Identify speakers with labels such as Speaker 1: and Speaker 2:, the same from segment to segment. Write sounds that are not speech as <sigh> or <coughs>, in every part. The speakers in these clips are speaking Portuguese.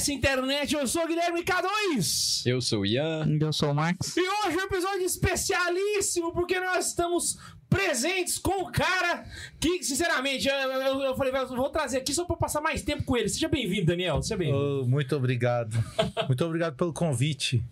Speaker 1: dessa internet. Eu sou o Guilherme K2.
Speaker 2: Eu sou o Ian.
Speaker 3: Eu sou o Max.
Speaker 1: E hoje é um episódio especialíssimo, porque nós estamos presentes com o cara que, sinceramente, eu, eu- eu falei, vou trazer aqui só pra passar mais tempo com ele. Seja bem-vindo, Daniel. Seja bem-vindo.
Speaker 4: Oh, muito obrigado. Muito obrigado pelo convite.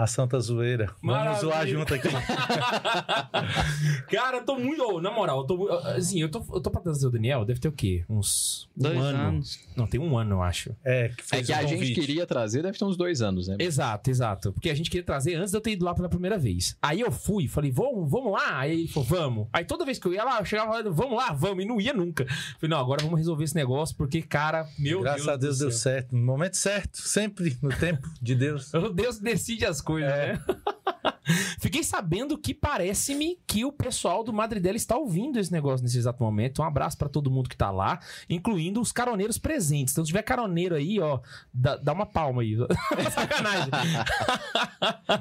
Speaker 4: A Santa Zoeira. Vamos
Speaker 1: Maravilha.
Speaker 4: zoar junto aqui. <laughs>
Speaker 1: Cara, eu tô muito. ô, na moral, eu tô. Assim, eu tô, eu tô pra trazer o Daniel, deve ter o quê? Uns. um
Speaker 3: Dois
Speaker 1: ano.
Speaker 3: anos.
Speaker 1: Não, tem um ano, eu acho.
Speaker 4: É, que
Speaker 2: É que a gente
Speaker 4: convite.
Speaker 2: queria trazer, deve ter uns dois anos, né?
Speaker 1: Exato, exato. Porque a gente queria trazer antes de eu ter ido lá pela primeira vez. Aí eu fui, falei, vamos, vamos lá? Aí ele falou, vamos. Aí toda vez que eu ia lá, eu chegava falando, vamos lá, vamos, e não ia nunca. Falei, não, agora vamos resolver esse negócio, porque, cara, meu
Speaker 4: Graças
Speaker 1: Deus.
Speaker 4: a Deus deu certo. No momento certo. Sempre no tempo de Deus. <laughs>
Speaker 1: Deus decide as coisas,
Speaker 4: É.
Speaker 1: né? <laughs> Fiquei sabendo que parece-me que o pessoal do Madridela está ouvindo esse negócio nesse exato momento. Um abraço pra todo mundo que tá lá, incluindo os caroneiros presentes. Então, se tiver caroneiro aí, ó, dá, dá uma palma aí. <laughs> Sacanagem.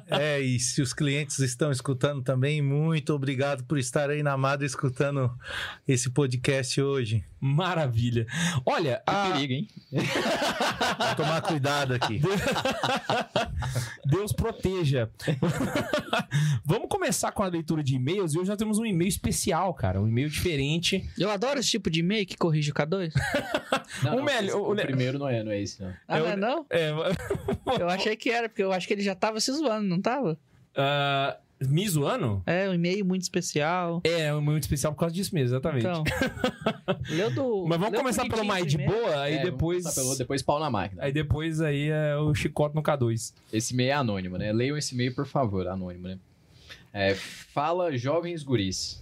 Speaker 4: É, e se os clientes estão escutando também, muito obrigado por estar aí na Madre escutando esse podcast hoje.
Speaker 1: Maravilha. Olha,
Speaker 2: Que
Speaker 1: a-
Speaker 2: perigo, hein? <laughs>
Speaker 4: Vou tomar cuidado aqui.
Speaker 1: Deus proteja. Vamos começar com a leitura de e-mails e hoje nós temos um e-mail especial, cara. Um e-mail diferente.
Speaker 3: Eu adoro esse tipo de e-mail que corrige o K2. <laughs>
Speaker 2: Não,
Speaker 1: O
Speaker 2: não,
Speaker 1: melhor- o-
Speaker 2: o, primeiro não é, não é esse, não.
Speaker 3: Ah,
Speaker 1: Eu-
Speaker 3: não é não?
Speaker 1: É, <laughs>
Speaker 3: Eu achei que era, porque eu acho que ele já tava se zoando, não tava?
Speaker 1: ah, me zoando?
Speaker 3: É, um e-mail muito especial.
Speaker 1: É, um muito especial por causa disso mesmo, exatamente.
Speaker 3: Então. <laughs> leu do.
Speaker 1: Mas vamos
Speaker 3: leu
Speaker 1: começar pelo mais de boa, aí
Speaker 2: É, vamos
Speaker 1: depois.
Speaker 2: começar pelo- depois pau na máquina.
Speaker 1: Aí depois aí é o chicote no K2.
Speaker 2: Esse e-mail é anônimo, né? Leiam esse e-mail, por favor, anônimo, né? É, fala, jovens guris.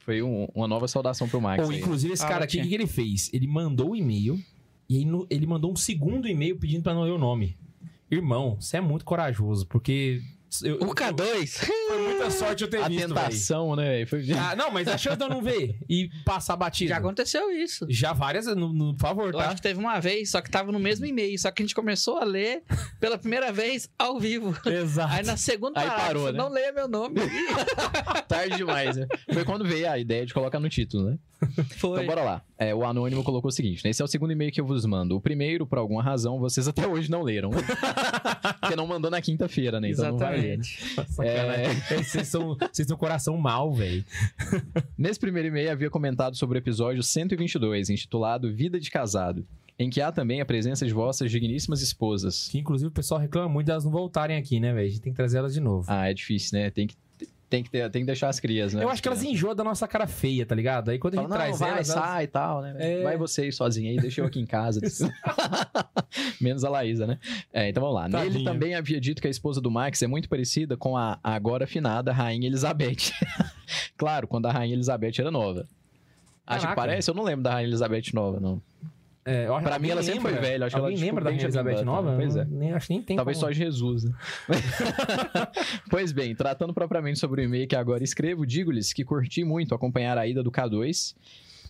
Speaker 2: Foi um- uma nova saudação pro Max
Speaker 1: Ou,
Speaker 2: aí.
Speaker 1: inclusive, esse
Speaker 3: Ah,
Speaker 1: cara aqui, o que, que ele fez? Ele mandou o e-mail e aí no- ele mandou um segundo e-mail pedindo pra não ler o nome. Irmão, você é muito corajoso, porque. Eu,
Speaker 3: O K2.
Speaker 1: Foi muita sorte eu ter
Speaker 2: A
Speaker 1: visto,
Speaker 2: tentação, né? Foi...
Speaker 1: Ah, não, mas a chance de eu não ver e passar batido.
Speaker 3: Já aconteceu isso.
Speaker 1: Já várias, no, no- por favor,
Speaker 3: Eu
Speaker 1: tá?
Speaker 3: acho que teve uma vez, só que tava no mesmo e-mail. Só que a gente começou a ler pela primeira vez ao vivo.
Speaker 1: Exato.
Speaker 3: Aí na segunda
Speaker 2: Aí
Speaker 3: parágrafo,
Speaker 2: parou, né?
Speaker 3: não leia meu nome. <laughs>
Speaker 2: Tarde demais, né? Foi quando veio a ideia de colocar no título, né?
Speaker 3: Foi.
Speaker 2: Então bora lá. É, o anônimo colocou o seguinte: né? esse é o segundo e-mail que eu vos mando. O primeiro, por alguma razão, vocês até hoje não leram. <laughs> Porque não mandou na quinta-feira, né? Então né?
Speaker 3: Exatamente.
Speaker 1: Sacanagem. Vocês são, vocês têm um coração mal, velho. <laughs>
Speaker 2: Nesse primeiro e-mail havia comentado sobre o episódio 122, intitulado Vida de Casado, em que há também a presença de vossas digníssimas esposas.
Speaker 1: Que inclusive o pessoal reclama muito delas não voltarem aqui, né, velho? A gente tem que trazer elas de novo.
Speaker 2: Ah, é difícil, né? Tem que, tem que, ter- tem que deixar as crias, né?
Speaker 1: eu acho que elas enjoam da nossa cara feia, tá ligado? Aí quando a gente
Speaker 2: não,
Speaker 1: traz
Speaker 2: vai,
Speaker 1: elas.
Speaker 2: sai e tal, né?
Speaker 1: É.
Speaker 2: Vai você aí sozinha aí, deixa eu aqui em casa. <laughs> <laughs> Menos a Laísa, né? É, então vamos lá. Nele
Speaker 1: Tadinha.
Speaker 2: também havia dito que a esposa do Max é muito parecida com a agora afinada Rainha Elizabeth. <laughs> claro, quando a Rainha Elizabeth era nova. Acho que
Speaker 1: Caraca.
Speaker 2: parece? Eu não lembro da Rainha Elizabeth nova, não.
Speaker 1: É, eu acho-
Speaker 2: Pra mim, ela sempre foi
Speaker 1: lembra?
Speaker 2: velha, acho
Speaker 1: Alguém
Speaker 2: tipo,
Speaker 1: lembra da
Speaker 2: Benjamin
Speaker 1: Elizabeth
Speaker 2: Button,
Speaker 1: nova?
Speaker 2: pois é.
Speaker 1: Nem, acho que nem tem
Speaker 2: Talvez
Speaker 1: como.
Speaker 2: só Jesus, né? <laughs> pois bem, tratando propriamente sobre o e-mail que agora escrevo, digo-lhes que curti muito acompanhar a ida do K2,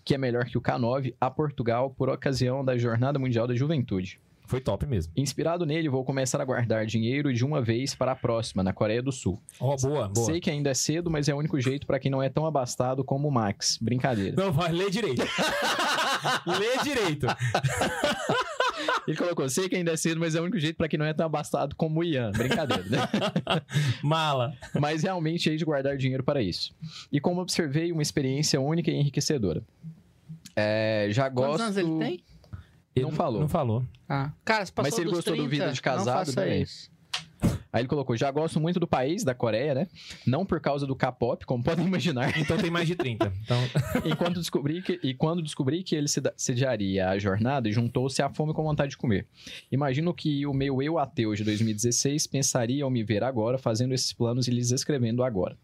Speaker 2: que é melhor que o K9, a Portugal por ocasião da Jornada Mundial da Juventude.
Speaker 1: Foi top mesmo.
Speaker 2: Inspirado nele, vou começar a guardar dinheiro de uma vez para a próxima, na Coreia do Sul.
Speaker 1: Ó, boa, boa.
Speaker 2: Sei que ainda é cedo, mas é o único jeito para quem não é tão abastado como o Max. Brincadeira.
Speaker 1: Não, vai, <laughs> lê direito. lê <laughs> direito.
Speaker 2: Ele colocou, sei que ainda é cedo, mas é o único jeito para quem não é tão abastado como o Ian. Brincadeira, né? <laughs>
Speaker 1: Mala.
Speaker 2: mas realmente hei de guardar dinheiro para isso. E como observei, uma experiência única e enriquecedora. É, já
Speaker 3: Quantos
Speaker 2: gosto.
Speaker 3: anos ele tem?
Speaker 2: Não falou.
Speaker 1: Não falou.
Speaker 3: Ah. Cara, se passou
Speaker 2: Mas se ele
Speaker 3: dos
Speaker 2: gostou do
Speaker 3: 30,
Speaker 2: Vida de Casado,
Speaker 3: não faça
Speaker 2: também.
Speaker 3: isso.
Speaker 2: Aí ele colocou: já gosto muito do país, da Coreia, né? Não por causa do K-pop, como <laughs> podem imaginar.
Speaker 1: Então tem mais de 30. Então,
Speaker 2: Enquanto descobri que, e quando descobri que ele sediaria a jornada, juntou-se à fome com a vontade de comer. Imagino que o meu eu ateu de 2016 pensaria ao me ver agora fazendo esses planos e lhes escrevendo agora.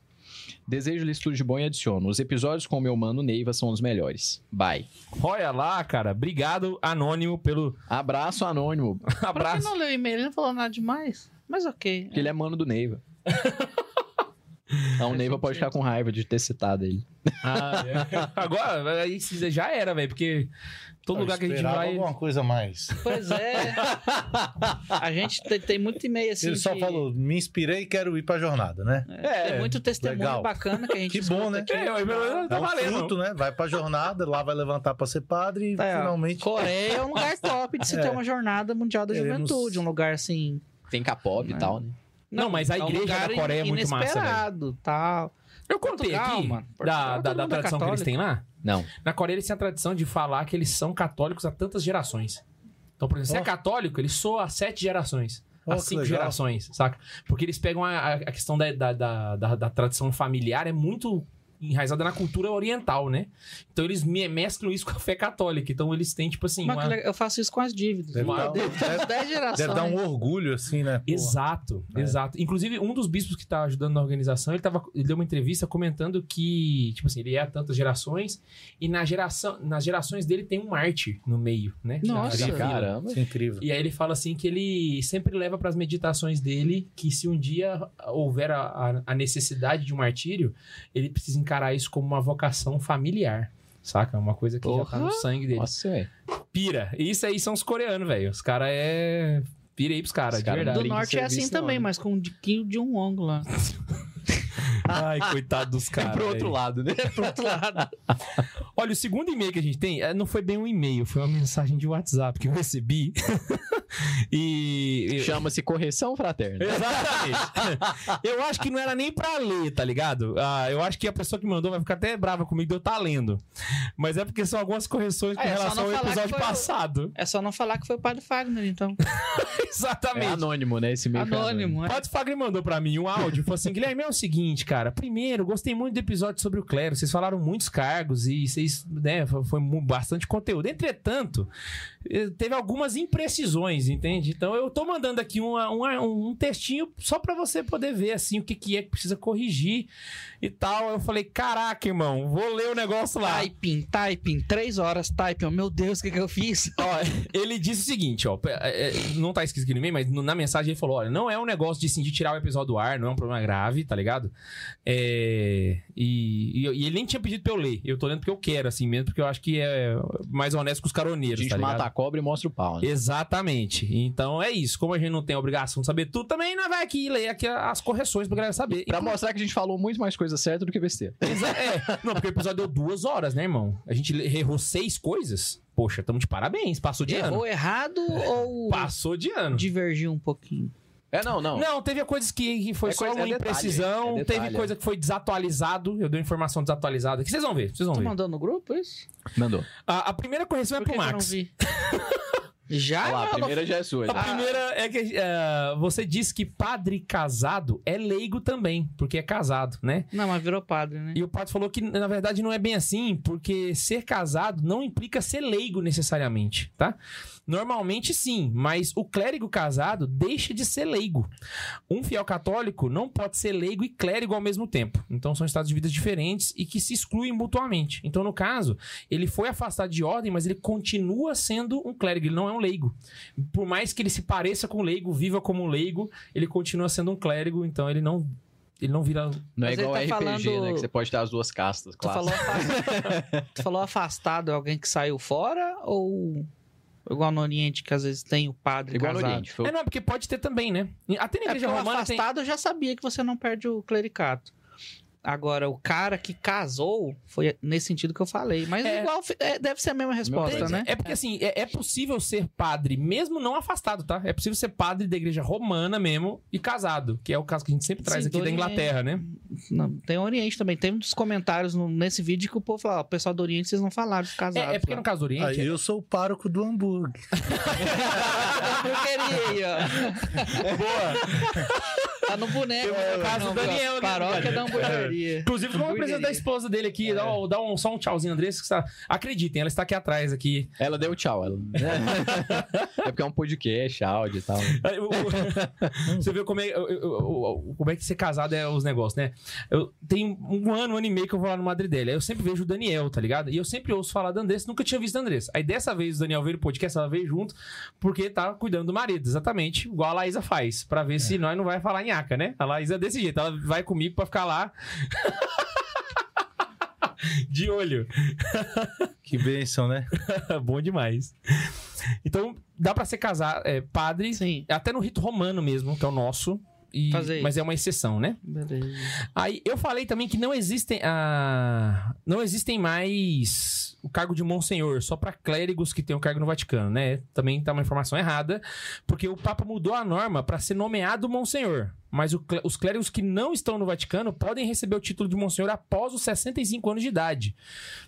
Speaker 2: Desejo-lhes tudo de bom e adiciono. Os episódios com o meu mano Neiva são os melhores. Bye.
Speaker 1: olha lá, cara. Obrigado, Anônimo, pelo
Speaker 2: Abraço anônimo, <laughs>
Speaker 3: Por que
Speaker 1: abraço.
Speaker 3: não leu o e-mail? Ele não falou nada demais. Mas ok.
Speaker 2: que ele é mano do Neiva. <laughs> Então o Neiva pode ficar com raiva de ter citado ele.
Speaker 1: Ah, é. <laughs> Agora, aí já era, velho, porque todo
Speaker 4: Eu
Speaker 1: lugar que a gente vai.
Speaker 4: alguma coisa a mais.
Speaker 3: Pois é. <laughs> A gente tem, tem muito e-mail assim.
Speaker 4: Ele só
Speaker 3: de-
Speaker 4: falou, me inspirei e quero ir pra jornada, né?
Speaker 3: Tem muito testemunho
Speaker 4: legal.
Speaker 3: bacana que a gente
Speaker 4: Que bom, né?
Speaker 3: aqui.
Speaker 1: É, mas tá
Speaker 4: é um
Speaker 1: valendo.
Speaker 4: fruto, né? Vai pra jornada, lá vai levantar pra ser padre e
Speaker 3: Tá,
Speaker 4: finalmente...
Speaker 3: Coreia é um lugar top de se <laughs>
Speaker 4: É.
Speaker 3: ter uma jornada mundial da
Speaker 4: Queremos-
Speaker 3: juventude. Um lugar assim.
Speaker 2: Tem K-pop e tal, né?
Speaker 1: Não, mas a
Speaker 3: é um
Speaker 1: igreja da Coreia é muito massa, velho.
Speaker 3: inesperado, tal.
Speaker 1: Eu contei
Speaker 3: Portugal,
Speaker 1: aqui
Speaker 3: mano.
Speaker 1: da, da, da
Speaker 3: é
Speaker 1: tradição que eles têm lá.
Speaker 2: Não.
Speaker 1: Na Coreia eles têm a tradição de falar que eles são católicos há tantas gerações. Então, por exemplo, se é católico, ele soa há sete gerações. Há
Speaker 4: que
Speaker 1: cinco gerações, saca? Porque eles pegam a, a- a questão da, da, da, da- da tradição familiar, é muito enraizada na cultura oriental, né? Então eles me- mesclam isso com a fé católica. Então eles têm, tipo assim,
Speaker 3: Mas
Speaker 1: uma...
Speaker 3: eu faço isso com as dívidas.
Speaker 4: Deve
Speaker 1: Uma-
Speaker 4: dar,
Speaker 3: Dez
Speaker 4: deve-
Speaker 3: gerações.
Speaker 4: deve dar um orgulho, assim, né? Pô.
Speaker 1: Exato,
Speaker 4: É.
Speaker 1: exato. Inclusive, um dos bispos que tá ajudando na organização, ele, tava, ele deu uma entrevista comentando que, tipo assim, ele é há tantas gerações, e na geração, nas gerações dele tem um mártir no meio, né?
Speaker 3: Nossa.
Speaker 1: Na.
Speaker 2: Caramba.
Speaker 4: Isso é incrível.
Speaker 1: E aí ele fala assim que ele sempre leva para as meditações dele que se um dia houver a, a- a necessidade de um martírio, ele precisa encarar isso como uma vocação familiar. Saca? Uma coisa que já tá no
Speaker 2: Porra.
Speaker 1: sangue dele.
Speaker 2: Nossa, velho.
Speaker 1: Pira. Isso aí são os coreanos, velho. Os caras é. Pira aí pros caras,
Speaker 2: Os
Speaker 1: de
Speaker 2: cara
Speaker 1: verdade.
Speaker 3: Do norte é assim também,
Speaker 2: né?
Speaker 3: mas com um diquinho de um ângulo lá. <laughs> <laughs>
Speaker 1: Ai, coitado dos caras.
Speaker 2: Pro outro lado, né?
Speaker 3: Pro outro lado.
Speaker 1: Olha, o segundo e-mail que a gente tem é, não foi bem um e-mail, foi uma mensagem de WhatsApp que eu recebi. <laughs> e. e-
Speaker 2: Chama-se correção fraterna.
Speaker 1: Exatamente. eu acho que não era nem pra ler, tá ligado? Ah, eu acho que a pessoa que mandou vai ficar até brava comigo de eu estar lendo. Mas é porque são algumas correções com
Speaker 3: é só
Speaker 1: relação ao episódio
Speaker 3: foi o-
Speaker 1: passado.
Speaker 3: É só não falar que foi o Padre Fagner, então. <laughs>
Speaker 2: É
Speaker 1: Exatamente.
Speaker 2: anônimo, né? Esse meio é
Speaker 3: Anônimo,
Speaker 1: O
Speaker 3: é.
Speaker 1: Padre Fagner mandou pra mim um áudio, falou assim, Guilherme, é o seguinte, cara, primeiro, gostei muito do episódio sobre o clero, vocês falaram muitos cargos e vocês, né, foi, bastante conteúdo. Entretanto, eh, teve algumas imprecisões, entende? Então eu tô mandando aqui uma- uma- um textinho só pra você poder ver, assim, o que, que é que precisa corrigir e tal. Eu falei, caraca, irmão, vou ler o negócio lá.
Speaker 3: Typing, typing, três horas typing. Oh, meu Deus, o que, que eu fiz? <laughs>
Speaker 1: Ó, ele disse o seguinte, ó, é, é, não tá escrito aqui no e-mail, mas na mensagem ele falou, olha, não é um negócio de, assim, de tirar o episódio do ar, não é um problema grave, tá ligado? É, e, e- e ele nem tinha pedido pra eu ler, eu tô lendo porque eu quero, assim mesmo, porque eu acho que é mais honesto com os
Speaker 2: A
Speaker 1: caroneiros,
Speaker 2: gente
Speaker 1: tá ligado?
Speaker 2: mata a cobra e mostra o pau, né?
Speaker 1: Exatamente. Então é isso. Como a gente não tem a obrigação de saber tudo, também nós vai aqui ler aqui as correções pra galera saber.
Speaker 2: Pra mostrar que a gente falou muito mais coisa certa do que besteira.
Speaker 1: É, não, porque o episódio deu duas horas, né, irmão? A gente errou seis coisas. Poxa, tamo de parabéns. Passou de ano.
Speaker 3: Errou errado ou
Speaker 1: Passou de ano.
Speaker 3: divergiu um pouquinho?
Speaker 2: É, não, não.
Speaker 1: Não, teve coisas que, que foi
Speaker 2: É
Speaker 1: só
Speaker 2: coisa-
Speaker 1: uma
Speaker 2: é detalhe,
Speaker 1: imprecisão,
Speaker 2: é
Speaker 1: teve
Speaker 2: detalhe.
Speaker 1: coisa que foi desatualizado, eu dei informação desatualizada, que vocês vão ver, vocês vão
Speaker 3: Tu
Speaker 1: ver.
Speaker 3: mandou no grupo isso?
Speaker 2: Mandou.
Speaker 1: A, a primeira correção é
Speaker 3: Por
Speaker 1: pro
Speaker 3: que eu não
Speaker 1: Max.
Speaker 3: vi? <laughs> Já?
Speaker 2: Olha lá, a
Speaker 3: Não,
Speaker 2: primeira já é sua.
Speaker 1: A
Speaker 2: já.
Speaker 1: primeira é que eh, você disse que padre casado é leigo também, porque é casado, né?
Speaker 3: Não, mas virou padre, né?
Speaker 1: E o padre falou que, na verdade, não é bem assim, porque ser casado não implica ser leigo necessariamente, tá? Normalmente sim, mas o clérigo casado deixa de ser leigo. Um fiel católico não pode ser leigo e clérigo ao mesmo tempo. Então são estados de vida diferentes e que se excluem mutuamente. Então, no caso, ele foi afastado de ordem, mas ele continua sendo um clérigo, ele não é um leigo. Por mais que ele se pareça com um leigo, viva como um leigo, ele continua sendo um clérigo, então ele não. Ele não vira
Speaker 2: Não é
Speaker 3: Mas
Speaker 2: igual
Speaker 3: tá
Speaker 2: RPG,
Speaker 3: falando-
Speaker 2: né? Que você pode ter as duas castas.
Speaker 3: Tu
Speaker 2: claro.
Speaker 3: falou, afastado, <laughs> tu falou afastado, é alguém que saiu fora ou igual no Oriente que às vezes tem o padre
Speaker 2: Igual no
Speaker 3: casado?
Speaker 2: Oriente. Foi...
Speaker 1: É, não, porque pode ter também, né? Até na
Speaker 3: É
Speaker 1: igreja
Speaker 3: o
Speaker 1: romana tem.
Speaker 3: afastado eu já sabia que você não perde o clericato. Agora, o cara que casou foi nesse sentido que eu falei. Mas
Speaker 1: É.
Speaker 3: igual é, deve ser a mesma resposta, né?
Speaker 1: É porque assim, é, é possível ser padre, mesmo não afastado, tá? É possível ser padre da igreja romana mesmo e casado, que é o caso que a gente sempre traz
Speaker 3: Sim,
Speaker 1: aqui da
Speaker 3: Oriente.
Speaker 1: Inglaterra, né?
Speaker 3: Não, tem o Oriente também. Tem uns comentários no- nesse vídeo que o povo fala: ó, o pessoal do Oriente vocês não falaram dos casados.
Speaker 1: É, é porque
Speaker 3: lá.
Speaker 1: no caso do Oriente.
Speaker 4: Aí eu sou o pároco do hambúrguer. <laughs>
Speaker 3: Eu queria aí, ó.
Speaker 1: Boa!
Speaker 3: Tá no boneco.
Speaker 1: Eu, no
Speaker 3: né?
Speaker 1: caso do Daniel, né,
Speaker 3: Paróquia da hamburgueria.
Speaker 1: Inclusive, vamos apresentar a esposa dele aqui. Dá, um- dá um, só um tchauzinho, Andressa. Que está... Acreditem, ela está aqui atrás aqui.
Speaker 2: Ela deu tchau. Ela... <laughs> é porque é um podcast, áudio e tal. <laughs>
Speaker 1: Você vê como é, como é que ser casado é os negócios, né? Eu tenho um ano, um ano e meio que eu vou lá no Madrid dele. Aí eu sempre vejo o Daniel, tá ligado? E eu sempre ouço falar da Andressa, nunca tinha visto a Andressa. Aí dessa vez o Daniel veio no podcast, ela veio junto, porque tá cuidando do marido, exatamente, igual a Laísa faz, pra ver se nós não vai falar em nhaca, né? A Laís é desse jeito, ela vai comigo pra ficar lá. <laughs> De olho. <laughs>
Speaker 4: Que bênção, né?
Speaker 1: Bom demais. Então, dá pra ser casar, é, padre,
Speaker 3: Sim.
Speaker 1: até no rito romano mesmo, que é o nosso. e-
Speaker 3: Fazer
Speaker 1: mas é uma exceção, né?
Speaker 3: Beleza.
Speaker 1: Aí eu falei também que não existem ah, não existem mais o cargo de monsenhor só para clérigos que têm o cargo no Vaticano, né? Também tá uma informação errada, porque o Papa mudou a norma para ser nomeado monsenhor. Mas o os clérigos que não estão no Vaticano podem receber o título de monsenhor após os 65 anos de idade.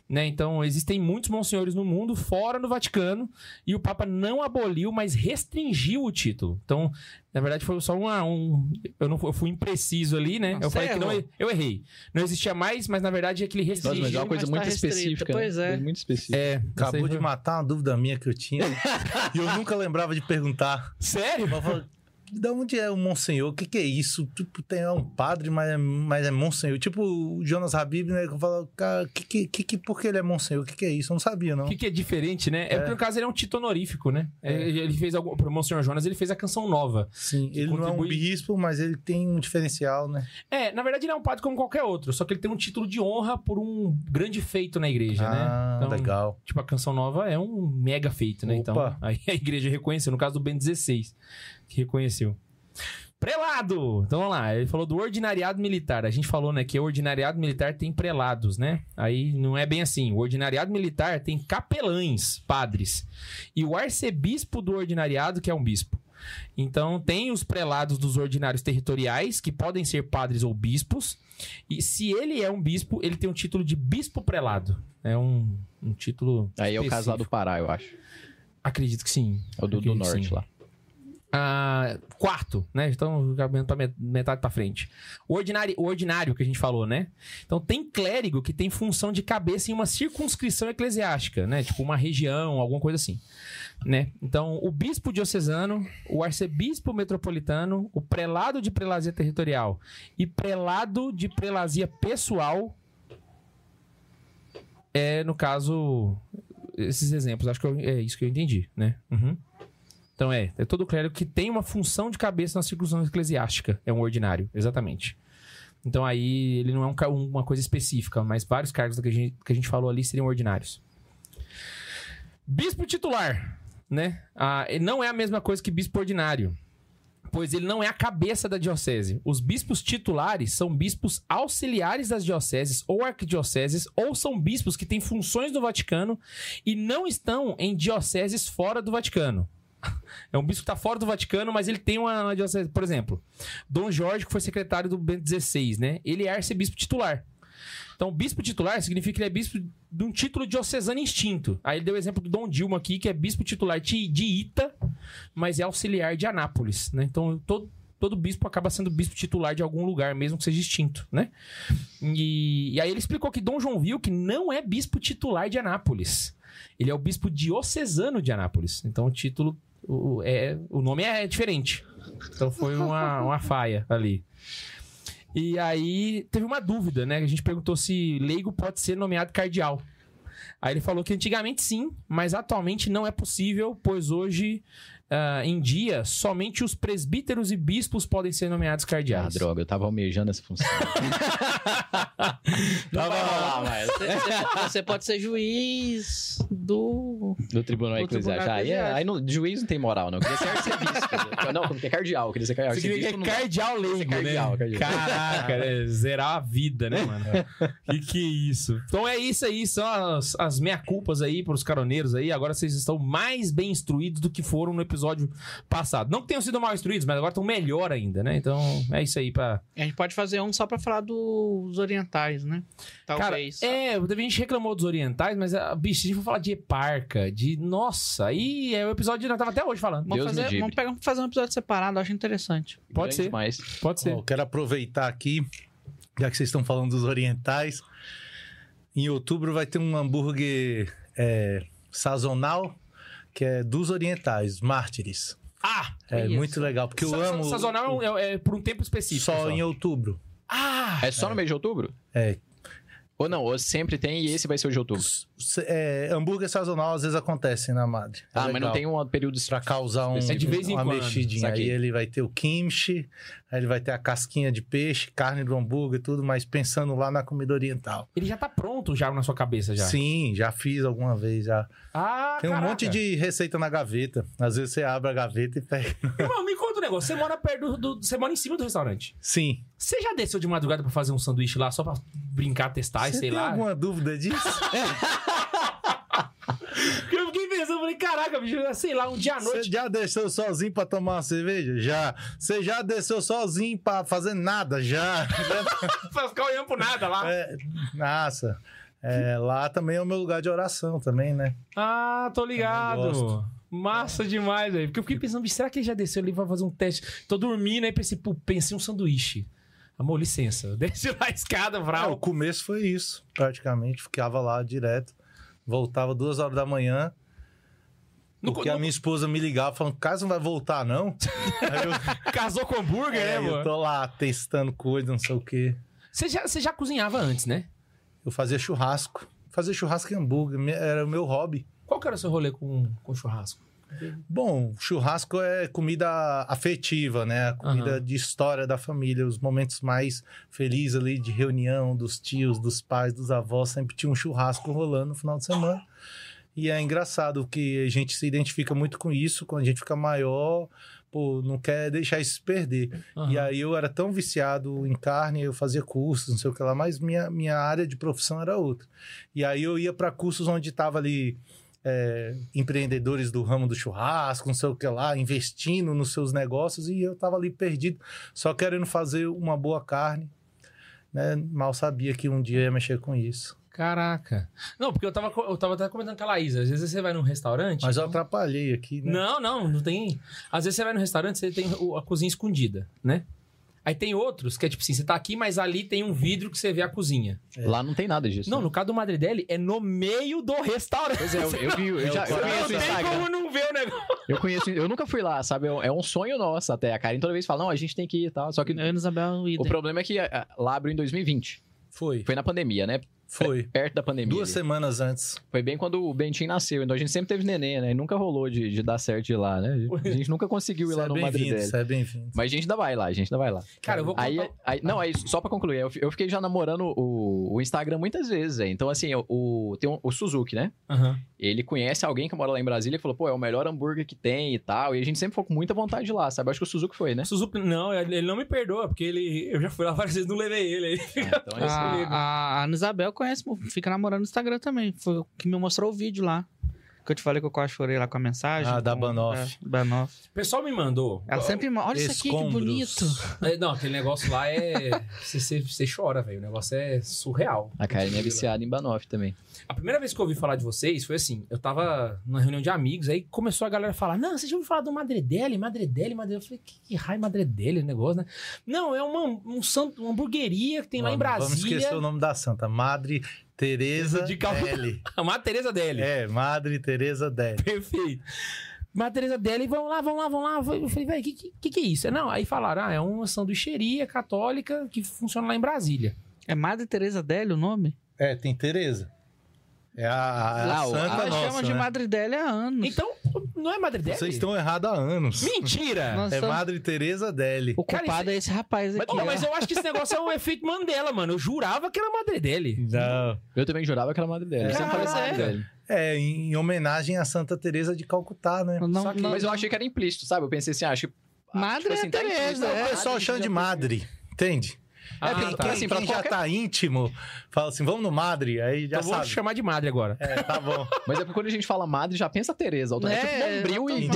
Speaker 1: Né? Então, existem muitos monsenhores no mundo, fora do Vaticano, e o Papa não aboliu, mas restringiu o título. Então, na verdade, foi só uma, um. Eu, não, eu fui impreciso ali, né?
Speaker 3: Nossa,
Speaker 1: eu falei
Speaker 3: você
Speaker 1: que não. Eu errei. Não existia mais, mas na verdade é que ele
Speaker 2: Nossa,
Speaker 1: restringiu.
Speaker 2: mas é uma coisa
Speaker 3: mas
Speaker 2: muito
Speaker 3: tá
Speaker 2: específica. né?
Speaker 3: pois é.
Speaker 2: Muito específica.
Speaker 1: É,
Speaker 4: Acabou de matar uma dúvida minha que eu tinha. <laughs> e eu nunca lembrava de perguntar.
Speaker 1: Sério?
Speaker 4: Eu falava, da onde é o Monsenhor? O que, que é isso? Tipo, tem um padre, mas é, mas é Monsenhor. Tipo o Jonas Habib, né? Que eu falo, cara, que, que, que, por que ele é Monsenhor? O que, que é isso? Eu não sabia, não.
Speaker 1: O que, que é diferente, né? É,
Speaker 4: É.
Speaker 1: porque no caso ele é um título honorífico, né? É,
Speaker 4: É.
Speaker 1: Ele fez algum. Pro Monsenhor Jonas, ele fez a canção nova.
Speaker 4: Sim, ele não é um
Speaker 1: contribui-
Speaker 4: bispo, mas ele tem um diferencial, né?
Speaker 1: É, na verdade ele é um padre como qualquer outro, só que ele tem um título de honra por um grande feito na igreja, né?
Speaker 4: ah,
Speaker 1: Então,
Speaker 4: legal.
Speaker 1: Tipo, a canção nova é um mega feito, né? Então,
Speaker 4: Opa.
Speaker 1: aí a igreja reconheceu, no caso do Ben 16, que reconheceu. Prelado! Então vamos lá, ele falou do ordinariado militar. A gente falou, né, que o ordinariado militar tem prelados, né? Aí não é bem assim. O ordinariado militar tem capelães, padres. E o arcebispo do ordinariado, que é um bispo. Então tem os prelados dos ordinários territoriais, que podem ser padres ou bispos. E se ele é um bispo, ele tem um título de bispo prelado. É um, um título.
Speaker 2: Aí é o caso lá do
Speaker 1: específico.
Speaker 2: Pará, eu acho.
Speaker 1: Acredito que sim.
Speaker 2: É o do, do norte
Speaker 1: sim.
Speaker 2: lá.
Speaker 1: Ah, quarto, né? Então, met- metade pra frente. O ordinário, o ordinário que a gente falou, né? Então, tem clérigo que tem função de cabeça em uma circunscrição eclesiástica, né? Tipo, uma região, alguma coisa assim, né? Então, o bispo diocesano, o arcebispo metropolitano, o prelado de prelazia territorial e prelado de prelazia pessoal é, no caso, esses exemplos. Acho que eu- é isso que eu entendi, né? Uhum. Então é, é todo clérigo que tem uma função de cabeça na circunstância eclesiástica. É um ordinário, exatamente. Então aí ele não é um uma coisa específica, mas vários cargos que a gente, que a gente falou ali seriam ordinários. Bispo titular, né? Ah, não é a mesma coisa que bispo ordinário. Pois ele não é a cabeça da diocese. Os bispos titulares são bispos auxiliares das dioceses ou arquidioceses, ou são bispos que têm funções no Vaticano e não estão em dioceses fora do Vaticano. É um bispo que está fora do Vaticano, mas ele tem uma, uma diocese. Por exemplo, Dom Jorge, que foi secretário do Bento XVI, né? Ele é arcebispo titular. Então, bispo titular significa que ele é bispo de um título diocesano instinto. Aí ele deu o exemplo do Dom Dilma aqui, que é bispo titular de, Ita, mas é auxiliar de Anápolis, né? Então, todo, todo bispo acaba sendo bispo titular de algum lugar, mesmo que seja extinto, né? E, e aí ele explicou que Dom João Vil, que não é bispo titular de Anápolis. Ele é o bispo diocesano de Anápolis. Então, o título... O, é, o nome é diferente. Então, foi uma, <laughs> uma faia ali. E aí teve uma dúvida, né? A gente perguntou se leigo pode ser nomeado cardeal. Aí ele falou que antigamente sim, mas atualmente não é possível, pois hoje ah, em dia somente os presbíteros e bispos podem ser nomeados
Speaker 2: Ah,
Speaker 1: cardeais.
Speaker 2: droga, eu tava almejando essa função.
Speaker 1: Tava
Speaker 2: lá, mas...
Speaker 3: Você, você- você pode ser juiz do.
Speaker 2: Do tribunal eclesiástico. é-
Speaker 3: eclesiástico.
Speaker 2: aí não, juiz não tem moral, não. Eu queria ser arcebispo. <laughs> não, porque é cardeal. Eu queria ser
Speaker 1: Você queria é
Speaker 2: não dá.
Speaker 1: cardeal leigo,
Speaker 2: cardeal,
Speaker 1: né?
Speaker 2: cardeal.
Speaker 1: Caraca, né? zerar a vida, né, mano? que que é isso? Então é isso aí, são as, as meia-culpas aí pros caroneiros aí. Agora vocês estão mais bem instruídos do que foram no episódio passado. Não que tenham sido mal instruídos, mas agora estão melhor ainda, né? Então é isso aí pra...
Speaker 3: A gente pode fazer um só pra falar dos orientais, né? Talvez.
Speaker 1: Cara, é, a gente reclamou dos orientais, mas, a bicho, se a gente for falar de eparca, de... Nossa, aí é o episódio... Eu tava até hoje falando.
Speaker 3: Vamos,
Speaker 2: Deus me
Speaker 3: fazer, vamos pegar, fazer um episódio separado, acho interessante.
Speaker 1: Pode
Speaker 2: Grande
Speaker 1: ser.
Speaker 2: demais.
Speaker 1: Pode ser.
Speaker 4: Quero aproveitar aqui, já que vocês estão falando dos orientais. Em outubro vai ter um hambúrguer é, sazonal, que é dos orientais, mártires.
Speaker 1: Ah!
Speaker 4: É
Speaker 3: Isso.
Speaker 4: muito legal, porque eu
Speaker 1: Sa- sa-
Speaker 4: amo.
Speaker 1: Sazonal é, é por um tempo específico.
Speaker 4: só em outubro.
Speaker 1: Ah!
Speaker 2: É só no mês de outubro?
Speaker 4: É.
Speaker 2: Ou não, ou sempre tem e esse vai ser o de outubro.
Speaker 4: É, hambúrguer sazonal às vezes acontece na Madre. É
Speaker 2: Ah, mas não
Speaker 4: legal.
Speaker 2: tem um período
Speaker 4: Pra causar um,
Speaker 2: É
Speaker 1: de vez em
Speaker 4: uma
Speaker 1: quando.
Speaker 4: mexidinha. Aí ele vai ter o kimchi, aí ele vai ter a casquinha de peixe, carne do hambúrguer, tudo, mas pensando lá na comida oriental.
Speaker 1: Ele já tá pronto já na sua cabeça já.
Speaker 4: Sim, já fiz alguma vez já.
Speaker 1: Ah,
Speaker 4: Tem um
Speaker 1: caraca.
Speaker 4: monte de receita na gaveta. Às vezes você abre a gaveta e pega. <laughs>
Speaker 1: Irmão, me conta um negócio. Você mora perto do, do- Você mora em cima do restaurante.
Speaker 4: Sim.
Speaker 1: Você já desceu de madrugada pra fazer um sanduíche lá só pra brincar, testar e
Speaker 4: você
Speaker 1: sei
Speaker 4: tem
Speaker 1: lá?
Speaker 4: alguma dúvida disso? <laughs> <laughs>
Speaker 1: Porque eu fiquei pensando, falei, caraca, bicho, sei lá, um dia à
Speaker 4: Você
Speaker 1: noite.
Speaker 4: já desceu sozinho pra tomar uma cerveja? Já. Você já desceu sozinho pra fazer nada? Já. <laughs>
Speaker 1: pra ficar olhando pro nada lá.
Speaker 4: É, nossa. É, lá também é o meu lugar de oração também, né?
Speaker 1: Ah, tô ligado. Massa demais, velho. Porque eu fiquei pensando, será que ele já desceu ali pra fazer um teste? Tô dormindo, aí pensei, pô, pensei um sanduíche. Amor, licença. <laughs> Eu desci lá a escada,
Speaker 4: É, o
Speaker 1: vral.
Speaker 4: começo foi isso, praticamente. Ficava lá direto. Voltava duas horas da manhã.
Speaker 1: No-
Speaker 4: Porque
Speaker 1: no-
Speaker 4: a minha esposa me ligava falando, caso não vai voltar, não. <laughs> Eu, <laughs>
Speaker 1: Casou com hambúrguer,
Speaker 4: é,
Speaker 1: né,
Speaker 4: eu
Speaker 1: mano?
Speaker 4: tô lá testando coisa, não sei o quê.
Speaker 1: Você já, você já cozinhava antes, né?
Speaker 4: Eu fazia churrasco. Fazer churrasco e hambúrguer era o meu hobby.
Speaker 1: Qual que era o seu rolê com, com churrasco?
Speaker 4: Bom, churrasco é comida afetiva, né? A comida
Speaker 1: Aham.
Speaker 4: de história da família, os momentos mais felizes ali de reunião dos tios, dos pais, dos avós, sempre tinha um churrasco rolando no final de semana. E é engraçado que a gente se identifica muito com isso, quando a gente fica maior, pô, não quer deixar isso se perder. E
Speaker 1: Aham.
Speaker 4: aí eu era tão viciado em carne, eu fazia cursos, não sei o que lá, mas minha, minha área de profissão era outra. E aí eu ia para cursos onde tava ali é, empreendedores do ramo do churrasco, não sei o que lá, investindo nos seus negócios, e eu tava ali perdido, só querendo fazer uma boa carne. Né? Mal sabia que um dia ia mexer com isso.
Speaker 1: Caraca. Não, porque eu tava, eu tava até comentando com a Laísa. Às vezes você vai num restaurante.
Speaker 4: Mas eu atrapalhei aqui, né?
Speaker 1: Não, não, não tem. Às vezes você vai no restaurante, você tem a cozinha escondida, né? Aí tem outros que é tipo assim, você tá aqui, mas ali tem um vidro que você vê a cozinha.
Speaker 4: É.
Speaker 2: Lá não tem nada disso.
Speaker 1: Não,
Speaker 2: né?
Speaker 1: no caso do Madridelli, é no meio do restaurante.
Speaker 2: Pois é, eu, eu vi, eu, já, eu
Speaker 1: Não
Speaker 2: conheço o
Speaker 1: tem como não ver o negócio.
Speaker 2: Eu conheço, eu nunca fui lá, sabe? É um- É sonho nosso até. A Karen toda vez fala, não, a gente tem que ir e tal. Só que
Speaker 3: Eu e Isabel
Speaker 2: o problema é que ah, lá abriu em 2020.
Speaker 4: Foi.
Speaker 2: Foi na pandemia, né?
Speaker 4: Foi. <laughs>
Speaker 2: Perto da pandemia.
Speaker 4: Duas
Speaker 2: ali.
Speaker 4: semanas antes.
Speaker 2: Foi bem quando o Bentinho nasceu. Então a gente sempre teve neném, né? E nunca rolou de, de dar certo de ir lá, né? A gente nunca conseguiu ir lá
Speaker 4: é
Speaker 2: no
Speaker 4: bem-vindo,
Speaker 2: Madrid
Speaker 4: você é bem-vindo.
Speaker 2: Mas a gente ainda vai lá, a gente ainda vai lá.
Speaker 1: Cara, eu vou contar...
Speaker 2: Aí, aí- não, aí, só pra concluir, eu, eu fiquei já namorando o, o Instagram muitas vezes, velho. Então, assim, o, tem um- o Suzuki, né?
Speaker 1: Aham.
Speaker 2: Ele conhece alguém que mora lá em Brasília e falou, pô, é o melhor hambúrguer que tem e tal. E a gente sempre foi com muita vontade de ir lá, sabe? Eu acho que o Suzuki foi, né?
Speaker 1: Suzuki, não, ele não me perdoa, porque ele, eu já fui lá <laughs> várias vezes não levei ele. aí.
Speaker 2: Ah, então é isso
Speaker 3: a, a Ana Isabel conhece, fica namorando no Instagram também. Foi o que me mostrou o vídeo lá. Que eu te falei que eu quase chorei lá com a mensagem.
Speaker 4: Ah, da Banoff.
Speaker 3: é, Banoff.
Speaker 1: O pessoal me mandou.
Speaker 3: Ela sempre manda. Olha isso aqui, que
Speaker 4: Escombros.
Speaker 3: bonito. <laughs>
Speaker 1: É, Não, aquele negócio lá é. Você, você, você chora, velho. O negócio é surreal.
Speaker 2: A Karen é viciada em Banoff também.
Speaker 1: A primeira vez que eu ouvi falar de vocês foi assim: eu tava numa reunião de amigos, aí começou a galera a falar: Não, você já ouviu falar do Madredelli, Madredelli, Madredelli. Eu falei: Que, que raio Madredelli, negócio, né? Não, é uma, um santo, uma hamburgueria que tem lá em
Speaker 4: Vamos- Vamos
Speaker 1: Brasília.
Speaker 4: esquecer o nome da santa. Madre Teresa
Speaker 1: De Calcutá.
Speaker 4: Deli. <laughs>
Speaker 1: A Madre Teresa Deli.
Speaker 4: É, Madre Teresa Deli.
Speaker 1: Perfeito. Madre Teresa Deli, vamos lá, vamos lá, vamos lá. Eu falei, velho, o que, que, que é isso? Não, aí falaram: Ah, é uma sanduicheria católica que funciona lá em Brasília.
Speaker 3: É Madre Teresa Deli o nome?
Speaker 4: É, tem Teresa. É a, a- a santa
Speaker 3: Ela
Speaker 4: nossa,
Speaker 3: chama de
Speaker 4: né?
Speaker 3: Madre Deli há anos.
Speaker 1: Então, não é Madre Deli?
Speaker 4: Vocês estão errados há anos.
Speaker 1: Mentira!
Speaker 3: Nós
Speaker 4: É Madre Teresa Deli.
Speaker 3: O
Speaker 1: Cara,
Speaker 3: culpado é esse rapaz aqui.
Speaker 1: Ô,
Speaker 3: ó.
Speaker 1: mas eu acho que esse negócio é um efeito Mandela, mano. Eu jurava que era Madre Deli.
Speaker 4: Não.
Speaker 2: Eu também jurava que era a madre dela. Eu sempre falei
Speaker 1: Caraca.
Speaker 2: madre dela.
Speaker 4: É, em homenagem a Santa Teresa de Calcutá, né?
Speaker 3: Não,
Speaker 1: Só que-
Speaker 3: não-
Speaker 2: Mas eu achei que era implícito, sabe? Eu pensei assim, acho que...
Speaker 3: Madre
Speaker 2: tipo assim,
Speaker 3: é
Speaker 2: tá
Speaker 3: Teresa, é.
Speaker 4: O pessoal chama de Madre, entende?
Speaker 1: Ah,
Speaker 4: é porque
Speaker 1: tá.
Speaker 4: quem,
Speaker 2: Assim,
Speaker 4: quem já
Speaker 2: qualquer-
Speaker 4: tá íntimo, fala assim, vamos no Madre, aí já
Speaker 1: Eu vou
Speaker 4: sabe.
Speaker 1: chamar de Madre agora.
Speaker 4: É, tá bom. <laughs>
Speaker 2: Mas é porque quando a gente fala madre, já pensa Tereza. automaticamente.
Speaker 3: É,
Speaker 2: É, tipo Bombril e...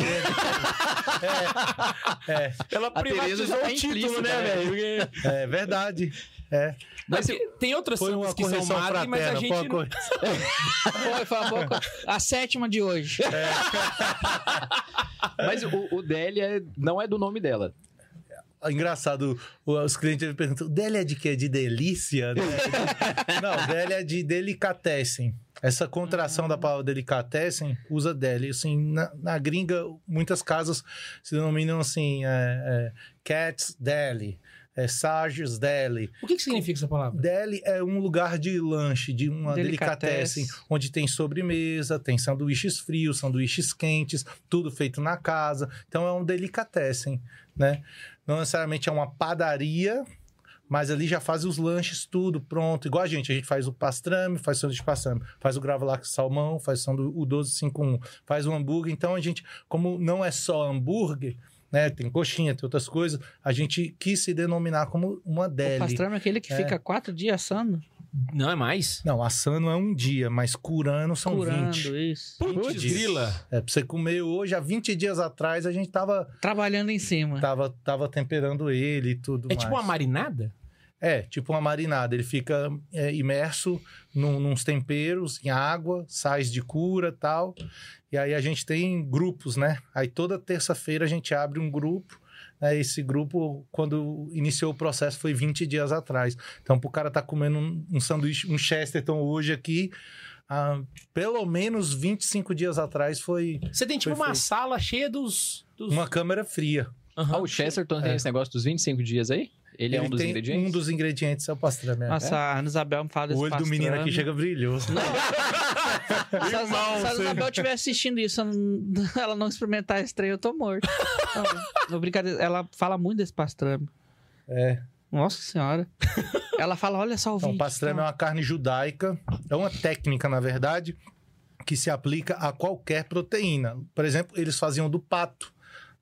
Speaker 4: É, é,
Speaker 1: Ela
Speaker 2: A Tereza já tá implícita, né,
Speaker 1: velho?
Speaker 4: é verdade. É.
Speaker 1: Mas tem outras
Speaker 4: Foi uma
Speaker 1: que são Madre, mas a
Speaker 4: fraterna.
Speaker 1: gente...
Speaker 4: foi
Speaker 1: não-. <laughs>
Speaker 3: Foi, foi uma boa A sétima de hoje. <laughs>
Speaker 2: Mas o, o Deli é- não é do nome dela.
Speaker 4: Engraçado, os clientes perguntam, Deli é de quê? De delícia? né? <laughs> Não, Deli é de delicatessen. Essa contração da palavra delicatessen usa Deli. Assim, na, na gringa, muitas casas se denominam assim, é, é, Cat's Deli, é Sarges Deli.
Speaker 1: O que, que significa essa palavra?
Speaker 4: Deli é um lugar de lanche, de uma
Speaker 3: Delicatesse.
Speaker 4: delicatessen, onde tem sobremesa, tem sanduíches frios, sanduíches quentes, tudo feito na casa. Então é um delicatessen, né? Não necessariamente é uma padaria, mas ali já faz os lanches tudo pronto. Igual a gente, a gente faz o pastrame, faz o sanduíche de pastrame, faz o gravlax salmão, faz o sandu- o 1251, faz o hambúrguer. Então a gente, como não é só hambúrguer, né? Tem coxinha, tem outras coisas, a gente quis se denominar como uma
Speaker 3: O
Speaker 4: deli.
Speaker 3: pastrame é aquele que
Speaker 4: É.
Speaker 3: fica quatro dias assando,
Speaker 1: Não é mais?
Speaker 4: Não, assando é um dia, mas curando são
Speaker 3: curando
Speaker 4: 20.
Speaker 3: isso.
Speaker 1: Putz,
Speaker 4: dias.
Speaker 1: grila.
Speaker 4: É, pra você comer hoje, há 20 dias atrás, a gente tava,
Speaker 3: Trabalhando em cima.
Speaker 4: tava, tava temperando ele e tudo
Speaker 1: É
Speaker 4: mais.
Speaker 1: tipo uma marinada?
Speaker 4: É, tipo uma marinada. Ele fica é, imerso num, nos temperos, em água, sais de cura tal. E aí a gente tem grupos, né? Aí toda terça-feira a gente abre um grupo. Né? Esse grupo, quando iniciou o processo, foi 20 dias atrás. Então, pro cara tá comendo um, um sanduíche, um Chesterton hoje aqui, ah, pelo menos 25 dias atrás foi
Speaker 1: Você tem tipo uma
Speaker 4: feito.
Speaker 1: sala cheia dos. dos...
Speaker 4: uma câmera fria.
Speaker 1: Aham.
Speaker 2: Ah, o Chesterton tem
Speaker 4: É.
Speaker 2: esse negócio dos 25 dias aí? Ele, é um dos
Speaker 4: tem
Speaker 2: ingredientes?
Speaker 4: Um dos ingredientes é o pastrame. é.
Speaker 3: Nossa, a Ana Isabel me fala desse
Speaker 4: O olho do menino aqui
Speaker 3: pastrame.
Speaker 4: chega brilhoso. <laughs>
Speaker 3: Se a, se a Ana Isabel estiver assistindo isso, <laughs> ela não- não experimentar esse trem, eu tô morto. Não, não, brincadeira. Ela fala muito desse pastrame.
Speaker 4: É.
Speaker 3: Nossa senhora. Ela fala, olha só o
Speaker 4: Então,
Speaker 3: vídeo.
Speaker 4: pastrame é uma carne judaica, é uma técnica, na verdade, que se aplica a qualquer proteína. Por exemplo, eles faziam do pato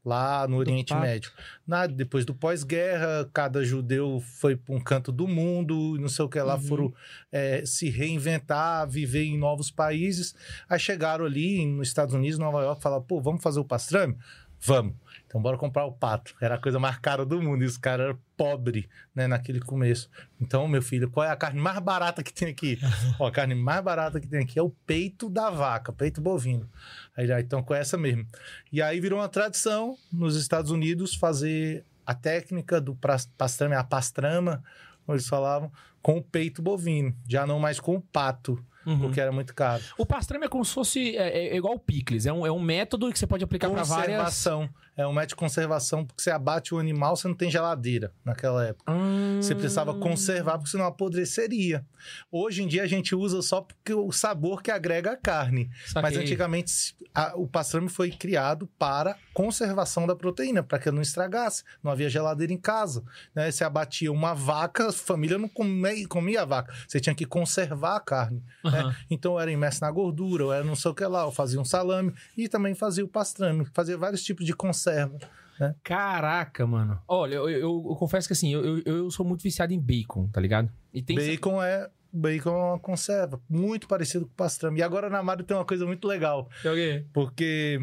Speaker 4: lá no Oriente
Speaker 3: pato.
Speaker 4: Médio. Na, depois do pós-guerra, cada judeu foi para um canto do mundo, não sei o que lá,
Speaker 3: Uhum.
Speaker 4: foram é, se reinventar, viver em novos países. Aí chegaram ali nos Estados Unidos, Nova York, falaram, pô, vamos fazer o pastrame? Vamos. Então bora comprar o pato. Era a coisa mais cara do mundo. E os caras eram pobres, né, naquele começo. Então, meu filho, qual é a carne mais barata que tem aqui? <laughs> Ó, a carne mais barata que tem aqui é o peito da vaca, peito bovino. Aí já, então, com essa mesmo. E aí virou uma tradição nos Estados Unidos fazer a técnica do pastrame, a pastrama, como eles falavam, com o peito bovino. Já não mais com o pato,
Speaker 1: Uhum.
Speaker 4: porque era muito caro.
Speaker 1: O pastrame é como se fosse. É, é igual o picles. É um, é um método que você pode aplicar para várias.
Speaker 4: Conservação. É um método de conservação, porque você abate o animal, você não tem geladeira naquela época.
Speaker 1: Hum.
Speaker 4: Você precisava conservar, porque senão apodreceria. Hoje em dia a gente usa só porque o sabor que agrega a carne. Mas
Speaker 1: Saquei.
Speaker 4: antigamente se- a- o pastrame foi criado para conservação da proteína, para que ela não estragasse. Não havia geladeira em casa. Né? Você abatia uma vaca, a família não comia, comia a vaca. Você tinha que conservar a carne. né?
Speaker 1: Aham.
Speaker 4: Então era imerso na gordura, ou era não sei o que lá, ou fazia um salame e também fazia o pastrame, fazia vários tipos de conserva.
Speaker 1: Caraca, mano. Olha, eu, eu- eu confesso que assim, eu, eu, sou muito viciado em bacon, tá ligado? E tem
Speaker 4: Bacon é bacon é uma conserva, muito parecido com pastrame. E agora na Mário tem uma coisa muito legal,
Speaker 1: Okay.
Speaker 4: porque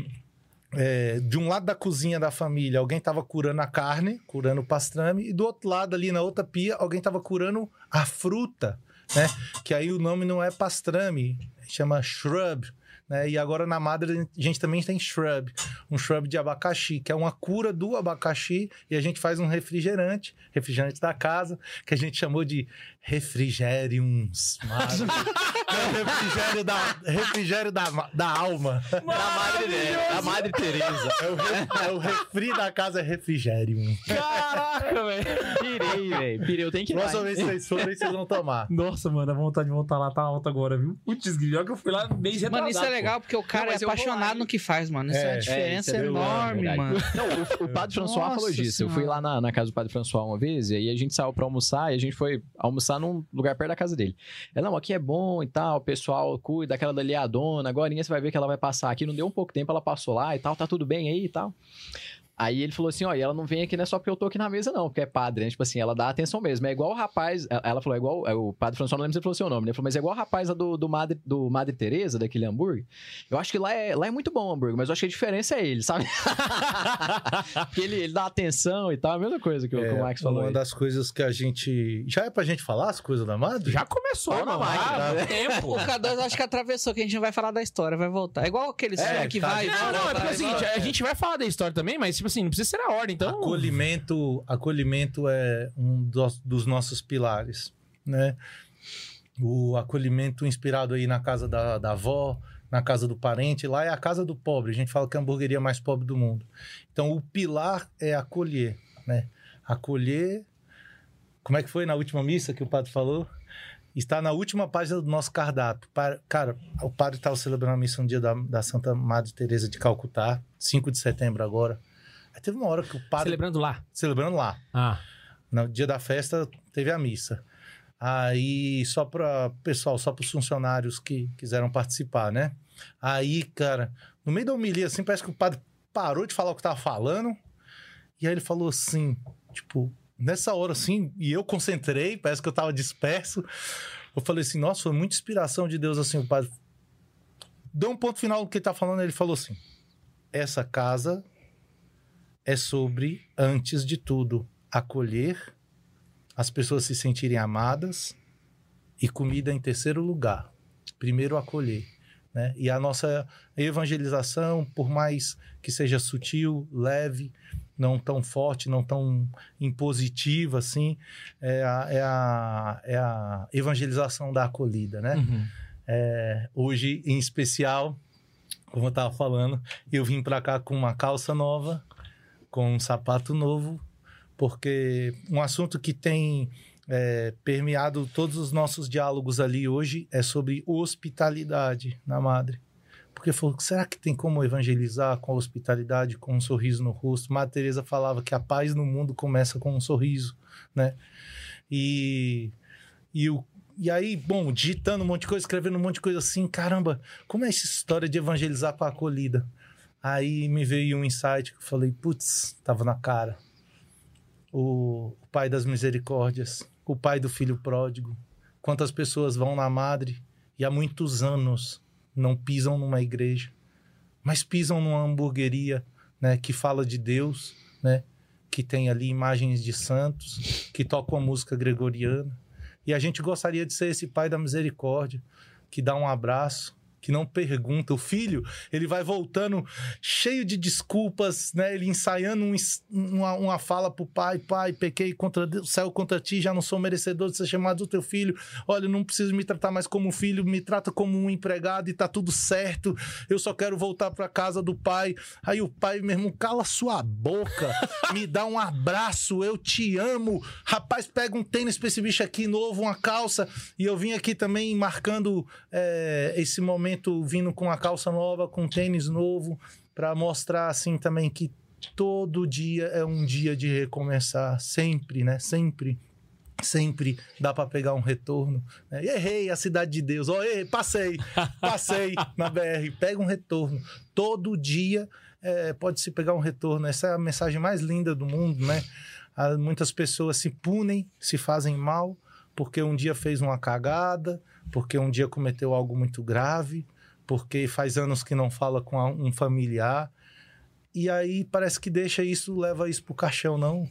Speaker 4: é, de um lado da cozinha da família, alguém tava curando a carne, curando o pastrame, e do outro lado ali na outra pia, alguém tava curando a fruta, né? Que aí o nome não é pastrame, chama shrub. Né? E agora na Madre a gente também tem shrub, um shrub de abacaxi, que é uma cura do abacaxi, e a gente faz um refrigerante, refrigerante da casa, que a gente chamou de refrigeriums. Madre. <laughs> É refrigério da, refrigério da, da alma.
Speaker 2: Da madre, da madre Teresa.
Speaker 4: É o, re- é o refri da casa é refrigerium.
Speaker 1: Caraca, velho.
Speaker 2: Pirei, velho. Pirei, eu tenho que ir lá.
Speaker 4: Próxima vez que vocês forem, vocês vão tomar.
Speaker 1: Nossa, mano, a vontade de voltar lá tá alta agora, viu? Putz, grilhão que eu fui lá mês retrasado.
Speaker 3: Mano, isso é legal porque o cara
Speaker 2: Não,
Speaker 3: é
Speaker 2: lá,
Speaker 3: apaixonado no que faz, mano. Isso é,
Speaker 4: É,
Speaker 3: uma
Speaker 4: é,
Speaker 3: diferença
Speaker 2: é verdade,
Speaker 3: enorme,
Speaker 2: verdade.
Speaker 3: mano.
Speaker 2: Não, o, o Padre François
Speaker 3: Nossa
Speaker 2: falou disso. Eu fui
Speaker 3: Senhora.
Speaker 2: lá na, na casa do Padre François uma vez, e aí a gente saiu pra almoçar, e a gente foi almoçar num lugar perto da casa dele. Ela, não, aqui é bom e tal, o pessoal cuida, aquela dali é a dona, agora você vai ver que ela vai passar aqui. Não deu um pouco tempo, ela passou lá e tal, tá tudo bem aí e tal. Aí ele falou assim, ó, e ela não vem aqui não é só porque eu tô aqui na mesa não, porque é padre, né? Tipo assim, ela dá atenção mesmo. É igual o rapaz, ela falou, é igual, é, o padre François, não lembro se ele falou seu nome, né? Ele falou, mas é igual o rapaz lá do, do, Madre, do Madre Teresa, daquele hambúrguer. Eu acho que lá é, lá é muito bom o hambúrguer, mas eu acho que a diferença é ele, sabe? <laughs> porque ele, ele dá atenção e tal, a mesma coisa que, o- que o Max falou
Speaker 4: É, uma
Speaker 2: aí.
Speaker 4: das coisas que a gente. Já é pra gente falar as coisas da Madre?
Speaker 1: Já começou, não.
Speaker 2: na máquina,
Speaker 1: Ah,
Speaker 2: né?
Speaker 1: tempo.
Speaker 3: O K2 acho que atravessou, que a gente não vai falar da história, vai voltar. É igual aqueles
Speaker 4: É,
Speaker 3: que
Speaker 4: tá.
Speaker 3: vai.
Speaker 1: Não, não, é porque
Speaker 3: vai,
Speaker 1: assim,
Speaker 3: volta.
Speaker 1: a gente vai falar da história também, mas, tipo assim, não precisa ser na ordem, então.
Speaker 4: Acolhimento, acolhimento é um dos, dos nossos pilares, né? O acolhimento inspirado aí na casa da, da avó, na casa do parente, lá é a casa do pobre. A gente fala que é a hamburgueria mais pobre do mundo. Então, o pilar é acolher, né? Acolher Como é que foi na última missa que o padre falou? Está na última página do nosso cardápio. Cara, o padre estava celebrando a missa no dia da, da Santa Madre Teresa de Calcutá, 5 de setembro agora. Aí teve uma hora que o padre...
Speaker 1: Celebrando lá.
Speaker 4: Celebrando lá.
Speaker 1: Ah.
Speaker 4: No dia da festa teve a missa. Aí, só para pessoal, só para os funcionários que quiseram participar, né? Aí, cara, no meio da homilia, assim, parece que o padre parou de falar o que tava falando. E aí ele falou assim, tipo, nessa hora assim, e eu concentrei, parece que eu tava disperso. Eu falei assim, nossa, foi muita inspiração de Deus, assim, o padre. Deu um ponto final no que ele tá falando, ele falou assim: essa casa é sobre, antes de tudo, acolher, as pessoas se sentirem amadas e comida em terceiro lugar. Primeiro, acolher. Né? E a nossa evangelização, por mais que seja sutil, leve, não tão forte, não tão impositiva assim, é a, é a, é a evangelização da acolhida, né?
Speaker 1: Uhum.
Speaker 4: É, hoje, em especial, como eu estava falando, eu vim para cá com uma calça nova, com um sapato novo, porque um assunto que tem é, permeado todos os nossos diálogos ali hoje é sobre hospitalidade na Madre. Porque falou, será que tem como evangelizar com a hospitalidade, com um sorriso no rosto? Madre Teresa falava que a paz no mundo começa com um sorriso, né? E, e, o, e aí, bom, digitando um monte de coisa, escrevendo um monte de coisa assim, caramba, como é essa história de evangelizar com a acolhida? Aí me veio um insight que eu falei, putz, tava na cara. O, o pai das misericórdias, o pai do filho pródigo. Quantas pessoas vão na madre e há muitos anos não pisam numa igreja, mas pisam numa hamburgueria, né, que fala de Deus, né, que tem ali imagens de santos, que toca uma música gregoriana. E a gente gostaria de ser esse pai da misericórdia, que dá um abraço, que não pergunta. O filho, ele vai voltando cheio de desculpas, né? Ele ensaiando um, uma, uma fala pro pai: pai, pequei contra Deus, saiu contra ti, já não sou merecedor de ser chamado do teu filho. Olha, não preciso me tratar mais como filho, me trata como um empregado e tá tudo certo. Eu só quero voltar pra casa do pai. Aí o pai, meu irmão, cala sua boca, me dá um abraço, eu te amo. Rapaz, pega um tênis pra esse bicho aqui novo, uma calça. E eu vim aqui também marcando é, esse momento vindo com a calça nova, com tênis novo, para mostrar assim também que todo dia é um dia de recomeçar, sempre, né? Sempre. Sempre dá para pegar um retorno. Né? Errei a cidade de Deus. Ó, errei, passei, <laughs> passei na BR. Pega um retorno. Todo dia é, pode se pegar um retorno. Essa é a mensagem mais linda do mundo, né? Há muitas pessoas se punem, se fazem mal, porque um dia fez uma cagada, porque um dia cometeu algo muito grave, porque faz anos que não fala com um familiar. E aí parece que deixa isso, leva isso pro caixão, não.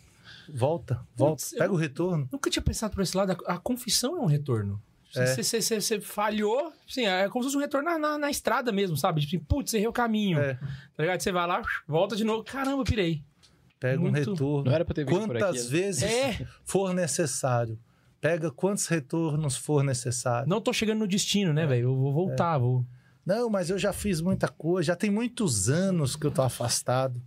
Speaker 4: Volta, volta,
Speaker 1: Putz,
Speaker 4: pega o retorno.
Speaker 1: Nunca tinha pensado por esse lado. A, a confissão é um retorno.
Speaker 4: É.
Speaker 1: Você, você falhou, assim, é como se fosse um retorno na, na- na estrada mesmo, sabe? Tipo, putz, errei o caminho.
Speaker 4: É.
Speaker 1: Tá ligado? Você vai lá, volta de novo. Caramba, pirei.
Speaker 4: Pega um
Speaker 1: Muito-
Speaker 4: retorno.
Speaker 2: Não era pra ter vindo por aqui.
Speaker 4: Quantas vezes
Speaker 1: É.
Speaker 4: for necessário. Pega quantos retornos for necessário.
Speaker 1: Não tô chegando no destino,
Speaker 4: É.
Speaker 1: né, velho? Eu vou voltar, vou.
Speaker 4: Não, mas eu já fiz muita coisa. Já tem muitos anos que eu tô afastado.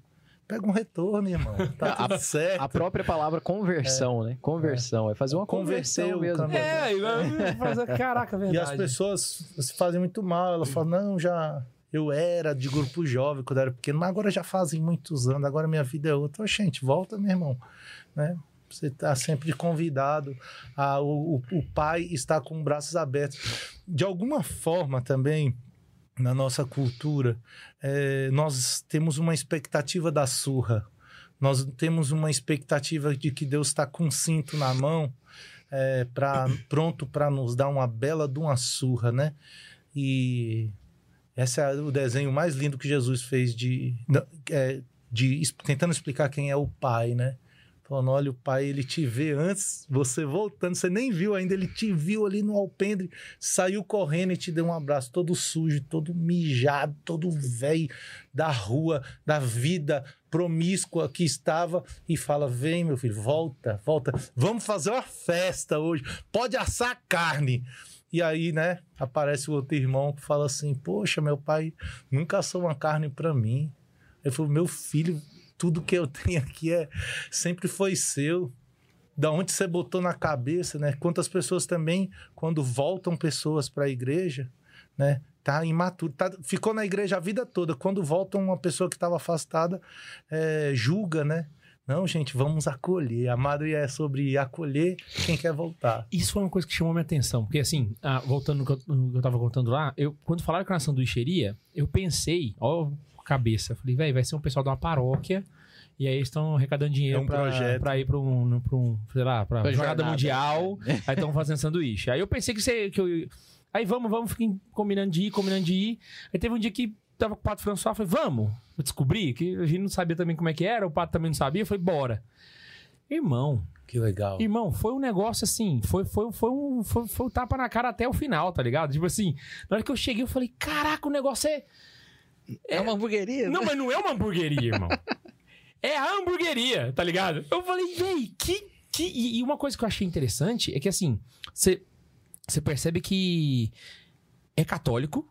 Speaker 4: Pega um retorno, irmão. <laughs> Tá
Speaker 2: A-
Speaker 4: tudo certo.
Speaker 2: A própria palavra conversão, né? Conversão. É fazer uma conversão
Speaker 4: Converteu
Speaker 2: mesmo.
Speaker 4: também.
Speaker 1: É, igual- <laughs> caraca,
Speaker 4: E
Speaker 1: verdade.
Speaker 4: as pessoas se fazem muito mal. Elas falam, não, já. Eu era de grupo jovem quando era pequeno, mas agora já fazem muitos anos, agora minha vida é outra. Ô, gente, volta, meu irmão. Né? Você está sempre convidado. A, o, o- o pai está com braços abertos. De alguma forma também, na nossa cultura, eh, nós temos uma expectativa da surra. Nós temos uma expectativa de que Deus está com um cinto na mão, eh, pra, <coughs> pronto para nos dar uma bela de uma surra, né? E esse é o desenho mais lindo que Jesus fez de, é, de tentando explicar quem é o pai, né? Falando, olha, o pai, ele te vê antes, você voltando, você nem viu ainda, ele te viu ali no alpendre, saiu correndo e te deu um abraço todo sujo, todo mijado, todo velho da rua, da vida promíscua que estava e fala: Vem, meu filho, volta, volta, vamos fazer uma festa hoje, pode assar carne. E aí, né, aparece o outro irmão que fala assim: Poxa, meu pai nunca assou uma carne para mim. Ele falou: Meu filho, tudo que eu <laughs> tenho aqui é sempre foi seu. da onde você botou na cabeça, né? Quantas pessoas também, quando voltam pessoas para a igreja, né? Tá imaturo, tá, ficou na igreja a vida toda. Quando volta uma pessoa que estava afastada, é, julga, né? Não, gente, vamos acolher. A Madre é sobre acolher quem quer voltar.
Speaker 1: Isso foi uma coisa que chamou minha atenção. Porque, assim, ah, voltando no que, eu, eu tava contando lá, eu, quando falaram que era uma sanduicheria, eu pensei, ó, cabeça. Falei, velho, vai ser um pessoal de uma paróquia. E aí eles estão arrecadando dinheiro
Speaker 4: É um
Speaker 1: pra, pra ir pra um, pra um, sei lá, pra,
Speaker 2: Pra
Speaker 1: jogada
Speaker 2: jornada.
Speaker 1: mundial. <laughs> aí estão fazendo sanduíche. Aí eu pensei que, você, que eu... Aí vamos, vamos, fiquem combinando de ir, combinando de ir. Aí teve um dia que tava com o Pato François, falei, vamos. Eu descobri que a gente não sabia também como é que era, o Pato também não sabia. Falei, bora. Irmão,
Speaker 4: Que legal.
Speaker 1: Irmão, foi um negócio assim, foi, foi, foi, um, foi, foi um tapa na cara até o final, tá ligado? Tipo assim, na hora que eu cheguei, eu falei, caraca, o negócio é.
Speaker 3: É uma hamburgueria?
Speaker 1: Não, mas não é uma hamburgueria, irmão. <laughs> É a hamburgueria, tá ligado? Eu falei, véi, que. que... E, e uma coisa que eu achei interessante é que assim, você você percebe que é católico.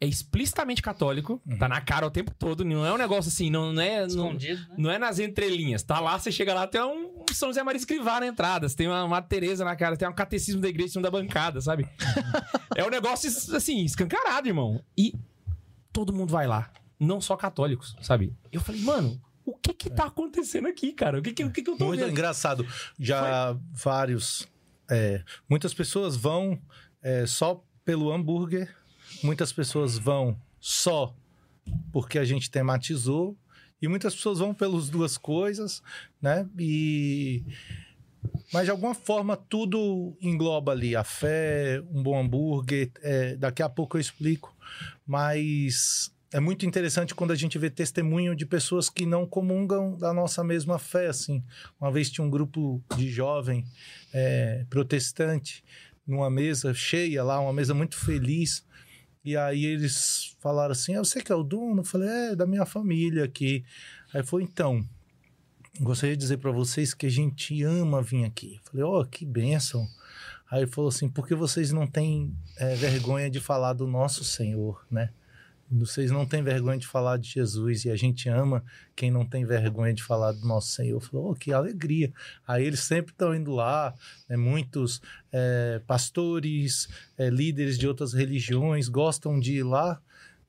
Speaker 1: É explicitamente católico, tá na cara o tempo todo, não é um negócio assim, não, não é. Não,
Speaker 3: Escondido, né?
Speaker 1: não é nas entrelinhas. Tá lá, você chega lá, tem um São José Maria Escrivá na entrada. Você tem uma, uma Tereza na cara, tem um catecismo da igreja em cima da bancada, sabe? <laughs> é um negócio, assim, escancarado, irmão. E todo mundo vai lá. Não só católicos, sabe? Eu falei, mano, o que que tá acontecendo aqui, cara? O que que, o que, que eu tô
Speaker 4: Muito
Speaker 1: vendo?
Speaker 4: engraçado. Já vários. é, muitas pessoas vão é, só pelo hambúrguer, muitas pessoas vão só porque a gente tematizou, e muitas pessoas vão pelas duas coisas, né? E. Mas de alguma forma tudo engloba ali a fé, um bom hambúrguer. é, daqui a pouco eu explico. Mas é muito interessante quando a gente vê testemunho de pessoas que não comungam da nossa mesma fé, assim. Uma vez tinha um grupo de jovem é, protestante numa mesa cheia lá, uma mesa muito feliz. E aí eles falaram assim: "Ah, Você que é o dono? Eu falei: É, da minha família aqui. Aí foi então. Gostaria de dizer para vocês que a gente ama vir aqui. Eu falei: Oh, que bênção. Aí ele falou assim: Por que vocês não têm é, vergonha de falar do nosso Senhor, né? Vocês não têm vergonha de falar de Jesus e a gente ama quem não tem vergonha de falar do nosso Senhor. Falou, oh, que alegria. Aí eles sempre estão indo lá, né? muitos é, pastores, é, líderes de outras religiões gostam de ir lá,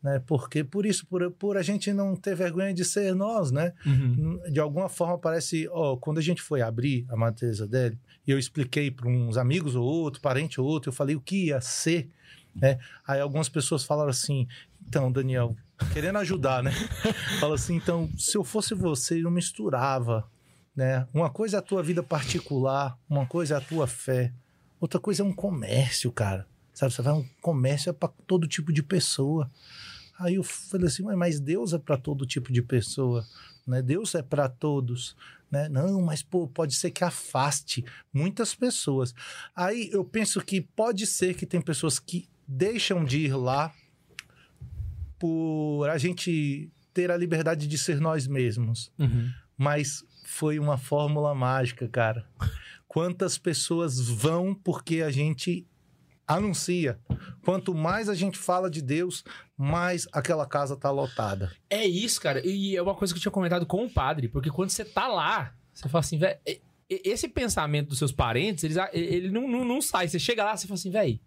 Speaker 4: né? Porque por isso, por, por a gente não ter vergonha de ser nós, né?
Speaker 1: Uhum.
Speaker 4: de alguma forma parece, ó, quando a gente foi abrir a matriz dele, e eu expliquei para uns amigos ou outro, parente ou outro, eu falei o que ia ser, né? Aí algumas pessoas falaram assim, então, Daniel, querendo ajudar, né? <laughs> Fala assim, então, se eu fosse você, eu misturava, né? Uma coisa é a tua vida particular, uma coisa é a tua fé, outra coisa é um comércio, cara. Sabe, você vai um comércio é para todo tipo de pessoa. Aí eu falei assim, "Ué, mas Deus é para todo tipo de pessoa, né? Deus é para todos, né? Não, mas pô, pode ser que afaste muitas pessoas. Aí eu penso que pode ser que tem pessoas que deixam de ir lá por a gente ter a liberdade de ser nós mesmos,
Speaker 1: Uhum.
Speaker 4: mas foi uma fórmula mágica, cara. Quantas pessoas vão porque a gente anuncia? Quanto mais a gente fala de Deus, mais aquela casa tá lotada.
Speaker 1: É isso, cara. E é uma coisa que eu tinha comentado com o padre, porque quando você tá lá, você fala assim, velho, esse pensamento dos seus parentes, eles, ele não, não, não sai. Você chega lá, você fala assim, velho,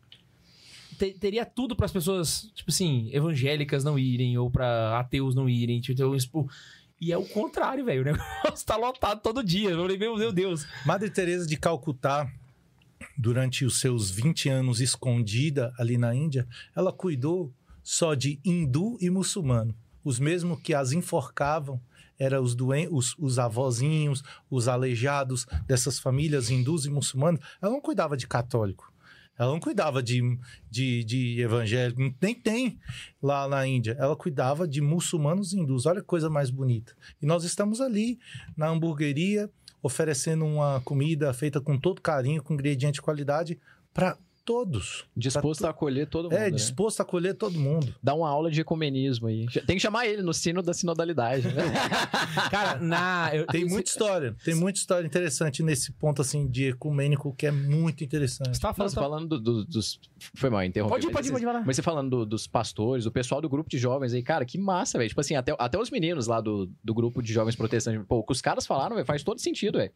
Speaker 1: teria tudo para as pessoas, tipo assim, evangélicas não irem, ou para ateus não irem, tipo, então, tipo, e é o contrário, velho. O <laughs> negócio tá lotado todo dia. Eu falei, meu, meu Deus.
Speaker 4: Madre Teresa de Calcutá, durante os seus 20 anos escondida ali na Índia, ela cuidou só de hindu e muçulmano. Os mesmos que as enforcavam eram os, os, os avózinhos, os aleijados dessas famílias hindus e muçulmanas. Ela não cuidava de católico. Ela não cuidava de, de, de evangélico, nem tem lá na Índia. Ela cuidava de muçulmanos e hindus. Olha que coisa mais bonita. E nós estamos ali na hamburgueria, oferecendo uma comida feita com todo carinho, com ingrediente de qualidade, para todos.
Speaker 2: Disposto a acolher todo mundo.
Speaker 4: É,
Speaker 2: né?
Speaker 4: disposto a acolher todo mundo.
Speaker 2: Dá uma aula de ecumenismo aí. Tem que chamar ele no sino da sinodalidade. Né? <laughs>
Speaker 1: Cara, na. eu-
Speaker 4: Tem muita história, tem muita história interessante nesse ponto assim de ecumênico que é muito interessante.
Speaker 1: Você
Speaker 2: Não,
Speaker 1: falando.
Speaker 2: você falando do- do- dos. Foi mal, interromper.
Speaker 1: Pode ir,
Speaker 2: mas
Speaker 1: pode ir, pode ir.
Speaker 2: Mas você falando do- dos pastores, do pessoal do grupo de jovens aí, cara, que massa, velho. Tipo assim, até, até os meninos lá do, do grupo de jovens protestantes. Pô, o que os caras falaram, velho, faz todo sentido, velho.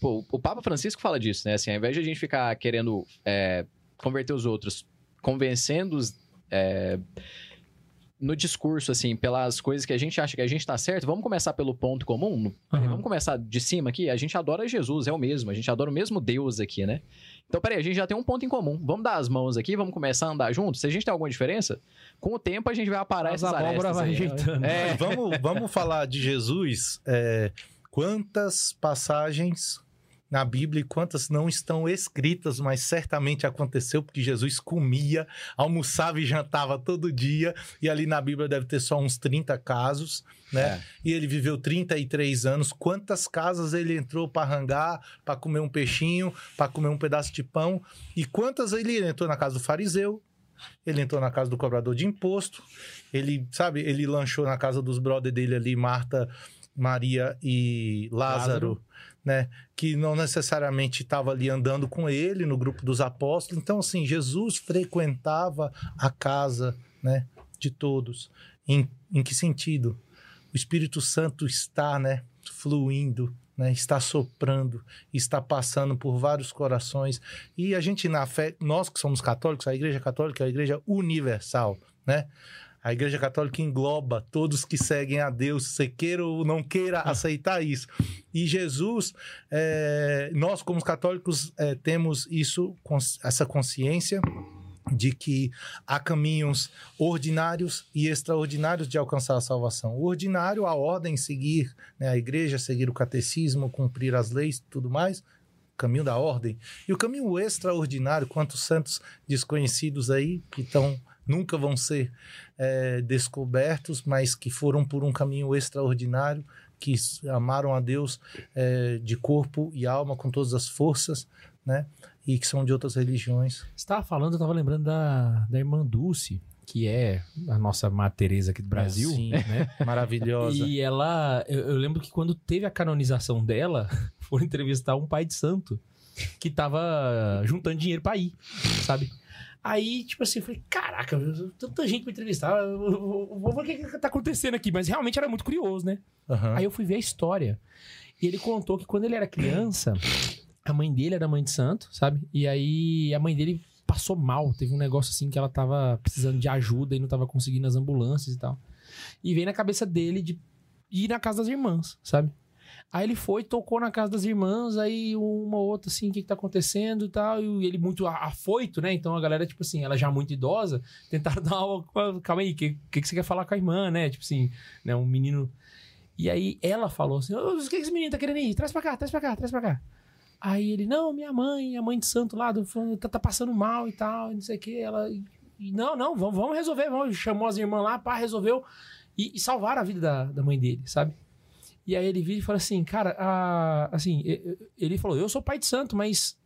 Speaker 2: Pô, o Papa Francisco fala disso, né? Assim, ao invés de a gente ficar querendo é, converter os outros, convencendo-os é, no discurso, assim, pelas coisas que a gente acha que a gente tá certo, vamos começar pelo ponto comum?
Speaker 1: Uhum.
Speaker 2: Vamos começar de cima aqui? A gente adora Jesus, é o mesmo. A gente adora o mesmo Deus aqui, né? Então, peraí, a gente já tem um ponto em comum. Vamos dar as mãos aqui, vamos começar a andar juntos? Se a gente tem alguma diferença, com o tempo a gente vai aparar
Speaker 1: As
Speaker 2: essas
Speaker 1: abóbora
Speaker 2: arestas
Speaker 1: vai
Speaker 2: aí.
Speaker 1: rejeitando.
Speaker 2: É,
Speaker 4: vamos, vamos falar de Jesus. é, quantas passagens na Bíblia e quantas não estão escritas, mas certamente aconteceu porque Jesus comia, almoçava e jantava todo dia, e ali na Bíblia deve ter só uns 30 casos, né?
Speaker 2: É.
Speaker 4: E ele viveu 33 anos. Quantas casas ele entrou para rangar, para comer um peixinho, para comer um pedaço de pão? E quantas ele entrou na casa do fariseu? Ele entrou na casa do cobrador de imposto. Ele, sabe, ele lanchou na casa dos brother dele ali, Marta, Maria e Lázaro,
Speaker 1: Lázaro.
Speaker 4: Né? Que não necessariamente estava ali andando com ele no grupo dos apóstolos. Então, assim, Jesus frequentava a casa, né, de todos. Em, em que sentido? O Espírito Santo está, né, fluindo, né, está soprando, está passando por vários corações. E a gente na fé, nós que somos católicos, a Igreja Católica é a Igreja universal, né? A Igreja Católica engloba todos que seguem a Deus, você queira ou não queira aceitar isso. E Jesus, é, nós como católicos é, temos isso, essa consciência de que há caminhos ordinários e extraordinários de alcançar a salvação. O ordinário, a ordem, seguir né, a igreja, seguir o catecismo, cumprir as leis, tudo mais, caminho da ordem. E o caminho extraordinário, quantos santos desconhecidos aí que estão nunca vão ser é, descobertos, mas que foram por um caminho extraordinário, que amaram a Deus é, de corpo e alma com todas as forças, né? E que são de outras religiões.
Speaker 1: Você tava falando, eu tava lembrando da, da irmã Dulce, que é a nossa Má Teresa aqui do Brasil,
Speaker 4: Sim.
Speaker 1: né?
Speaker 4: Maravilhosa.
Speaker 1: E ela, eu, eu lembro que quando teve a canonização dela, <laughs> foram entrevistar um pai de santo que tava juntando dinheiro pra ir, sabe? Aí, tipo assim, eu falei, caraca, tanta gente pra entrevistar, eu- eu- eu vou ver o que, que tá acontecendo aqui. Mas realmente era muito curioso, né?
Speaker 4: Aham.
Speaker 1: Aí eu fui ver a história. E ele contou que quando ele era criança, a mãe dele era mãe de santo, sabe? E aí a mãe dele passou mal. Teve um negócio assim que ela tava precisando de ajuda e não tava conseguindo as ambulâncias e tal. E veio na cabeça dele de ir na casa das irmãs, sabe? Aí ele foi, tocou na casa das irmãs, aí uma ou outra assim, o que, que tá acontecendo e tal. E ele muito afoito, né? Então a galera, tipo assim, ela já muito idosa, <laughs> tentaram dar uma. Calma aí, o que, que, que você quer falar com a irmã, né? Tipo assim, né? Um menino. E aí ela falou assim: "Ô, o que que esse menino tá querendo ir? Traz pra cá, traz pra cá, traz pra cá. Aí ele, não, minha mãe, a mãe de santo lá, tá, tá passando mal e tal, e não sei o que. Ela, não, não, vamos, vamos resolver. Vamos. Chamou as irmãs lá, pá, resolveu. E, e a vida da, da mãe dele, sabe? E aí ele vira e fala assim, cara, a- assim, ele falou, eu sou pai de santo, mas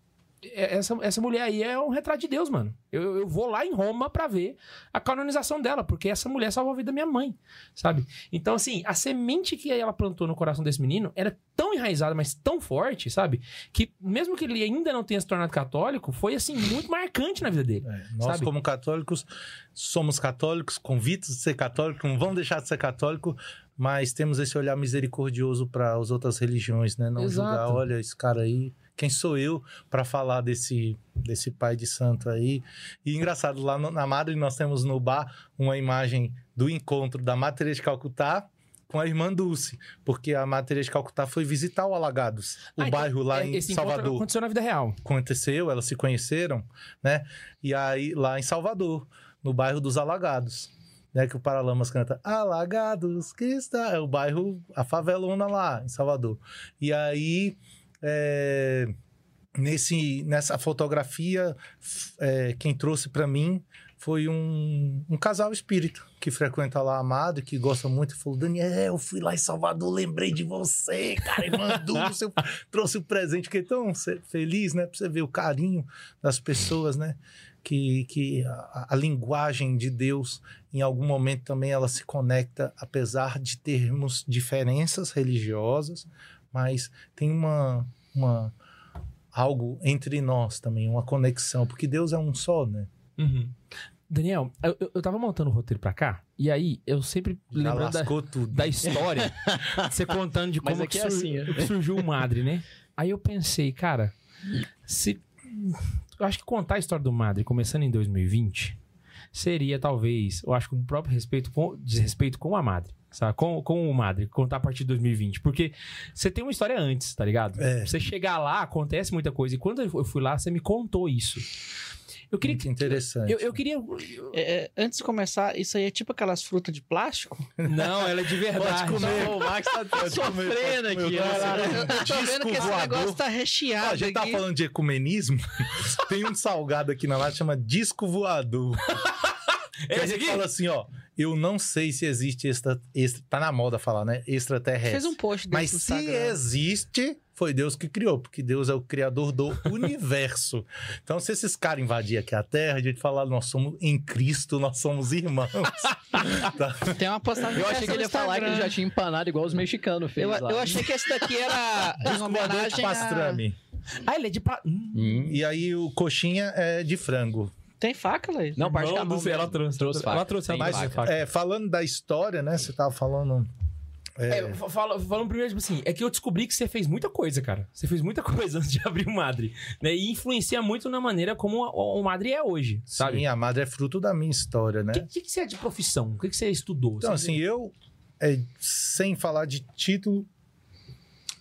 Speaker 1: essa, essa mulher aí é um retrato de Deus, mano. Eu, eu vou lá em Roma pra ver a canonização dela, porque essa mulher salvou a vida da minha mãe, sabe? Então, assim, a semente que ela plantou no coração desse menino era tão enraizada, mas tão forte, sabe? Que mesmo que ele ainda não tenha se tornado católico, foi, assim, muito marcante na vida dele.
Speaker 4: É, nós,
Speaker 1: Sabe?
Speaker 4: como católicos, somos católicos, convictos de ser católico, não vamos deixar de ser católico, mas temos esse olhar misericordioso para as outras religiões, né? Não
Speaker 1: Exato.
Speaker 4: julgar, olha, esse cara aí, quem sou eu para falar desse, desse pai de santo aí? E engraçado, lá no- na Madre nós temos no bar uma imagem do encontro da Teresa de Calcutá com a irmã Dulce, porque a Teresa de Calcutá foi visitar o Alagados, o
Speaker 1: Ah,
Speaker 4: bairro lá
Speaker 1: é,
Speaker 4: em Salvador
Speaker 1: aconteceu na vida real.
Speaker 4: aconteceu, elas se conheceram, né? E aí, lá em Salvador, no bairro dos Alagados, né? Que o Paralamas canta Alagados, que. É o bairro, a favelona lá, em Salvador. E aí, é, nesse, nessa fotografia, é, quem trouxe para mim foi um, um casal espírito que frequenta lá Amado, que gosta muito, e falou: Daniel, eu fui lá em Salvador, lembrei de você, cara, <laughs> e mandou, trouxe o presente, fiquei tão feliz, né? Pra você ver o carinho das pessoas, né? Que, que a, a linguagem de Deus, em algum momento também ela se conecta, apesar de termos diferenças religiosas, mas tem uma, uma algo entre nós também, uma conexão, porque Deus é um só, né?
Speaker 1: Daniel, eu, eu- eu tava montando o roteiro pra cá, e aí eu sempre lembrando da, da história, você contando de <laughs> como
Speaker 2: aqui
Speaker 1: que,
Speaker 2: é
Speaker 1: sur-
Speaker 2: assim, é.
Speaker 1: que surgiu o Madre, né? Aí eu pensei, cara, se. Eu acho que contar a história do Madre começando em 2020 seria talvez, eu acho que um próprio respeito com, desrespeito com a Madre. Sabe? Com, com o Madre, contar a partir de 2020. Porque você tem uma história antes, tá ligado?
Speaker 4: É.
Speaker 1: Você chegar lá, acontece muita coisa. E quando eu fui lá, você me contou isso. Eu queria
Speaker 4: Muito interessante.
Speaker 1: Eu, eu queria.
Speaker 3: É, é, antes de começar, isso aí é tipo aquelas frutas de plástico?
Speaker 1: Não, ela é de verdade.
Speaker 4: Pode comer.
Speaker 2: o Max tá sofrendo aqui.
Speaker 4: Lá.
Speaker 2: né?
Speaker 3: Eu tô vendo que esse negócio tá recheado
Speaker 4: a gente tá
Speaker 3: aqui.
Speaker 4: falando de ecumenismo. <laughs> Tem um salgado aqui na lata que chama disco voador. Que a gente
Speaker 1: aqui?
Speaker 4: fala assim, ó. Eu não sei se existe extra, extra tá na moda falar, né? Extraterrestre.
Speaker 3: Fez um post desse
Speaker 4: Mas se
Speaker 3: Instagram.
Speaker 4: existe, foi Deus que criou, porque Deus é o criador do <laughs> universo. Então, se esses caras invadirem aqui a Terra, a gente falar, nós somos em Cristo, nós somos irmãos. <laughs> Tá?
Speaker 3: Tem uma postagem
Speaker 2: Eu achei que ele ia falar que ele
Speaker 3: Instagram.
Speaker 2: já tinha empanado igual os mexicanos fez
Speaker 3: Eu,
Speaker 2: lá.
Speaker 3: eu achei que esse daqui era <laughs>
Speaker 4: de
Speaker 3: homenagem a...
Speaker 4: pastrame.
Speaker 1: Ah, ele é de. Pa... Hum.
Speaker 4: E aí o coxinha é de frango.
Speaker 3: Tem faca, Laís?
Speaker 2: Não, parte com a mão
Speaker 1: do céu, ela trouxe.
Speaker 2: Trouxe
Speaker 1: ela
Speaker 2: faca.
Speaker 1: trouxe a
Speaker 2: Tem
Speaker 4: Mas
Speaker 1: faca.
Speaker 2: faca.
Speaker 4: é, falando da história, né? Você tava falando. É,
Speaker 1: É, fa- fala- falando primeiro, tipo assim, é que eu descobri que você fez muita coisa, cara. Você fez muita <laughs> coisa antes de abrir o Madre. Né? E influencia muito na maneira como o, o Madre é hoje, sabe?
Speaker 4: Sim, a madre é fruto da minha história, né?
Speaker 1: O que, que, que você é de profissão? O que, que você estudou?
Speaker 4: Então,
Speaker 1: Você-
Speaker 4: assim, eu, é, sem falar de título,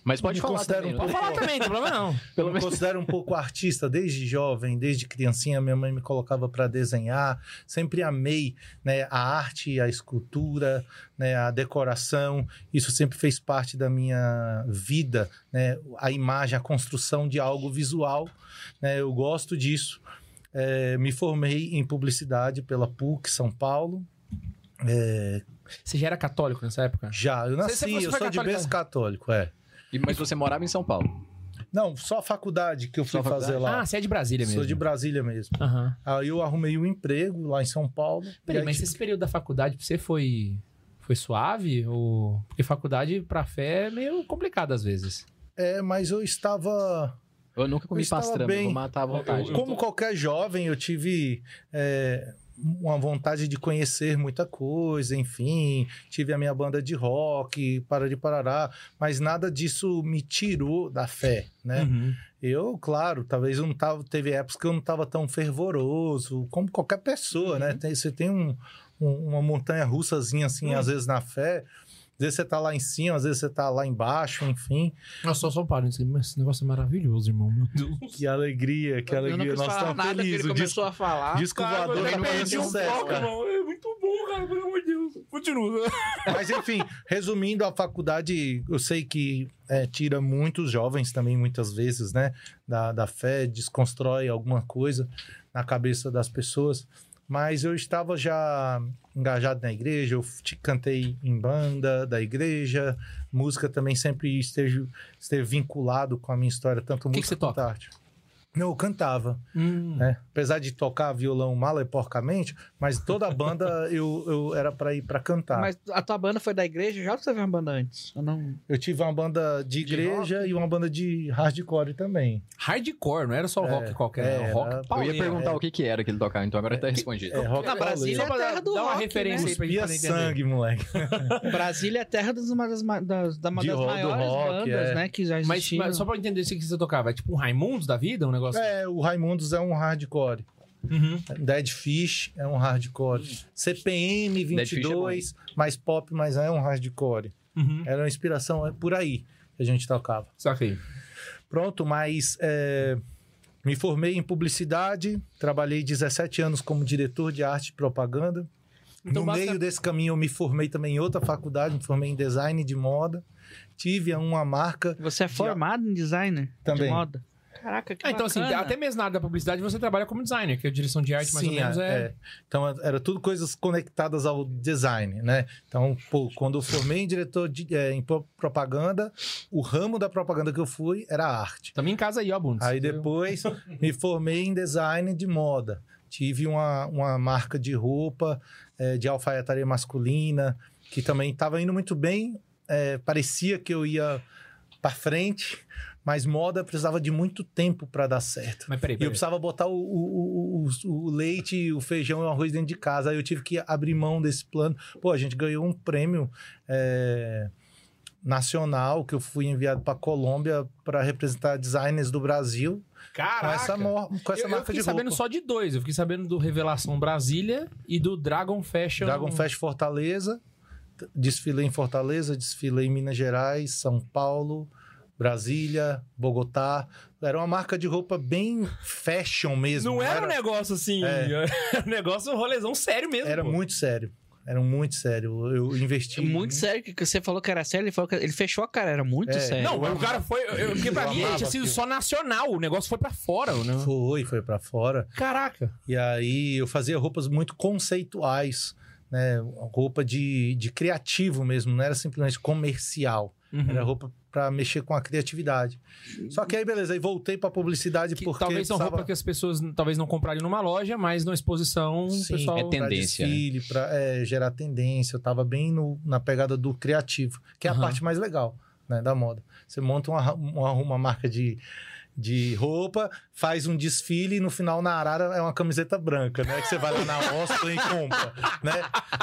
Speaker 2: Mas pode falar também.
Speaker 4: um
Speaker 2: não
Speaker 1: Pode falar também, não tem problema não. <laughs>
Speaker 2: Pelo
Speaker 4: me
Speaker 2: menos-
Speaker 4: considero um pouco artista desde jovem, desde criancinha. Minha mãe me colocava para desenhar. Sempre amei né, a arte, a escultura, né, a decoração. Isso sempre fez parte da minha vida. Né, a imagem, a construção de algo visual. Né, eu gosto disso. É, me formei em publicidade pela PUC São Paulo. É,
Speaker 1: Você já era católico nessa época?
Speaker 4: já, eu
Speaker 1: Você-
Speaker 4: nasci,
Speaker 1: você foi
Speaker 4: eu sou de berço católico, é.
Speaker 2: E- Mas você morava em São Paulo.
Speaker 4: Não, só a faculdade que eu fui fazer lá.
Speaker 1: Ah, você é de Brasília mesmo.
Speaker 4: Sou de Brasília mesmo.
Speaker 1: Aham.
Speaker 4: Aí eu arrumei um emprego lá em São Paulo.
Speaker 1: Peraí,
Speaker 4: aí,
Speaker 1: mas
Speaker 4: tipo,
Speaker 1: esse período da faculdade pra você foi, foi suave? Ou... Porque faculdade pra fé é meio complicado às vezes.
Speaker 4: É, mas eu estava.
Speaker 2: Eu nunca comi
Speaker 4: Eu bem.
Speaker 2: vou matar à vontade.
Speaker 4: Como qualquer jovem, eu tive é, uma vontade de conhecer muita coisa, enfim. Tive a minha banda de rock, para de parará, mas nada disso me tirou da fé, né?
Speaker 1: Uhum.
Speaker 4: Eu, claro, talvez eu não tava. Teve épocas que eu não estava tão fervoroso, como qualquer pessoa, né? Tem- você tem um- um- uma montanha russazinha, assim, às vezes na fé. Às vezes você tá lá em cima, às vezes você tá lá embaixo, enfim.
Speaker 1: Nossa, só só para esse negócio é maravilhoso, irmão. Meu Deus. <laughs>
Speaker 4: Que alegria, que
Speaker 3: Eu
Speaker 4: alegria. Nós estamos
Speaker 3: ele
Speaker 4: felizes. O
Speaker 3: começou
Speaker 4: disco,
Speaker 3: a falar.
Speaker 4: disco voador tá fazendo sucesso, cara.
Speaker 1: É muito bom, cara, pelo amor de Deus. Continua. <laughs>
Speaker 4: Mas enfim, resumindo, a faculdade, eu sei que é, tira muitos jovens também, muitas vezes, né? Da, da fé, desconstrói alguma coisa na cabeça das pessoas. Mas eu estava já engajado na igreja, eu te- cantei em banda da igreja, música também sempre esteve, esteve vinculado com a minha história, tanto
Speaker 1: que
Speaker 4: música
Speaker 1: você
Speaker 4: quanto
Speaker 1: toca?
Speaker 4: arte. Não, eu cantava.
Speaker 1: Hum.
Speaker 4: né? Apesar de tocar violão mal e porcamente, mas toda a banda <laughs> eu, eu era para ir para cantar.
Speaker 3: Mas a tua banda foi da igreja? Já ou você teve uma banda antes? Eu não...
Speaker 4: Eu tive uma banda de
Speaker 3: De
Speaker 4: igreja e uma banda de hardcore também.
Speaker 1: Hardcore, não era só
Speaker 4: É,
Speaker 1: rock qualquer,
Speaker 4: é,
Speaker 1: era rock
Speaker 4: era-
Speaker 2: Eu ia perguntar o que, que era que ele tocava, então agora tá respondido.
Speaker 4: É, rock
Speaker 3: Na Brasília
Speaker 1: Só
Speaker 3: é
Speaker 1: pra
Speaker 3: a terra do
Speaker 1: uma
Speaker 3: rock,
Speaker 1: referência
Speaker 3: né?
Speaker 1: aí pra gente
Speaker 4: Cuspia sangue, moleque. <laughs>
Speaker 3: Brasília é terra das, uma das, das, da uma
Speaker 4: De
Speaker 3: das
Speaker 4: ro- do
Speaker 3: maiores
Speaker 4: rock,
Speaker 3: bandas,
Speaker 4: é.
Speaker 3: né? Que já
Speaker 1: Mas,
Speaker 3: existiam.
Speaker 1: mas só pra eu entender isso que você tocava, é tipo um Raimundos da vida, um negócio...
Speaker 4: É, o Raimundos é um hardcore.
Speaker 1: Uhum.
Speaker 4: Dead Fish é um hardcore. CPM
Speaker 2: Dead Fish é
Speaker 4: 22, mais pop, mas é um hardcore.
Speaker 1: Uhum.
Speaker 4: Era uma inspiração, é por aí que a gente tocava.
Speaker 1: Saquei.
Speaker 4: Pronto, mas é, me formei em publicidade, trabalhei 17 anos como diretor de arte e propaganda.
Speaker 1: Então,
Speaker 4: no
Speaker 1: basta-
Speaker 4: meio desse caminho, eu me formei também em outra faculdade, me formei em design de moda. Tive uma marca
Speaker 3: Você é formado em designer
Speaker 4: Também.
Speaker 3: de moda? Caraca, que
Speaker 1: Ah, então, assim,
Speaker 3: bacana.
Speaker 1: até mesmo na área da publicidade você trabalha como designer, que é a direção de arte, mais ou menos,
Speaker 4: é,
Speaker 1: é...
Speaker 4: é. Então, era tudo coisas conectadas ao design, né? Então, pô, quando eu formei em diretor de, é, em pro- propaganda, o ramo da propaganda que eu fui era arte.
Speaker 1: Também em casa aí, ó, Bundes.
Speaker 4: Aí depois me formei em design de moda. Tive uma, uma marca de roupa, é, de alfaiataria masculina, que também estava indo muito bem. É, parecia que eu ia para frente, mas moda precisava de muito tempo para dar certo.
Speaker 1: Mas peraí,
Speaker 4: E eu
Speaker 1: peraí.
Speaker 4: precisava botar o, o, o, o- leite, o feijão e o arroz dentro de casa. Aí eu tive que abrir mão desse plano. Pô, a gente ganhou um prêmio é, nacional que eu fui enviado para Colômbia para representar designers do Brasil
Speaker 1: Caraca!
Speaker 4: com essa, com essa
Speaker 1: eu, eu
Speaker 4: marca
Speaker 1: fiquei
Speaker 4: de
Speaker 1: sabendo
Speaker 4: roupa.
Speaker 1: só de dois. Eu fiquei sabendo do Revelação Brasília e do Dragon Fashion.
Speaker 4: Dragon Fest Fortaleza, desfilei em Fortaleza, desfilei em Minas Gerais, São Paulo, Brasília, Bogotá. Era uma marca de roupa bem fashion mesmo.
Speaker 1: Não era um negócio assim. <laughs> Era um negócio, um rolezão sério mesmo.
Speaker 4: Era
Speaker 1: pô.
Speaker 4: muito sério. Era muito sério. Eu investi.
Speaker 3: Muito sério, que você falou que era sério, ele, falou que ele fechou a cara, era muito
Speaker 4: É.
Speaker 3: sério.
Speaker 1: Não, o cara foi. eu- eu- Porque pra
Speaker 4: Eu
Speaker 1: mim tinha sido
Speaker 4: aquilo.
Speaker 1: só nacional. O negócio foi pra fora. Né?
Speaker 4: Foi, foi para fora.
Speaker 1: Caraca.
Speaker 4: E aí eu fazia roupas muito conceituais, né? Roupa de, de criativo mesmo, não era simplesmente comercial.
Speaker 1: Uhum.
Speaker 4: Era roupa para mexer com a criatividade. Só que aí, beleza, aí voltei para publicidade
Speaker 1: Que
Speaker 4: porque
Speaker 1: talvez são
Speaker 4: precisava-
Speaker 1: roupas que as pessoas talvez não comprariam numa loja, mas numa exposição,
Speaker 4: Sim,
Speaker 1: pessoal.
Speaker 2: é
Speaker 4: pra
Speaker 2: tendência, né?
Speaker 4: desfile, pra é, gerar tendência. Eu tava bem no- na pegada do criativo, que é
Speaker 1: Aham.
Speaker 4: a parte mais legal né, da moda. Você monta uma, uma, uma marca de, de roupa, faz um desfile e no final na Arara é uma camiseta branca, né? Que você vai lá na Osprey e compra, né?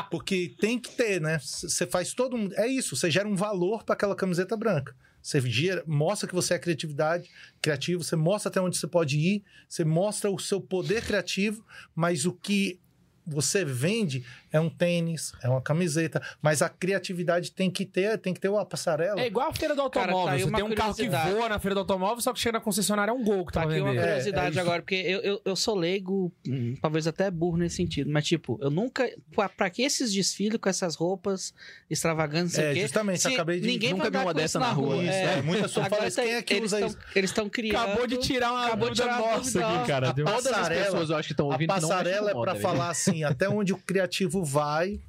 Speaker 4: Porque tem que ter, né? Você faz todo um... É isso, você gera um valor para aquela camiseta branca. Você gera, mostra que você é criatividade, criativo, você mostra até onde você pode ir, você mostra o seu poder criativo, mas o que você vende é um tênis, é uma camiseta, mas a criatividade tem que ter, tem que ter uma passarela.
Speaker 1: É igual a feira do
Speaker 3: Cara,
Speaker 1: automóvel.
Speaker 3: tá aí
Speaker 1: você tem um carro que voa na feira do automóvel, só que chega na concessionária é um gol que
Speaker 3: Tá
Speaker 1: tá
Speaker 3: aqui uma curiosidade
Speaker 4: É, é
Speaker 3: agora, porque eu, eu, eu sou leigo, hum, talvez até burro nesse sentido, mas tipo, eu nunca. Pra, pra que esses desfiles com essas roupas extravagantes, não sei
Speaker 4: É,
Speaker 3: o quê?
Speaker 4: justamente,
Speaker 3: Se
Speaker 4: acabei de-
Speaker 3: Ninguém
Speaker 2: nunca
Speaker 3: vai
Speaker 2: vi uma dessa na rua.
Speaker 4: Isso, é, muita pessoa
Speaker 3: Agora
Speaker 4: fala isso.
Speaker 3: tá-
Speaker 4: Quem é que
Speaker 3: eles
Speaker 4: usa
Speaker 3: tão-
Speaker 4: isso?
Speaker 3: Eles estão criando.
Speaker 1: Acabou de tirar uma
Speaker 3: Acabou de tirar
Speaker 1: nossa aqui, cara.
Speaker 2: As
Speaker 4: Passarela-
Speaker 2: pessoas, eu acho que estão
Speaker 4: A
Speaker 2: ouvindo, não mexem
Speaker 4: passarela é para
Speaker 2: moda,
Speaker 4: falar assim, até onde o criativo vai.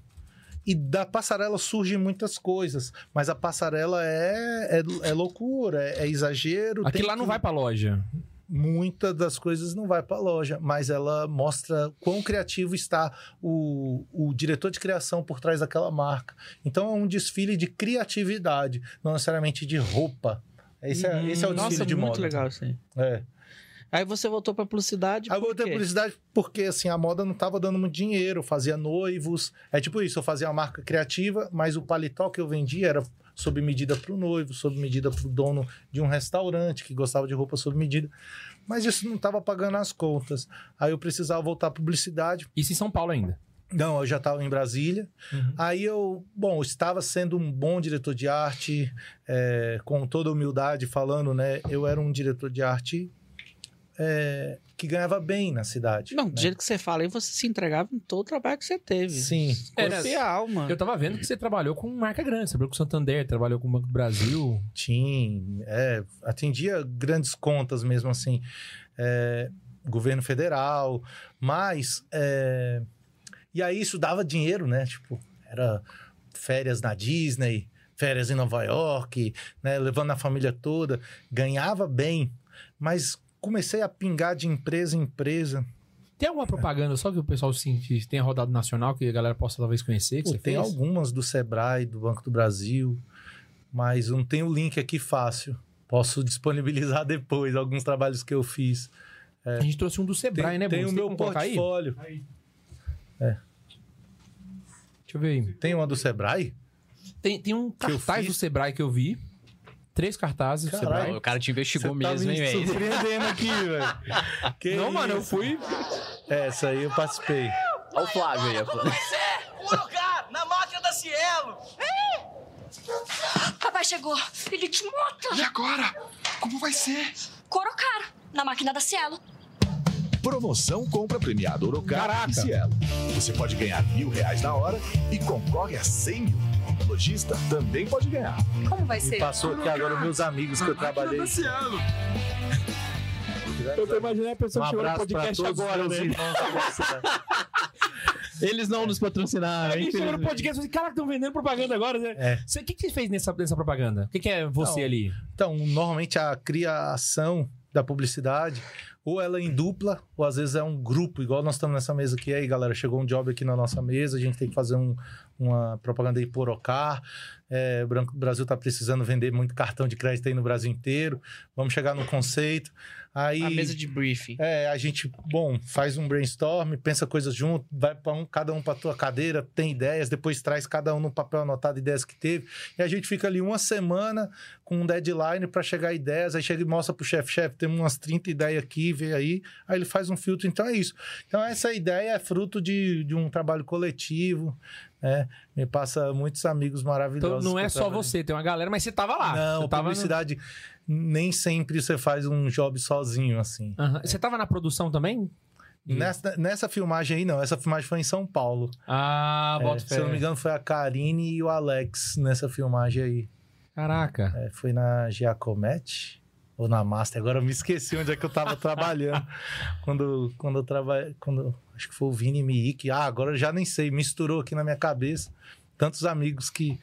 Speaker 4: E da passarela surgem muitas coisas, mas a passarela é, é, é loucura, é, é exagero.
Speaker 1: Aquilo
Speaker 4: tem
Speaker 1: lá não
Speaker 4: que-
Speaker 1: vai pra loja.
Speaker 4: Muitas das coisas não vai para loja, mas ela mostra quão criativo está o, o diretor de criação por trás daquela marca. Então é um desfile de criatividade, não necessariamente de roupa. Esse é, esse é o desfile
Speaker 3: Nossa,
Speaker 4: de
Speaker 3: muito
Speaker 4: moda.
Speaker 3: legal aí.
Speaker 4: É.
Speaker 3: Aí você voltou pra publicidade.
Speaker 4: Aí eu voltei à publicidade porque, assim, a moda não tava dando muito dinheiro. Eu fazia noivos. É tipo isso, eu fazia uma marca criativa, mas o paletó que eu vendia era sob medida para o noivo, sob medida para o dono de um restaurante que gostava de roupa sob medida. Mas isso não estava pagando as contas. Aí eu precisava voltar à publicidade.
Speaker 1: Isso em São Paulo ainda.
Speaker 4: Não, eu já estava em Brasília.
Speaker 1: Uhum.
Speaker 4: Aí eu, bom, eu estava sendo um bom diretor de arte, é, com toda humildade falando, né? Eu era um diretor de arte é, que ganhava bem na cidade.
Speaker 3: Não,
Speaker 4: né?
Speaker 3: do jeito que você fala aí, você se entregava em todo o trabalho que você teve.
Speaker 4: Sim.
Speaker 1: Era-
Speaker 3: Corpo e alma.
Speaker 1: Eu tava vendo que você trabalhou com marca grande. Você trabalhou com o Santander, trabalhou com o Banco do Brasil.
Speaker 4: Tinha, é, atendia grandes contas mesmo assim, é, governo federal, mas é, e aí isso dava dinheiro, né? Tipo, era férias na Disney, férias em Nova York, né? Levando a família toda, ganhava bem, mas comecei a pingar de empresa em empresa.
Speaker 1: Tem alguma propaganda só que o pessoal sim, que tenha rodado nacional que a galera possa talvez conhecer? Que
Speaker 4: Pô,
Speaker 1: você
Speaker 4: tem
Speaker 1: fez?
Speaker 4: algumas do Sebrae, do Banco do Brasil, mas não tem o link aqui fácil. Posso <laughs> disponibilizar depois alguns trabalhos que eu fiz.
Speaker 1: A gente trouxe um do Sebrae,
Speaker 4: tem
Speaker 1: né,
Speaker 4: tem
Speaker 1: Bruno?
Speaker 4: o meu
Speaker 1: colocar aí?
Speaker 4: portfólio.
Speaker 1: Deixa eu ver aí.
Speaker 4: Tem uma do Sebrae?
Speaker 1: Tem, tem um cartaz do Sebrae que eu vi. Três cartazes
Speaker 4: Caralho.
Speaker 2: O cara te investigou
Speaker 4: tá
Speaker 2: mesmo,
Speaker 4: me
Speaker 2: hein, velho?
Speaker 4: surpreendendo aqui, velho. <laughs>
Speaker 1: Não, mano, eu
Speaker 4: isso?
Speaker 1: fui.
Speaker 4: Essa aí eu participei.
Speaker 2: Olha o Flávio aí. ó.
Speaker 5: Um lugar na máquina da Cielo.
Speaker 6: Papai chegou. Ele te mata.
Speaker 7: E agora? Como vai ser?
Speaker 6: Corocar na máquina da Cielo.
Speaker 7: Promoção compra premiada Orocar
Speaker 1: Caraca.
Speaker 7: e Cielo. Você pode ganhar mil reais na hora e concorre a 100 mil. Lojista também pode ganhar.
Speaker 6: Como vai ser?
Speaker 4: passou aqui agora meus amigos que eu trabalhei.
Speaker 1: Eu tô imaginando a
Speaker 4: Um
Speaker 1: pessoa que chegou no podcast agora,
Speaker 4: os
Speaker 1: né? <laughs>
Speaker 2: Eles não nos patrocinaram,
Speaker 1: Alguém chegou no
Speaker 2: infelizmente.
Speaker 1: podcast e cara, estão vendendo propaganda agora, né?
Speaker 4: É.
Speaker 1: O que, que você fez nessa, nessa propaganda? O que, que é você
Speaker 4: Não.
Speaker 1: ali?
Speaker 4: Então, normalmente a criação da publicidade, ou ela é em dupla, ou às vezes é um grupo, igual nós estamos nessa mesa aqui. Aí, galera, chegou um job aqui na nossa mesa, a gente tem que fazer um- uma propaganda aí por Ocar. É, o o Brasil está precisando vender muito cartão de crédito aí no Brasil inteiro. Vamos chegar no conceito. Aí,
Speaker 3: A mesa de briefing.
Speaker 4: é, a gente, bom, faz um brainstorm, pensa coisas junto, vai para um, cada um para tua cadeira, tem ideias, depois traz cada um no papel anotado ideias que teve. E a gente fica ali uma semana com um deadline para chegar ideias, aí chega e mostra pro chefe, chefe, temos umas 30 ideias aqui, vê aí, aí ele faz um filtro, então é isso. Então essa ideia é fruto de, de um trabalho coletivo, né? Me passa muitos amigos
Speaker 1: Então
Speaker 4: maravilhosos.
Speaker 1: não
Speaker 4: que
Speaker 1: é só
Speaker 4: trabalhei.
Speaker 1: você, tem uma galera, mas você tava lá.
Speaker 4: Não,
Speaker 1: você tava no-
Speaker 4: publicidade, nem sempre você faz um job sozinho, assim.
Speaker 1: Aham. Você tava na produção também?
Speaker 4: Nessa, nessa filmagem aí, não. Essa filmagem foi em São Paulo.
Speaker 1: Ah,
Speaker 4: É,
Speaker 1: bota
Speaker 4: se eu não me engano, foi a Karine e o Alex nessa filmagem aí.
Speaker 1: Caraca.
Speaker 4: É, foi na Giacometti ou na Master. Agora eu me esqueci onde é que eu tava <laughs> trabalhando. quando, quando eu trabalhei. Quando, acho que foi o Vini Miik. Ah, agora eu já nem sei. Misturou aqui na minha cabeça. Tantos amigos que,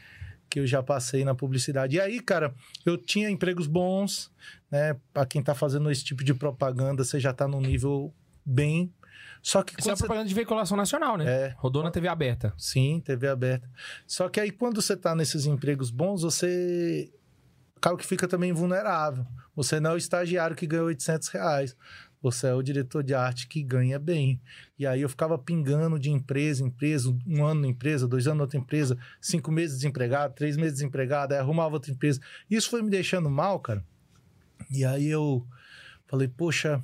Speaker 4: que eu já passei na publicidade. E aí, cara, eu tinha empregos bons, né? Pra quem tá fazendo esse tipo de propaganda, você já tá num nível bem. Só que
Speaker 1: Isso é
Speaker 4: você
Speaker 1: propaganda de veiculação nacional, né?
Speaker 4: É.
Speaker 1: Rodou na TV aberta.
Speaker 4: Sim, TV aberta. Só que aí, quando você tá nesses empregos bons, você acaba que fica também vulnerável. Você não é o estagiário que ganha 800 reais. Você é o diretor de arte que ganha bem. E aí eu ficava pingando de empresa em empresa, um ano na empresa, dois anos na outra empresa, cinco meses desempregado, três meses desempregado, aí arrumava outra empresa. Isso foi me deixando mal, cara. E aí eu falei, poxa,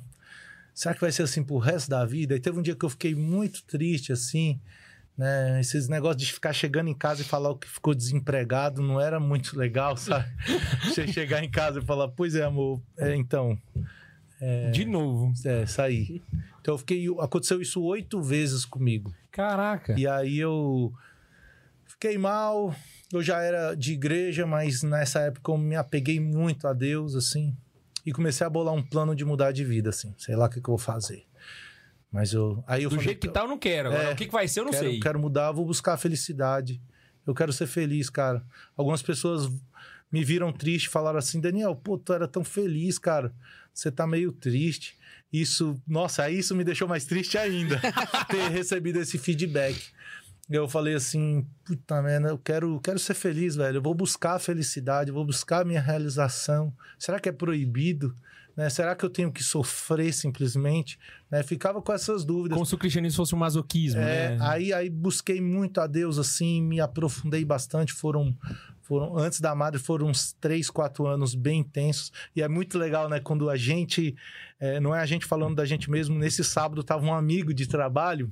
Speaker 4: será que vai ser assim pro resto da vida? E teve um dia que eu fiquei muito triste, assim, né? Esses negócios de ficar chegando em casa e falar que ficou desempregado não era muito legal, sabe? <laughs> Você chegar em casa e falar, pois é, amor, é, então,
Speaker 1: De novo.
Speaker 4: é, saí. Então eu fiquei. Aconteceu isso oito vezes comigo.
Speaker 1: Caraca.
Speaker 4: E aí eu fiquei mal. Eu já era de igreja, mas nessa época eu me apeguei muito a Deus, assim. E comecei a bolar um plano de mudar de vida, assim. Sei lá o que, que eu vou fazer. Mas eu. Aí eu
Speaker 1: Do
Speaker 4: falei,
Speaker 1: jeito que tá, eu não quero. Agora,
Speaker 4: É,
Speaker 1: o que, que vai ser, eu não
Speaker 4: quero,
Speaker 1: sei.
Speaker 4: quero mudar, vou buscar a felicidade. Eu quero ser feliz, cara. Algumas pessoas me viram triste, falaram assim: Daniel, pô, tu era tão feliz, cara. Você tá meio triste. Isso, nossa, aí isso me deixou mais triste ainda, <laughs> ter recebido esse feedback. Eu falei assim, puta merda, eu quero, quero ser feliz, velho. Eu vou buscar a felicidade, vou buscar a minha realização. Será que é proibido? Né? Será que eu tenho que sofrer simplesmente? Né? Ficava com essas dúvidas.
Speaker 1: Como se o cristianismo fosse um masoquismo,
Speaker 4: É,
Speaker 1: né?
Speaker 4: aí, aí busquei muito a Deus, assim, me aprofundei bastante. Foram, foram antes da madre, foram uns três, quatro anos bem intensos. E é muito legal, né? Quando a gente, é, não é a gente falando da gente mesmo. Nesse sábado tava um amigo de trabalho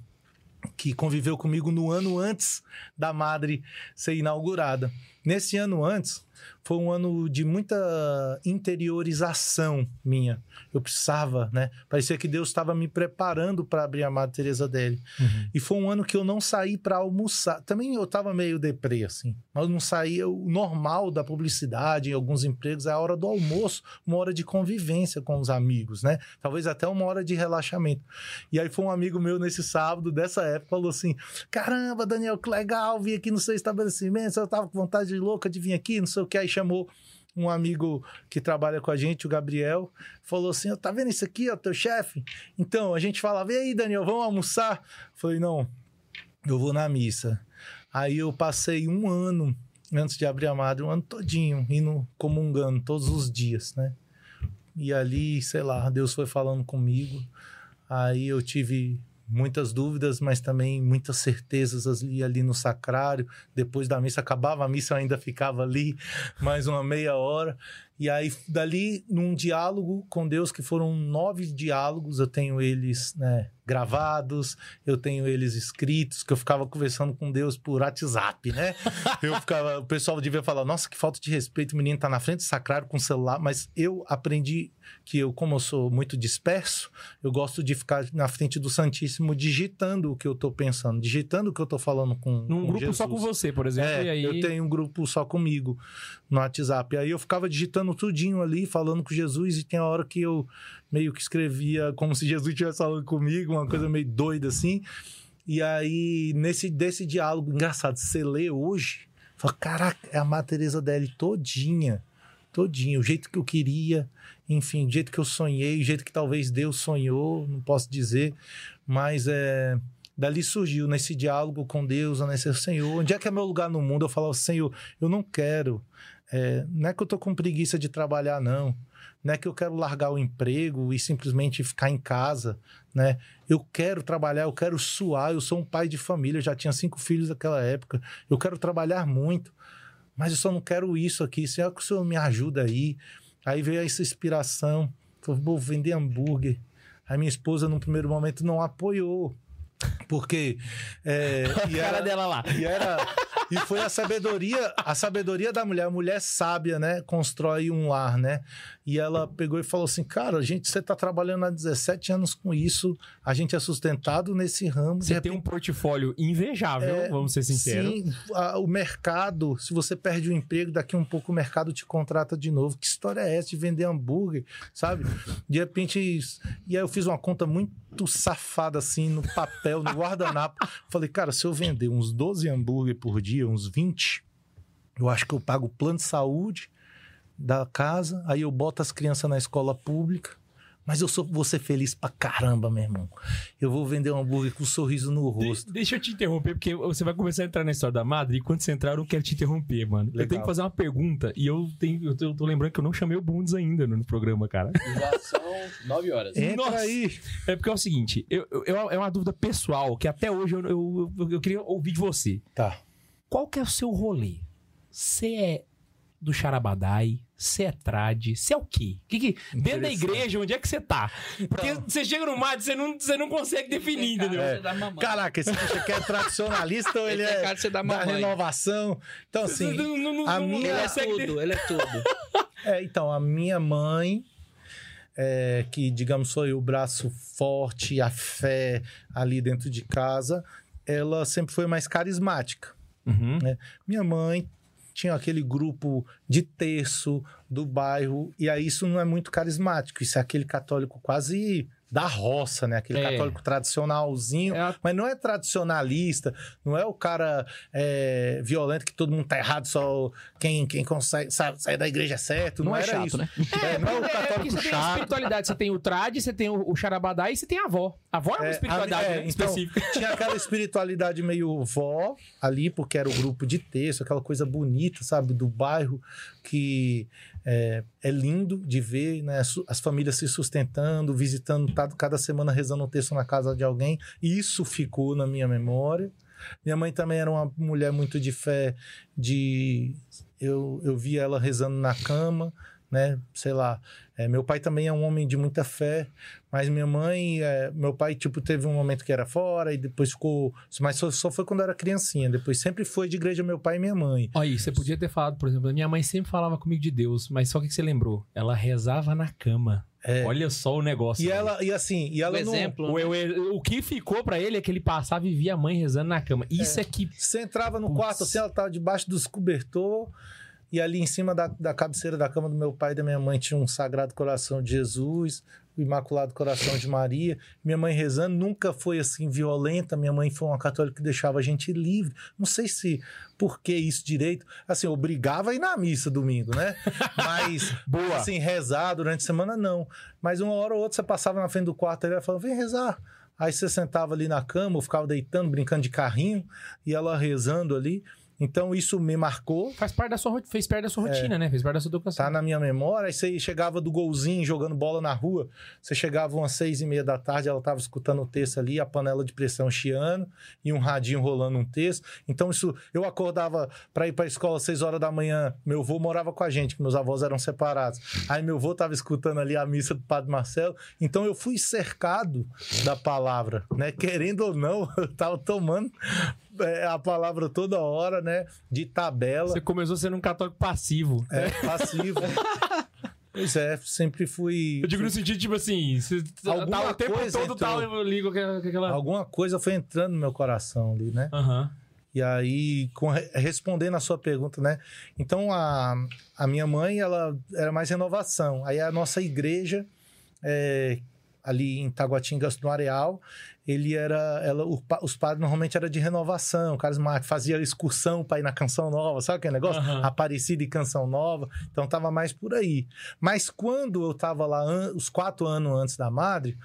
Speaker 4: que conviveu comigo no ano antes da madre ser inaugurada. Nesse ano antes, foi um ano de muita interiorização minha. Eu precisava, né? Parecia que Deus estava me preparando para abrir a Madre Teresa dele. E foi um ano que eu não saí para almoçar. Também eu estava meio deprê, assim. Mas não saía. O normal da publicidade em alguns empregos é a hora do almoço, uma hora de convivência com os amigos, né? Talvez até uma hora de relaxamento. E aí foi um amigo meu nesse sábado, dessa época, falou assim: Caramba, Daniel, que legal, vim aqui no seu estabelecimento, eu tava com vontade louca de vir aqui, não sei o que. Aí chamou um amigo que trabalha com a gente, o Gabriel, falou assim: tá vendo isso aqui, ó, teu chefe? Então, a gente falava, e aí, Daniel, vamos almoçar? Falei, não, eu vou na missa. Aí eu passei um ano antes de abrir a madre, um ano todinho, indo comungando todos os dias, né? E ali, sei lá, Deus foi falando comigo. Aí eu tive muitas dúvidas, mas também muitas certezas ali, ali no sacrário. Depois da missa, acabava a missa, eu ainda ficava ali <laughs> mais uma meia hora. E aí, dali, num diálogo com Deus, que foram nove diálogos, eu tenho eles né, gravados, eu tenho eles escritos, que eu ficava conversando com Deus por WhatsApp, né? <laughs> Eu ficava, o pessoal devia falar, nossa, que falta de respeito, o menino tá na frente do sacrário com o celular, mas eu aprendi que eu, como eu sou muito disperso, eu gosto de ficar na frente do Santíssimo digitando o que eu tô pensando, digitando o que eu tô falando com
Speaker 1: Num
Speaker 4: com
Speaker 1: grupo
Speaker 4: Jesus.
Speaker 1: só com você, por exemplo.
Speaker 4: É,
Speaker 1: aí...
Speaker 4: eu tenho um grupo só comigo no WhatsApp. Aí eu ficava digitando tudinho ali, falando com Jesus, e tem a hora que eu meio que escrevia como se Jesus estivesse falando comigo, uma coisa meio doida assim. E aí, nesse desse diálogo, engraçado, você lê hoje, fala, caraca, é a Madre Teresa dele todinha todinho, o jeito que eu queria, enfim, o jeito que eu sonhei, o jeito que talvez Deus sonhou, não posso dizer, mas é dali surgiu nesse diálogo com Deus, nesse Senhor, onde é que é meu lugar no mundo? Eu falava, Senhor, eu não quero, é, não é que eu tô com preguiça de trabalhar, não. Não é que eu quero largar o emprego e simplesmente ficar em casa, né? Eu quero trabalhar, eu quero suar. Eu sou um pai de família, eu já tinha cinco filhos naquela época. Eu quero trabalhar muito, mas eu só não quero isso aqui. Senhor, que o Senhor me ajuda aí. Aí veio essa inspiração. Vou vender hambúrguer. Aí minha esposa, num primeiro momento, não apoiou. Porque. É, <laughs> e
Speaker 1: A cara
Speaker 4: era-
Speaker 1: dela lá.
Speaker 4: e era e foi a sabedoria, a sabedoria da mulher, a mulher sábia, né, constrói um lar, né? E ela pegou e falou assim: "Cara, gente, você tá trabalhando há 17 anos com isso, a gente é sustentado nesse ramo,
Speaker 1: Você tem
Speaker 4: repente
Speaker 1: um portfólio invejável,
Speaker 4: É,
Speaker 1: vamos ser sinceros.
Speaker 4: Sim, a- o mercado, se você perde o emprego, daqui um pouco o mercado te contrata de novo. Que história é essa de vender hambúrguer, sabe? De repente, e aí eu fiz uma conta muito safada assim no papel, no guardanapo. Falei, cara, se eu vender uns 12 hambúrguer por dia, uns 20, eu acho que eu pago o plano de saúde da casa, aí eu boto as crianças na escola pública. Mas eu sou, vou ser feliz pra caramba, meu irmão. Eu vou vender um hambúrguer com um sorriso no
Speaker 1: De-
Speaker 4: rosto.
Speaker 1: deixa eu te interromper, porque você vai começar a entrar na história da Madre, e quando você entrar, eu não quero te interromper, mano. Eu
Speaker 4: Legal.
Speaker 1: tenho que fazer uma pergunta, e eu, tenho, eu, tô, eu tô lembrando que eu não chamei o Bundes ainda no, no programa, cara. <laughs>
Speaker 2: Já são nove horas.
Speaker 4: Entra
Speaker 1: Nossa.
Speaker 4: aí.
Speaker 1: É porque é o seguinte, eu, eu- eu- é uma dúvida pessoal, que até hoje eu, eu, eu- eu queria ouvir de você.
Speaker 4: Tá.
Speaker 1: Qual que é o seu rolê? Você é do Charabadai? Você é trad? Você é o quê? Que que, dentro da igreja, onde é que você tá? Porque
Speaker 4: Então.
Speaker 1: você chega no mato, você não, você não consegue definir, entendeu?
Speaker 4: É.
Speaker 3: da mamãe.
Speaker 4: Caraca, esse bicho aqui é tradicionalista ou ele,
Speaker 3: Ele
Speaker 4: é
Speaker 3: cara ser da
Speaker 4: da renovação? Então, assim,
Speaker 1: não- não- não-
Speaker 4: a minha-
Speaker 3: Ele é tudo, ele é tudo. <laughs>
Speaker 4: é, então, a minha mãe, é, que, digamos, foi o braço forte, a fé ali dentro de casa, ela sempre foi mais carismática.
Speaker 1: Uhum.
Speaker 4: Minha mãe tinha aquele grupo de terço do bairro, e aí isso não é muito carismático, isso é aquele católico quase da roça, né? Aquele
Speaker 1: É.
Speaker 4: católico tradicionalzinho.
Speaker 1: É a-
Speaker 4: Mas não é tradicionalista, não é o cara é, violento que todo mundo tá errado, só quem, quem consegue sa- sair da igreja é certo. Não,
Speaker 2: Não é
Speaker 4: era
Speaker 2: chato,
Speaker 4: isso.
Speaker 2: né?
Speaker 4: É, não é o
Speaker 1: É,
Speaker 4: católico
Speaker 1: você tem a
Speaker 4: chato.
Speaker 1: espiritualidade, você tem o trad, você tem o, o charabadá e você tem a avó. A avó é uma
Speaker 4: É,
Speaker 1: espiritualidade
Speaker 4: a- é,
Speaker 1: né,
Speaker 4: então,
Speaker 1: específica.
Speaker 4: Tinha aquela espiritualidade meio vó ali, porque era o grupo de texto, aquela coisa bonita, sabe, do bairro, que é, é lindo de ver, né? As famílias se sustentando, visitando, tá- cada semana rezando um texto na casa de alguém. Isso ficou na minha memória. Minha mãe também era uma mulher muito de fé, de eu, eu via ela rezando na cama, né? Sei lá. É, meu pai também é um homem de muita fé, mas minha mãe, é, meu pai, tipo, teve um momento que era fora e depois ficou. Mas só, só foi quando eu era criancinha. Depois sempre foi de igreja meu pai e minha mãe.
Speaker 1: Olha aí, você podia ter falado, por exemplo, minha mãe sempre falava comigo de Deus, mas só o que você lembrou? Ela rezava na cama.
Speaker 4: É.
Speaker 1: Olha só o negócio.
Speaker 4: E ela, e assim, e ela
Speaker 3: O
Speaker 4: não.
Speaker 3: exemplo.
Speaker 1: O, o- o que ficou pra ele é que ele passava e via a mãe rezando na cama. Isso é, que.
Speaker 4: Você entrava no
Speaker 1: Putz.
Speaker 4: quarto, assim, ela tava debaixo dos cobertor e ali em cima da, da cabeceira da cama do meu pai e da minha mãe tinha um Sagrado Coração de Jesus, o Imaculado Coração de Maria. Minha mãe rezando nunca foi assim violenta. Minha mãe foi uma católica que deixava a gente livre. Não sei se por que isso direito. Assim, obrigava a ir na missa domingo, né? <laughs> Mas,
Speaker 1: Boa.
Speaker 4: assim, rezar durante a semana, não. Mas uma hora ou outra você passava na frente do quarto e ela falava, vem rezar. Aí você sentava ali na cama, ou ficava deitando, brincando de carrinho, e ela rezando ali. Então isso me marcou,
Speaker 1: Faz parte da sua, fez parte da sua rotina, né? Fez parte da sua educação.
Speaker 4: tá na minha memória. Aí você chegava do golzinho, jogando bola na rua. Você chegava umas seis e meia da tarde, ela tava escutando o texto ali, a panela de pressão chiando e um radinho rolando um texto. Então isso, eu acordava para ir para a escola às seis horas da manhã. Meu avô morava com a gente, que meus avós eram separados. Aí meu avô tava escutando ali a missa do Padre Marcelo. Então eu fui cercado da palavra, né? Querendo ou não, <laughs> eu tava tomando é, <laughs> a palavra toda hora, né? De tabela.
Speaker 1: Você começou sendo um católico passivo.
Speaker 4: É, passivo. <laughs> pois é, sempre fui.
Speaker 1: Eu digo no sentido, tipo assim, você
Speaker 4: Alguma
Speaker 1: tá o tempo
Speaker 4: coisa
Speaker 1: todo tal,
Speaker 4: entrou.
Speaker 1: eu ligo aquela.
Speaker 4: Alguma coisa foi entrando no meu coração ali, né?
Speaker 1: Aham.
Speaker 4: E aí, com, respondendo a sua pergunta, né? Então, a, a minha mãe, ela era mais renovação. Aí, a nossa igreja, é, ali em Taguatingas, no Areal. Ele era. Ela, o os padres normalmente era de renovação, carismático, fazia excursão para ir na Canção Nova, sabe aquele negócio?
Speaker 1: Aham.
Speaker 4: Aparecida e Canção Nova. Então tava mais por aí. Mas quando eu tava lá, an- os quatro anos antes da Madre,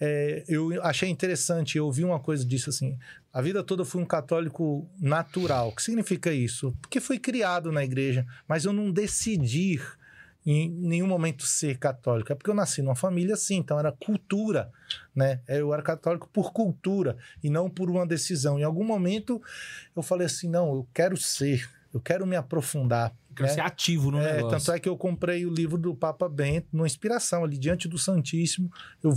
Speaker 4: é, eu achei interessante, eu ouvi uma coisa disso assim. A vida toda eu fui um católico natural. O que significa isso? Porque fui criado na igreja, mas eu não decidi em nenhum momento ser católico. É porque eu nasci numa família assim, então era cultura, né? Eu era católico por cultura e não por uma decisão. Em algum momento eu falei assim, não, eu quero ser, eu quero me aprofundar.
Speaker 1: Quero
Speaker 4: né?
Speaker 1: ser ativo no
Speaker 4: É,
Speaker 1: negócio.
Speaker 4: tanto é que eu comprei o livro do Papa Bento, numa inspiração ali, diante do Santíssimo. Eu,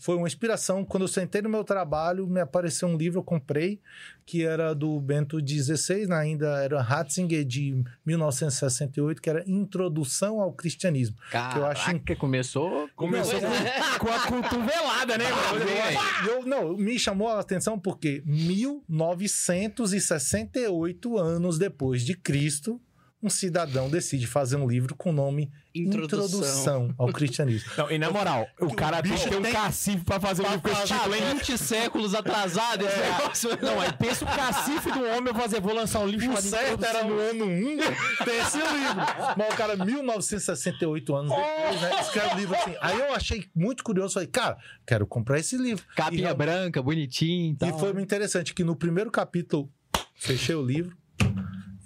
Speaker 4: foi uma inspiração. Quando eu sentei no meu trabalho, me apareceu um livro, eu comprei, que era do Bento XVI, né, ainda era Ratzinger, de 1968, que era Introdução ao Cristianismo.
Speaker 2: Caraca,
Speaker 4: eu acho-
Speaker 2: começou...
Speaker 1: Começou
Speaker 2: Não,
Speaker 1: com, <laughs> com a cotovelada, né,
Speaker 4: eu, não, me chamou a atenção porque 1968 anos depois de Cristo, um cidadão decide fazer um livro com o nome
Speaker 3: Introdução.
Speaker 4: Introdução ao Cristianismo.
Speaker 1: Não, e na moral, o cara tem que ter um
Speaker 4: tem-
Speaker 1: cacife pra fazer um livro com esse título, hein?
Speaker 2: 20 séculos atrasado esse negócio.
Speaker 1: Não, aí pensa o cacife do homem, eu vou fazer, vou lançar um livro
Speaker 4: O
Speaker 1: chamado
Speaker 4: certo era no ano 1 ter esse livro. Mas o cara, 1968 anos depois, né, escreve o livro assim. Aí eu achei muito curioso, falei, cara, quero comprar esse livro.
Speaker 2: Capinha
Speaker 4: E-
Speaker 2: branca, bonitinho e tal.
Speaker 4: E foi muito interessante que no primeiro capítulo, fechei o livro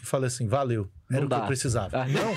Speaker 4: e falei assim, valeu. Era
Speaker 2: Não
Speaker 4: o que
Speaker 2: dá.
Speaker 4: eu precisava.
Speaker 2: Ah.
Speaker 4: Não,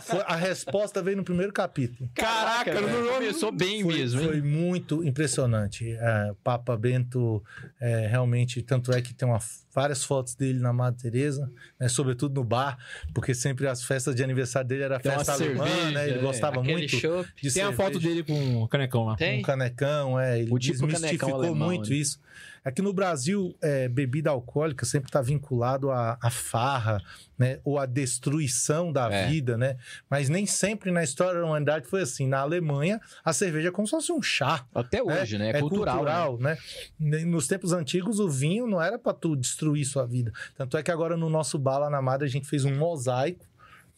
Speaker 4: foi- a resposta veio no primeiro capítulo.
Speaker 2: Caraca,
Speaker 1: Caraca, não-
Speaker 2: começou bem
Speaker 4: foi,
Speaker 2: mesmo, hein?
Speaker 4: foi muito impressionante. É, o Papa Bento, é, realmente, tanto é que tem uma- várias fotos dele na Madre Teresa, né, sobretudo no bar, porque sempre as festas de aniversário dele era
Speaker 2: Tem
Speaker 4: festa alemã,
Speaker 2: cerveja,
Speaker 4: né? Ele
Speaker 2: é.
Speaker 4: gostava muito
Speaker 3: chopp.
Speaker 4: de
Speaker 1: Tem a
Speaker 4: cerveja.
Speaker 1: foto dele com o canecão lá.
Speaker 3: Tem?
Speaker 4: Um canecão, é. Ele
Speaker 2: O tipo canecão
Speaker 4: desmistificou
Speaker 2: alemão,
Speaker 4: muito
Speaker 2: né?
Speaker 4: isso. Aqui no Brasil, é, bebida alcoólica sempre está vinculado à, à farra, né? Ou à destruição da
Speaker 2: É.
Speaker 4: vida, né? Mas nem sempre na história da humanidade foi assim. Na Alemanha, a cerveja é como se fosse um chá.
Speaker 2: Até hoje, né? É, cultural. né?
Speaker 4: né? Nos tempos antigos, o vinho não era para tu destruir sua vida. Tanto é que agora no nosso bar lá na Madre, a gente fez um mosaico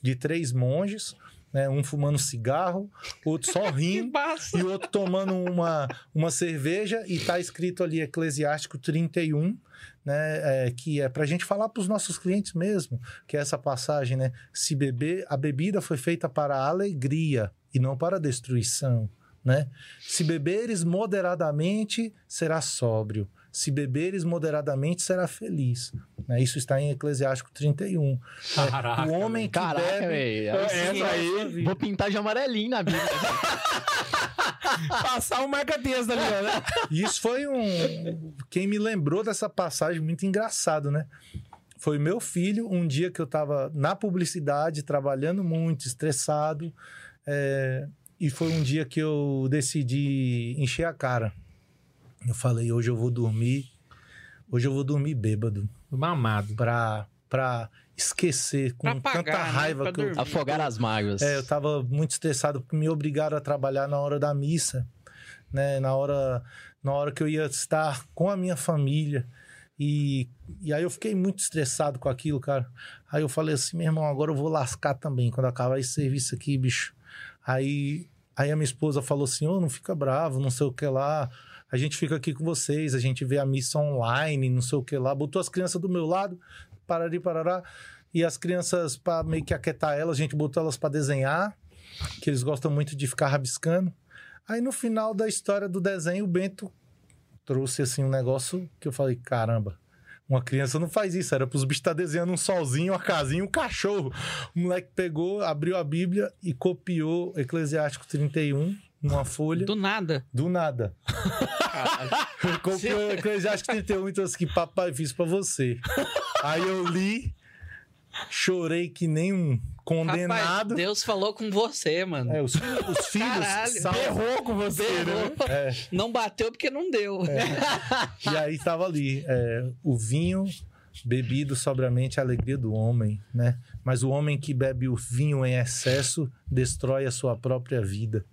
Speaker 4: de três monges, né? Um fumando cigarro, outro só <laughs> rindo e o outro tomando uma, uma cerveja e tá escrito ali Eclesiástico 31, né, é, que é pra gente falar para os nossos clientes mesmo, que é essa passagem, né, se beber, a bebida foi feita para a alegria e não para a destruição, né? Se beberes moderadamente, será sóbrio. Se beberes moderadamente, será feliz. Né? Isso está em Eclesiástico 31. É,
Speaker 1: Caraca,
Speaker 4: o homem que
Speaker 2: Caraca,
Speaker 4: bebe...
Speaker 2: velho.
Speaker 1: Essa
Speaker 2: Essa
Speaker 1: aí,
Speaker 2: aí, vou pintar de amarelinho na Bíblia. <laughs>
Speaker 1: Passar um marca-texto ali, ó, né?
Speaker 4: E isso foi um. Quem me lembrou dessa passagem muito engraçado, né? Foi meu filho, um dia que eu tava na publicidade, trabalhando muito, estressado. é, E foi um dia que eu decidi encher a cara. Eu falei, hoje eu vou dormir. Hoje eu vou dormir bêbado.
Speaker 1: Mamado.
Speaker 4: Pra, pra esquecer com
Speaker 3: Pra apagar,
Speaker 4: tanta
Speaker 3: né?
Speaker 4: raiva
Speaker 3: Pra
Speaker 4: que eu,
Speaker 3: dormir.
Speaker 2: Afogar as mágoas.
Speaker 4: é, eu tava muito estressado porque me obrigaram a trabalhar na hora da missa, né? Na hora, na hora que eu ia estar com a minha família. E, e aí eu fiquei muito estressado com aquilo, cara. Aí eu falei assim, meu irmão, agora eu vou lascar também quando acabar esse serviço aqui, bicho. Aí, aí a minha esposa falou assim, ô, não fica bravo, não sei o que lá. A gente fica aqui com vocês, a gente vê a missa online, não sei o que lá. Botou as crianças do meu lado, parari, parará. E as crianças, para meio que aquietar elas, a gente botou elas para desenhar, que eles gostam muito de ficar rabiscando. Aí no final da história do desenho, o Bento trouxe assim um negócio que eu falei: caramba, uma criança não faz isso. Era para os bichos estar desenhando um solzinho, uma casinha, um cachorro. O moleque pegou, abriu a Bíblia e copiou Eclesiástico 31 numa folha.
Speaker 3: Do nada.
Speaker 4: Do nada. Eclesiástico 31 e trouxe que papai fiz pra você. Aí eu li, chorei que nem um condenado.
Speaker 3: Rapaz, Deus falou com você, mano.
Speaker 4: É, os, filhos- os filhos
Speaker 1: Errou com você, né?
Speaker 4: É,
Speaker 3: Não bateu porque não deu.
Speaker 4: e aí estava ali, é, o vinho bebido sobramente a alegria do homem, né? Mas o homem que bebe o vinho em excesso destrói a sua própria vida.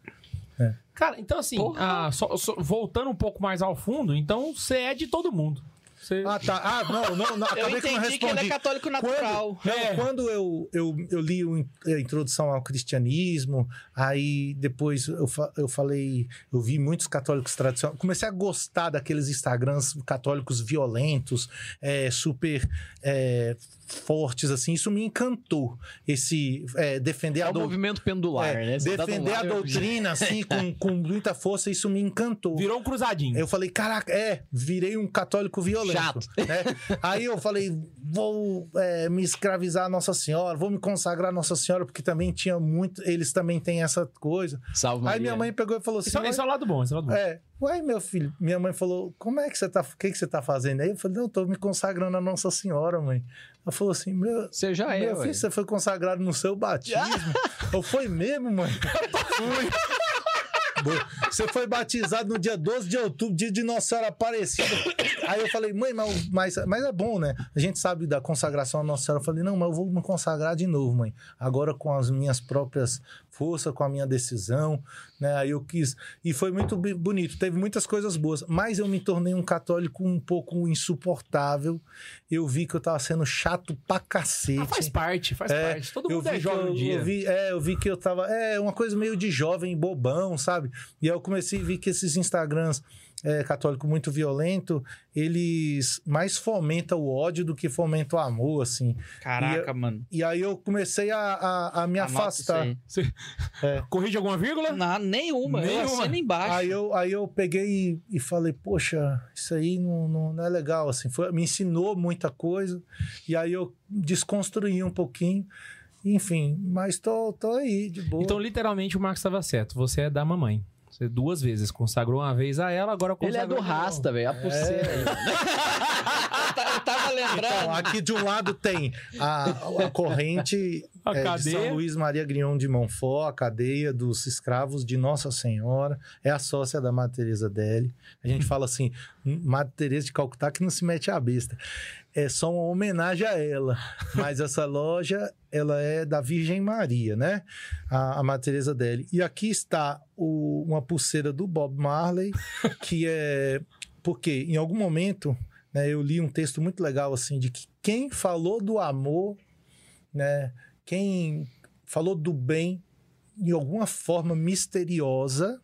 Speaker 1: Cara, então assim,
Speaker 3: Porra.
Speaker 1: ah, só- só- voltando um pouco mais ao fundo, então você é de todo mundo. Você...
Speaker 4: Ah, tá. Ah, não, não, não <laughs>
Speaker 3: Eu
Speaker 4: acabei que não
Speaker 3: entendi que ele é católico natural.
Speaker 4: Não,
Speaker 1: É.
Speaker 4: quando eu, eu, eu li a introdução ao cristianismo, aí depois eu, fa- eu falei, eu vi muitos católicos tradicionais, comecei a gostar daqueles Instagrams católicos violentos, é, super é, fortes, assim, isso me encantou. Esse é, defender
Speaker 2: É
Speaker 4: a
Speaker 2: o
Speaker 4: doutrina.
Speaker 2: movimento pendular, né? Você tá de um
Speaker 4: defender a
Speaker 2: e outro.
Speaker 4: doutrina, assim, <laughs> com, com muita força, isso me encantou.
Speaker 1: Virou um cruzadinho.
Speaker 4: Eu falei, caraca, é, virei um católico violento.
Speaker 2: Chato.
Speaker 4: né? <laughs> Aí eu falei, vou é, me escravizar a Nossa Senhora, vou me consagrar a Nossa Senhora, porque também tinha muito, eles também têm essa coisa.
Speaker 2: Salve, Maria.
Speaker 4: Aí minha mãe pegou e falou assim,
Speaker 1: Esse, é- esse é o lado bom, esse é o lado bom.
Speaker 4: é, ué, meu filho, minha mãe falou, como é que você tá, o que que você tá fazendo aí? Eu falei, não, tô me consagrando a Nossa Senhora, mãe. Ela falou assim, meu,
Speaker 2: Você já é,
Speaker 4: meu filho, você foi consagrado no seu batismo? <laughs> Eu foi mesmo, mãe? Fui. Você foi batizado no dia 12 de outubro, dia de Nossa Senhora Aparecida. Aí eu falei, mãe, mas, mas, mas é bom, né? A gente sabe da consagração à Nossa Senhora. Eu falei, não, mas eu vou me consagrar de novo, mãe. Agora com as minhas próprias forças, com a minha decisão, né? Aí eu quis. E foi muito bonito, teve muitas coisas boas. Mas eu me tornei um católico um pouco insuportável. Eu vi que eu tava sendo chato pra cacete.
Speaker 1: Ah, faz parte, faz
Speaker 4: É,
Speaker 1: parte. Todo mundo é jovem
Speaker 4: eu,
Speaker 1: um dia.
Speaker 4: eu vi, é, eu vi que eu tava. É, uma coisa meio de jovem, bobão, sabe? E aí eu comecei a ver que esses Instagrams é, católico muito violento, eles mais fomentam o ódio do que fomentam o amor, assim.
Speaker 3: Caraca, mano.
Speaker 4: E aí eu comecei a, a, a me
Speaker 3: Anota
Speaker 4: afastar.
Speaker 1: Você- Corrige alguma vírgula?
Speaker 3: Não, nenhuma. Eu
Speaker 1: Nenhuma.
Speaker 3: assino embaixo.
Speaker 4: Aí eu, aí eu peguei e, e falei, poxa, isso aí não, não, não é legal, assim. Foi, me ensinou muita coisa. E aí eu desconstruí um pouquinho. Enfim, mas tô, tô aí, de boa.
Speaker 1: Então, literalmente, o Marcos estava certo. Você é da mamãe. Você duas vezes. Consagrou uma vez a ela, agora
Speaker 2: Ele é
Speaker 1: consagrou
Speaker 2: do. Rasta, velho. A pulseira aí.
Speaker 3: Eu <laughs> ta- eu tava lembrando.
Speaker 4: Então, aqui de um lado tem a, a corrente
Speaker 1: A
Speaker 4: é, de
Speaker 1: cadeia.
Speaker 4: São Luís Maria Grignon de Montfort, a cadeia dos escravos de Nossa Senhora, é a sócia da Madre Teresa Deli. A gente <laughs> fala assim, Madre Teresa de Calcutá que não se mete a besta. É só uma homenagem a ela, <laughs> mas essa loja ela é da Virgem Maria, né? A, a Madre Teresa Deli. E aqui está o- uma pulseira do Bob Marley, <laughs> que é porque em algum momento né, eu li um texto muito legal assim de que quem falou do amor, né, quem falou do bem de alguma forma misteriosa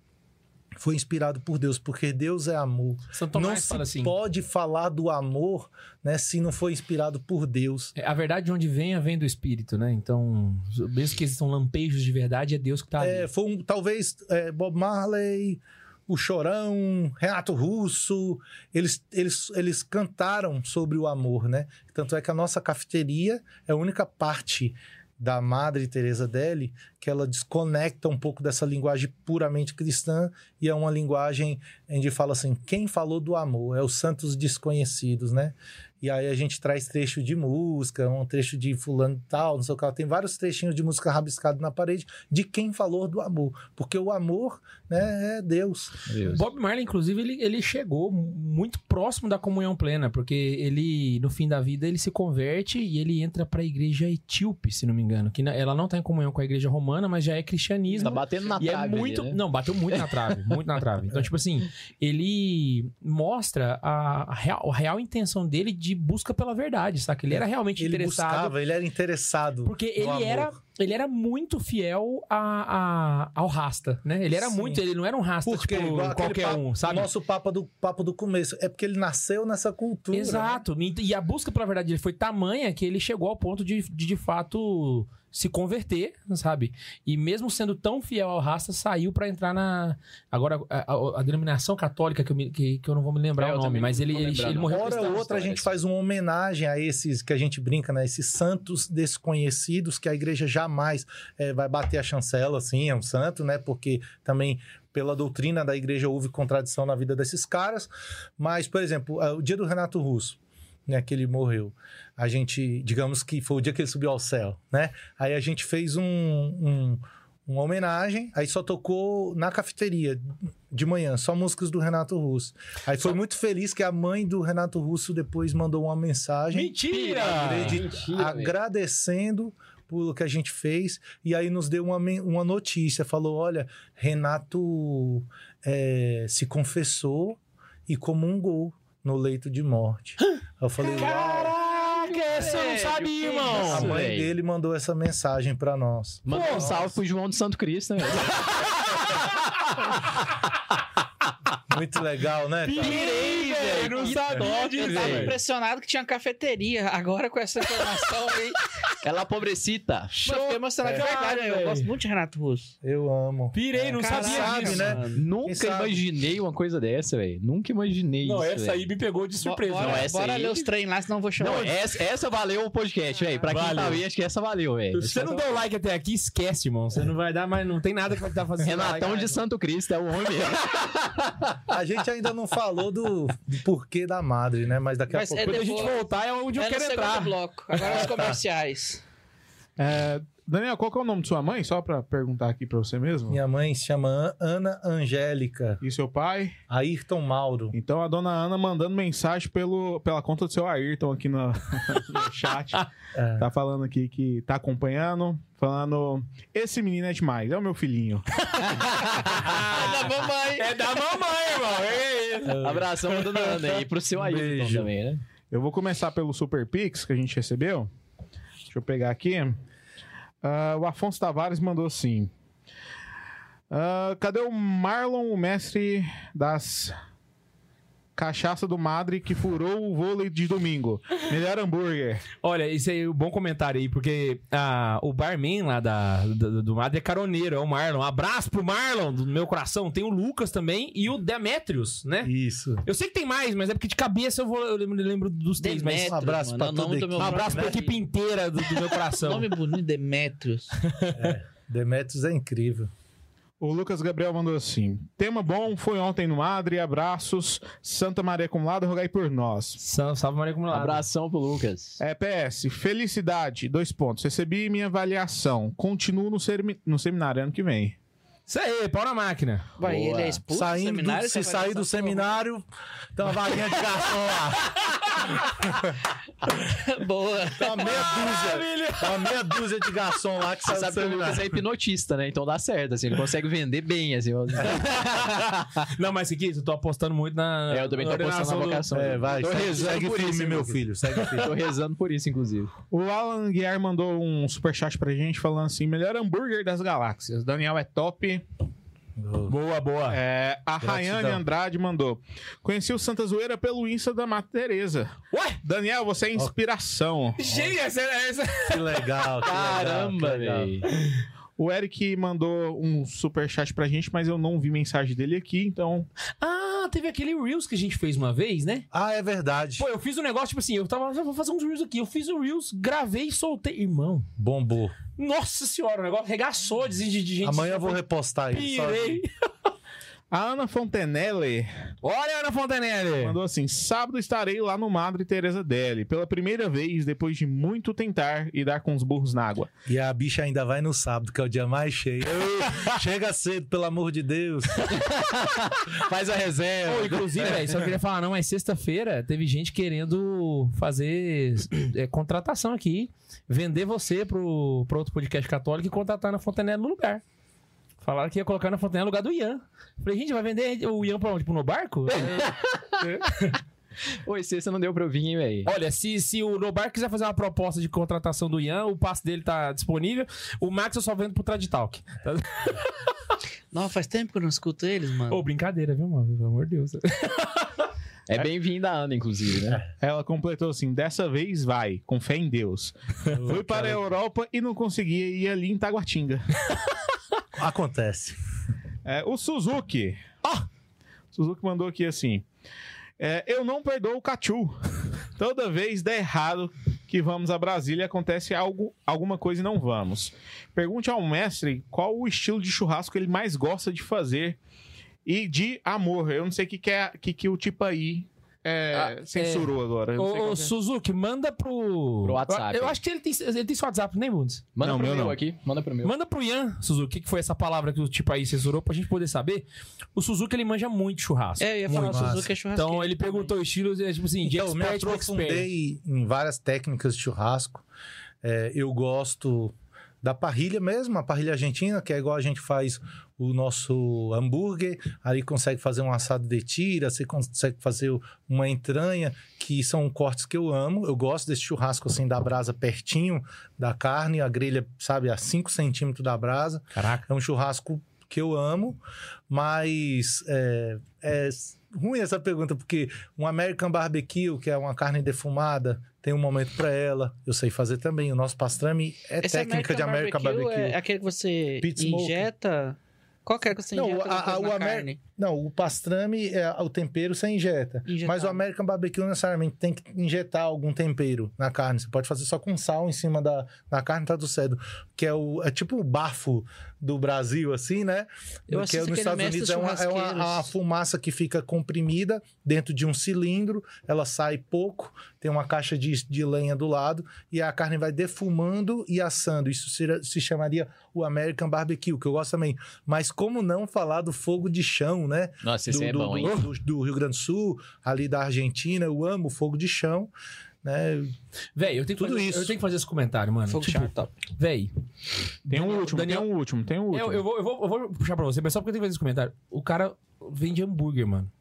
Speaker 4: foi inspirado por Deus, porque Deus é amor.
Speaker 1: Santo
Speaker 4: não se
Speaker 1: fala assim.
Speaker 4: pode falar do amor, né, se não for inspirado por Deus.
Speaker 1: é, A verdade de onde vem, vem do Espírito, né? Então, mesmo que existam lampejos de verdade, é Deus que tá
Speaker 4: É,
Speaker 1: ali.
Speaker 4: foi um, talvez é, Bob Marley, o Chorão, Renato Russo, eles, eles, eles cantaram sobre o amor, né? Tanto é que a nossa cafeteria é a única parte da Madre Teresa Deli que ela desconecta um pouco dessa linguagem puramente cristã e é uma linguagem onde fala assim, quem falou do amor é os santos desconhecidos, né? E aí a gente traz trecho de música, um trecho de fulano e tal, não sei o que. Tem vários trechinhos de música rabiscado na parede de quem falou do amor. Porque o amor, né, é Deus.
Speaker 1: O Bob Marley, inclusive, ele, ele chegou muito próximo da comunhão plena, porque ele, no fim da vida, ele se converte e ele entra pra igreja etíope, se não me engano. Que na- ela não tá em comunhão com a igreja romana, mas já é cristianismo.
Speaker 2: Tá batendo na
Speaker 1: e é
Speaker 2: trave ali,
Speaker 1: muito.
Speaker 2: né?
Speaker 1: Não, bateu muito na trave. muito na trave. Então, tipo assim, ele mostra a, a real, a real intenção dele de busca pela verdade, saca? Ele era realmente
Speaker 4: Ele
Speaker 1: interessado.
Speaker 4: buscava, ele era interessado.
Speaker 1: Porque ele
Speaker 4: amor.
Speaker 1: era, ele era muito fiel a, a- ao rasta, né? Ele era
Speaker 4: Sim.
Speaker 1: muito, ele não era um rasta
Speaker 4: Porque
Speaker 1: tipo qualquer
Speaker 4: papo-
Speaker 1: um, sabe?
Speaker 4: O nosso papo do, papo do começo é porque ele nasceu nessa cultura. né?
Speaker 1: Exato. E a busca pela verdade dele foi tamanha que ele chegou ao ponto de, de, de fato, se converter, sabe? E mesmo sendo tão fiel ao raça, saiu pra entrar na. Agora, a, a- a denominação católica, que eu, me- que, que eu não vou me lembrar
Speaker 2: É,
Speaker 1: o nome, mas ele, ele,
Speaker 2: lembrar,
Speaker 1: ele morreu
Speaker 4: Hora ou outra a gente faz uma homenagem a esses que a gente brinca, né? Esses santos desconhecidos que a igreja jamais eh, vai bater a chancela, assim, é um santo, né? Porque também pela doutrina da igreja houve contradição na vida desses caras. Mas, por exemplo, ah, o dia do Renato Russo, né? Que ele morreu. A gente, digamos que foi o dia que ele subiu ao céu, né? Aí a gente fez um- um uma homenagem, aí só tocou na cafeteria de manhã, só músicas do Renato Russo. Aí foi muito feliz que a mãe do Renato Russo depois mandou uma mensagem
Speaker 1: Mentira!
Speaker 4: agredi-
Speaker 2: Mentira,
Speaker 4: agradecendo pelo que a gente fez e aí nos deu uma, uma notícia, falou, olha, Renato é, se confessou e comungou no leito de morte. Eu falei, uau.
Speaker 1: Essa eu não sabia,
Speaker 4: A
Speaker 1: irmão.
Speaker 4: mãe
Speaker 2: velho.
Speaker 4: dele mandou essa mensagem pra nós.
Speaker 2: Manda um salve pro João de Santo Cristo, né? <laughs>
Speaker 4: Muito legal, né? cara?
Speaker 1: Pirei, velho. Não sabia disso,
Speaker 3: Eu tava impressionado que tinha cafeteria. Agora com essa informação aí. <laughs>
Speaker 2: Ela pobrecita.
Speaker 3: Mas eu fiquei emocionado de
Speaker 1: É.
Speaker 3: verdade. Eu gosto muito de Renato Russo.
Speaker 4: Eu amo.
Speaker 1: Pirei, não
Speaker 3: Caralho,
Speaker 1: sabia
Speaker 4: sabe,
Speaker 1: disso.
Speaker 4: né?
Speaker 3: mano.
Speaker 2: Nunca
Speaker 4: sabe?
Speaker 2: imaginei uma coisa dessa, velho. Nunca imaginei
Speaker 1: Não,
Speaker 2: isso.
Speaker 1: essa aí
Speaker 2: velho.
Speaker 1: me pegou de surpresa.
Speaker 3: Bora,
Speaker 2: Não, essa
Speaker 3: bora
Speaker 2: aí-
Speaker 3: ler os trem lá, senão eu vou chorar.
Speaker 2: Não, essa, essa valeu o podcast, velho. Pra quem
Speaker 1: Valeu.
Speaker 2: tá vendo, acho que essa valeu, velho.
Speaker 1: Se você não deu like até aqui, esquece, irmão. Você não vai dar, mas não tem nada que vai estar fazendo.
Speaker 2: Renatão
Speaker 1: like,
Speaker 2: de Santo Cristo é o homem. <laughs>
Speaker 4: A gente ainda não falou do, do porquê da madre, né? Mas daqui a
Speaker 3: Mas
Speaker 4: pouco.
Speaker 3: é
Speaker 1: Quando a gente voltar é onde eu
Speaker 3: é no
Speaker 1: quero entrar.
Speaker 3: bloco. Agora os <laughs> comerciais.
Speaker 8: É, Daniel, qual que é o nome de sua mãe? Só pra perguntar aqui pra você mesmo.
Speaker 4: Minha mãe se chama Ana Angélica
Speaker 8: E seu pai?
Speaker 4: Ayrton Mauro.
Speaker 8: Então a dona Ana mandando mensagem pelo, pela conta do seu Ayrton aqui no, <laughs> no chat. <laughs>
Speaker 4: É.
Speaker 8: Tá falando aqui que tá acompanhando. Falando, esse menino é demais, é o meu filhinho. <laughs>
Speaker 3: da mamãe.
Speaker 1: É da mamãe, irmão. Ei,
Speaker 2: Abração pra dona Ana e pro seu Ailton
Speaker 4: Beijo.
Speaker 2: também, né?
Speaker 8: Eu vou começar pelo Super Pix que a gente recebeu. Deixa eu pegar aqui. Ah, o Afonso Tavares mandou assim. Ah, cadê o Marlon, o mestre das cachaça do Madre que furou o vôlei de domingo? Melhor hambúrguer.
Speaker 1: Olha, isso aí é um bom comentário aí, porque ah, o barman lá da, do, do Madre é caroneiro, é o Marlon. Um abraço pro Marlon, do meu coração. Tem o Lucas também e o Demetrius, né?
Speaker 4: Isso.
Speaker 1: Eu sei que tem mais, mas é porque de cabeça eu, vou, eu lembro, lembro dos três. Mas
Speaker 4: Um abraço pra
Speaker 3: mano, é o nome
Speaker 4: toda
Speaker 3: do meu
Speaker 1: um abraço pra equipe inteira do, do meu coração. <laughs>
Speaker 3: Nome bonito, Demetrius.
Speaker 4: Demetrius é incrível.
Speaker 8: O Lucas Gabriel mandou assim: Tema bom, foi ontem no Madre, abraços. Santa Maria Acumulada, rogai por nós.
Speaker 1: Salve, salve Maria Acumulada.
Speaker 2: Abração pro Lucas.
Speaker 8: É, PS, felicidade, dois pontos. Recebi minha avaliação. Continuo no, sermi- no seminário ano que vem.
Speaker 1: Isso aí, pau na máquina.
Speaker 3: Vai,
Speaker 2: Boa.
Speaker 3: ele é expulso do
Speaker 4: Saindo do-
Speaker 3: seminário?
Speaker 4: se sair do seminário, tem uma vaguinha de garçom lá. <laughs>
Speaker 3: Boa.
Speaker 4: Tem uma meia dúzia. Tem uma meia dúzia de garçom lá que
Speaker 2: Você sabe que o Lucas é hipnotista, né? Então dá certo, assim. Ele consegue vender bem, assim. <laughs>
Speaker 1: Não, mas aqui, eu tô apostando muito na.
Speaker 2: É, eu também tô apostando na
Speaker 1: ordenação do-
Speaker 2: vocação.
Speaker 4: É, vai,
Speaker 2: Tô
Speaker 4: segue,
Speaker 2: rezando
Speaker 4: segue
Speaker 2: por
Speaker 4: filme,
Speaker 2: isso,
Speaker 4: meu filho. Segue <laughs> filme.
Speaker 2: Tô rezando por isso, inclusive.
Speaker 8: O Alan Guiar mandou um superchat pra gente falando assim: melhor hambúrguer das galáxias. Daniel é top.
Speaker 1: Boa, boa.
Speaker 8: É, a
Speaker 4: Gratidão.
Speaker 8: Rayane Andrade mandou. Conheci o Santa Zoeira pelo Insta da Mata Teresa.
Speaker 1: Ué?
Speaker 8: Daniel, você é inspiração.
Speaker 1: Gente, essa, essa...
Speaker 4: Que legal. que
Speaker 2: Caramba, velho.
Speaker 8: O Eric mandou um superchat pra gente, mas eu não vi mensagem dele aqui, então.
Speaker 1: Ah, teve aquele Reels que a gente fez uma vez, né?
Speaker 4: Ah, é verdade.
Speaker 1: Pô, eu fiz um negócio, tipo assim, eu tava, eu vou fazer uns Reels aqui. Eu fiz o Reels, gravei e soltei. Irmão,
Speaker 4: Bombou.
Speaker 1: nossa senhora, o negócio regaçou de, de, de gente.
Speaker 4: Amanhã eu vou repostar isso. só-
Speaker 1: Pirei.
Speaker 8: A Ana Fontenelle
Speaker 1: Olha, Ana Fontenelle.
Speaker 8: mandou assim: sábado estarei lá no Madre Teresa Deli, pela primeira vez depois de muito tentar e dar com os burros na água.
Speaker 4: E a bicha ainda vai no sábado, que é o dia mais cheio. Ei, <laughs> Chega cedo, pelo amor de Deus. <laughs>
Speaker 2: Faz a reserva.
Speaker 1: Pô, inclusive, velho, só queria falar, não, mas sexta-feira teve gente querendo fazer é, contratação aqui, vender você pro, pro outro podcast católico e contratar na Fontenelle no lugar. Falaram que ia colocar na Fontenelle no lugar do Ian. Falei, gente, vai vender o Ian pra onde? Tipo, no barco? <laughs>
Speaker 2: Oi, sexta não deu pra eu vir, hein, velho.
Speaker 1: Olha, se, se o Nobar quiser fazer uma proposta de contratação do Ian, o passe dele tá disponível. O Max eu só vendo pro Traditalk. Tá? <laughs>
Speaker 3: Não, faz tempo que eu não escuto eles, mano.
Speaker 1: Ô, brincadeira, viu, mano? Pelo amor de Deus.
Speaker 2: É bem-vinda a Ana, inclusive, né?
Speaker 8: Ela completou assim: dessa vez vai, com fé em Deus. Fui para a Europa e não conseguia ir ali em Taguatinga. <laughs>
Speaker 4: Acontece.
Speaker 8: É, o Suzuki. Ó! Suzuki mandou aqui assim: é, Eu não perdoo o Cachu. <laughs> Toda vez dá errado que vamos a Brasília acontece algo, alguma coisa e não vamos. Pergunte ao mestre qual o estilo de churrasco ele mais gosta de fazer e de amor. Eu não sei o que, que, é, que, que o tipo aí é,
Speaker 1: Ah,
Speaker 8: censurou agora. Eu não sei
Speaker 1: Ô,
Speaker 8: é.
Speaker 1: Suzuki, manda pro.
Speaker 2: Pro WhatsApp.
Speaker 1: Eu acho que ele tem, ele tem seu WhatsApp, né, Bundes?
Speaker 2: Manda
Speaker 8: Não,
Speaker 2: pro
Speaker 8: meu
Speaker 2: meu
Speaker 8: não.
Speaker 2: aqui. Manda pro meu.
Speaker 1: Manda pro Ian, Suzuki, o que que foi essa palavra que o tipo aí censurou pra gente poder saber. O Suzuki, ele manja muito churrasco.
Speaker 3: É, eu ia falar, o Suzuki é churrasqueiro.
Speaker 1: Então, ele perguntou o estilo, é, tipo assim, de
Speaker 4: Então, eu me
Speaker 1: expert pra expert.
Speaker 4: aprofundei em várias técnicas de churrasco. É, eu gosto da parrilha mesmo, a parrilha argentina, que é igual a gente faz o nosso hambúrguer, aí consegue fazer um assado de tira, você consegue fazer uma entranha, que são cortes que eu amo. Eu gosto desse churrasco assim da brasa pertinho da carne, a grelha, sabe, a 5 centímetros da brasa.
Speaker 1: Caraca.
Speaker 4: É um churrasco que eu amo, mas é, é ruim essa pergunta, porque um American Barbecue, que é uma carne defumada, tem um momento para ela. Eu sei fazer também. O nosso pastrame é
Speaker 3: Esse
Speaker 4: técnica de American Barbecue.
Speaker 3: É aquele que você
Speaker 4: Pit smoke.
Speaker 3: Qual que é que você
Speaker 4: Não, a- a- o Amer-
Speaker 3: carne?
Speaker 4: Não, o pastrame, é, o tempero você injeta. Mas o American Barbecue não necessariamente tem que injetar algum tempero na carne. Você pode fazer só com sal em cima da, da carne, tá tudo certo. Que é, o, é tipo o bafo do Brasil, assim, né?
Speaker 3: Eu
Speaker 4: que nos Estados Unidos é uma, é uma,
Speaker 3: Churrasqueiros.
Speaker 4: uma fumaça que fica comprimida dentro de um cilindro, ela sai pouco, tem uma caixa de, de lenha do lado e a carne vai defumando e assando. Isso se, se chamaria o American Barbecue, que eu gosto também. Mas como não falar do fogo de chão, né?
Speaker 2: Nossa, esse
Speaker 4: do,
Speaker 2: é
Speaker 4: do-
Speaker 2: bom, hein?
Speaker 4: do- do- do Rio Grande do Sul, ali da Argentina, eu amo fogo de chão, né?
Speaker 1: Véi, eu tenho que
Speaker 4: Tudo
Speaker 1: fazer,
Speaker 4: isso.
Speaker 1: eu tenho que fazer esse comentário, mano.
Speaker 3: Fogo
Speaker 1: tipo,
Speaker 3: char top.
Speaker 1: véi,
Speaker 8: Tem um último,
Speaker 1: Daniel-
Speaker 8: tem um último, tem um último.
Speaker 1: eu, eu vou, eu, vou, eu vou puxar pra você, mas só porque eu tenho que fazer esse comentário. O cara vende hambúrguer, mano.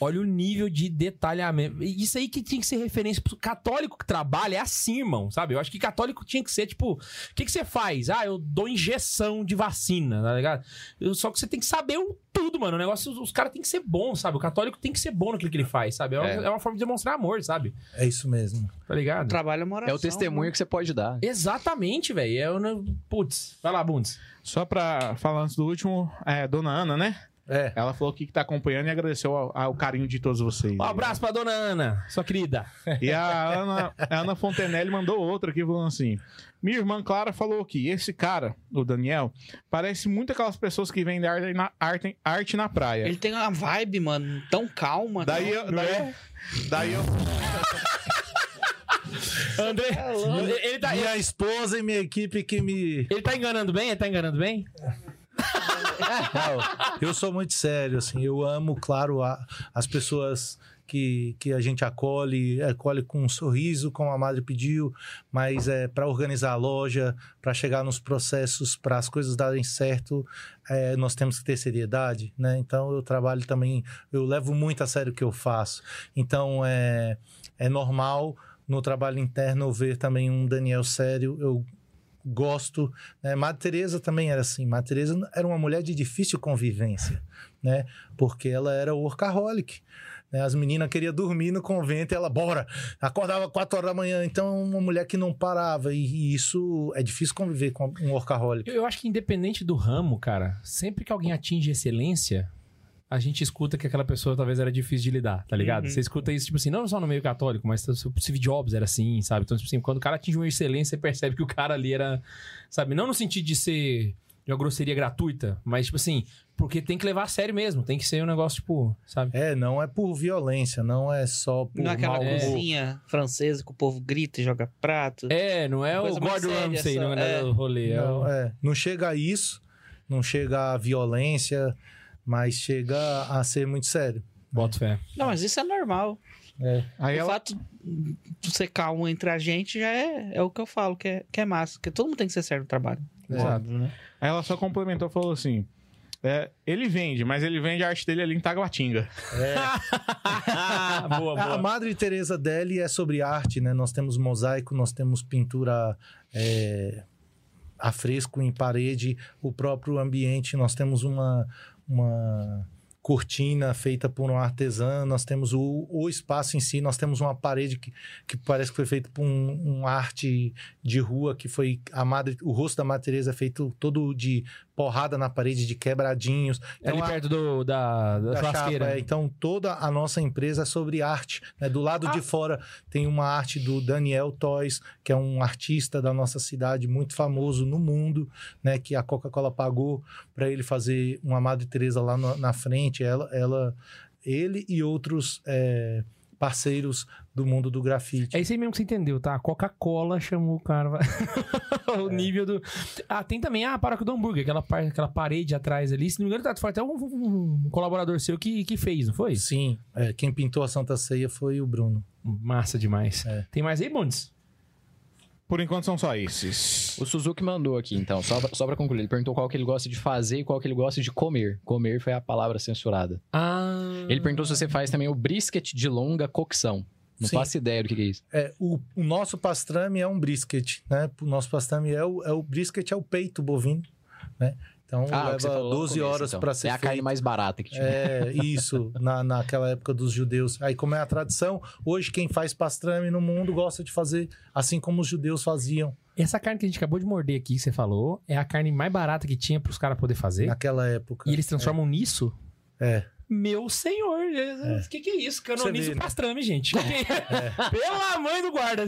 Speaker 1: Olha o nível de detalhamento. E Isso aí que tinha que ser referência. pro Católico que trabalha é assim, irmão, sabe? Eu acho que católico tinha que ser, tipo, o que, que você faz? Ah, eu dou injeção de vacina, tá ligado? Eu- só que você tem que saber o tudo, mano. O negócio, os caras têm que ser bons, sabe? O católico tem que ser bom naquilo que ele faz, sabe? É uma,
Speaker 2: É.
Speaker 1: é uma forma de demonstrar amor, sabe?
Speaker 4: É isso mesmo.
Speaker 1: Tá ligado?
Speaker 3: Trabalho é uma
Speaker 2: É
Speaker 3: oração,
Speaker 2: o testemunho que você pode dar.
Speaker 1: Exatamente, velho. É o. Putz, vai lá, Bundes.
Speaker 8: Só pra falar antes do último, é, Dona Ana, né?
Speaker 4: É.
Speaker 8: Ela falou que tá acompanhando e agradeceu ao, ao carinho de todos vocês.
Speaker 1: Um abraço pra dona Ana, sua querida.
Speaker 8: E a Ana, a Ana Fontenelle mandou outra aqui falando assim: Minha irmã Clara falou que esse cara, o Daniel, parece muito aquelas pessoas que vendem arte na, arte, arte na praia.
Speaker 3: Ele tem uma vibe, mano, tão calma.
Speaker 8: Daí,
Speaker 3: tão-
Speaker 8: eu, daí, daí eu. <laughs>
Speaker 1: André, ele, ele tá,
Speaker 4: Minha esposa e minha equipe que me.
Speaker 1: ele tá enganando bem? Ele tá enganando bem?
Speaker 4: Não, <laughs> eu sou muito sério, assim. Eu amo, claro, a- as pessoas que, que a gente acolhe, acolhe com um sorriso, como a madre pediu, mas é para organizar a loja, para chegar nos processos, para as coisas darem certo, é, nós temos que ter seriedade, né? Então eu trabalho também, eu levo muito a sério o que eu faço. Então é, é normal no trabalho interno eu ver também um Daniel sério. Eu gosto. Né? Madre Teresa também era assim. Madre Teresa era uma mulher de difícil convivência, né? Porque ela era workaholic. Né? As meninas queriam dormir no convento e ela, bora! Acordava quatro horas da manhã. Então, uma mulher que não parava. E, e isso é difícil conviver com um workaholic.
Speaker 1: Eu, eu acho que independente do ramo, cara, sempre que alguém atinge excelência, a gente escuta que aquela pessoa talvez era difícil de lidar, tá ligado?
Speaker 3: Uhum.
Speaker 1: Você escuta isso, tipo assim, não só no meio católico, mas o Steve Jobs era assim, sabe? Então, tipo assim, quando o cara atinge uma excelência, você percebe que o cara ali era, sabe? Não no sentido de ser de uma grosseria gratuita, mas, tipo assim, porque tem que levar a sério mesmo, tem que ser um negócio, tipo, sabe?
Speaker 4: É, não é por violência, não é só por
Speaker 3: Não é aquela cozinha francesa que o povo grita e joga prato.
Speaker 1: É, não é o Gordon Ramsay, não é,
Speaker 3: é.
Speaker 1: o rolê. é o-
Speaker 4: Não, é, não chega a isso, não chega a violência, mas chega a ser muito sério.
Speaker 1: Boto fé.
Speaker 3: Não, mas isso é normal.
Speaker 8: Aí
Speaker 3: o
Speaker 8: ela,
Speaker 3: fato de ser calmo entre a gente já é, é o que eu falo, que é, que é massa. Porque todo mundo tem que ser sério no trabalho.
Speaker 1: Exato.
Speaker 3: Né?
Speaker 8: aí ela só complementou e falou assim: é, ele vende, mas ele vende a arte dele ali em Taguatinga. <laughs> <laughs>
Speaker 1: boa,
Speaker 4: A Madre Teresa dele é sobre arte, né? Nós temos mosaico, nós temos pintura é, a fresco em parede, o próprio ambiente, nós temos uma, uma cortina feita por um artesã, nós temos o, o espaço em si, nós temos uma parede que, que parece que foi feita por um, um arte de rua que foi a madre, o rosto da Madre Teresa é feito todo de porrada na parede, de quebradinhos.
Speaker 1: É ali
Speaker 4: a-
Speaker 1: perto do, da, da,
Speaker 4: da
Speaker 1: churrasqueira.
Speaker 4: chapa, é. Então, toda a nossa empresa é sobre arte. né? Do lado
Speaker 1: Ah.
Speaker 4: de fora tem uma arte do Daniel Toys, que é um artista da nossa cidade muito famoso no mundo, né? Que a Coca-Cola pagou para ele fazer uma Madre Teresa lá no- na frente. Ela, ela, ele e outros é, parceiros do mundo do grafite.
Speaker 1: É isso aí mesmo que você entendeu, tá? A Coca-Cola chamou o cara. <laughs> o nível do. Ah, tem também a paróquia do hambúrguer, aquela, par- aquela parede atrás ali. Se não me engano, tá- foi até um, um colaborador seu que, que fez, não foi?
Speaker 4: Sim, é, quem pintou a Santa Ceia foi o Bruno.
Speaker 1: Massa demais.
Speaker 4: É.
Speaker 1: Tem mais aí, Bundes?
Speaker 8: Por enquanto são só esses.
Speaker 2: O Suzuki mandou aqui, então, só pra, só pra concluir. Ele perguntou qual que ele gosta de fazer e qual que ele gosta de comer. Comer foi a palavra censurada.
Speaker 1: Ah.
Speaker 2: Ele perguntou se você faz também o brisket de longa cocção. Não
Speaker 4: Sim.
Speaker 2: faço ideia do que que é isso.
Speaker 4: É, o, o nosso pastrame é um brisket, né? O nosso pastrame é o, é o brisket, é o peito bovino, né? Então
Speaker 2: Ah, o
Speaker 4: leva
Speaker 2: falou no
Speaker 4: 12
Speaker 2: começo,
Speaker 4: horas
Speaker 2: então.
Speaker 4: para ser
Speaker 2: É a carne
Speaker 4: feito.
Speaker 2: mais barata que tinha.
Speaker 4: É, isso, <laughs> na, naquela época dos judeus. Aí, como é a tradição, hoje quem faz pastrame no mundo gosta de fazer assim como os judeus faziam
Speaker 1: Essa carne que a gente acabou de morder aqui, que você falou, é a carne mais barata que tinha pros caras poder fazer.
Speaker 4: naquela época.
Speaker 1: E eles transformam nisso?
Speaker 4: É.
Speaker 1: Meu senhor, o que, que é isso? Canoniza o
Speaker 4: né?
Speaker 1: pastrame, gente. É? <laughs> Pela mãe do guarda.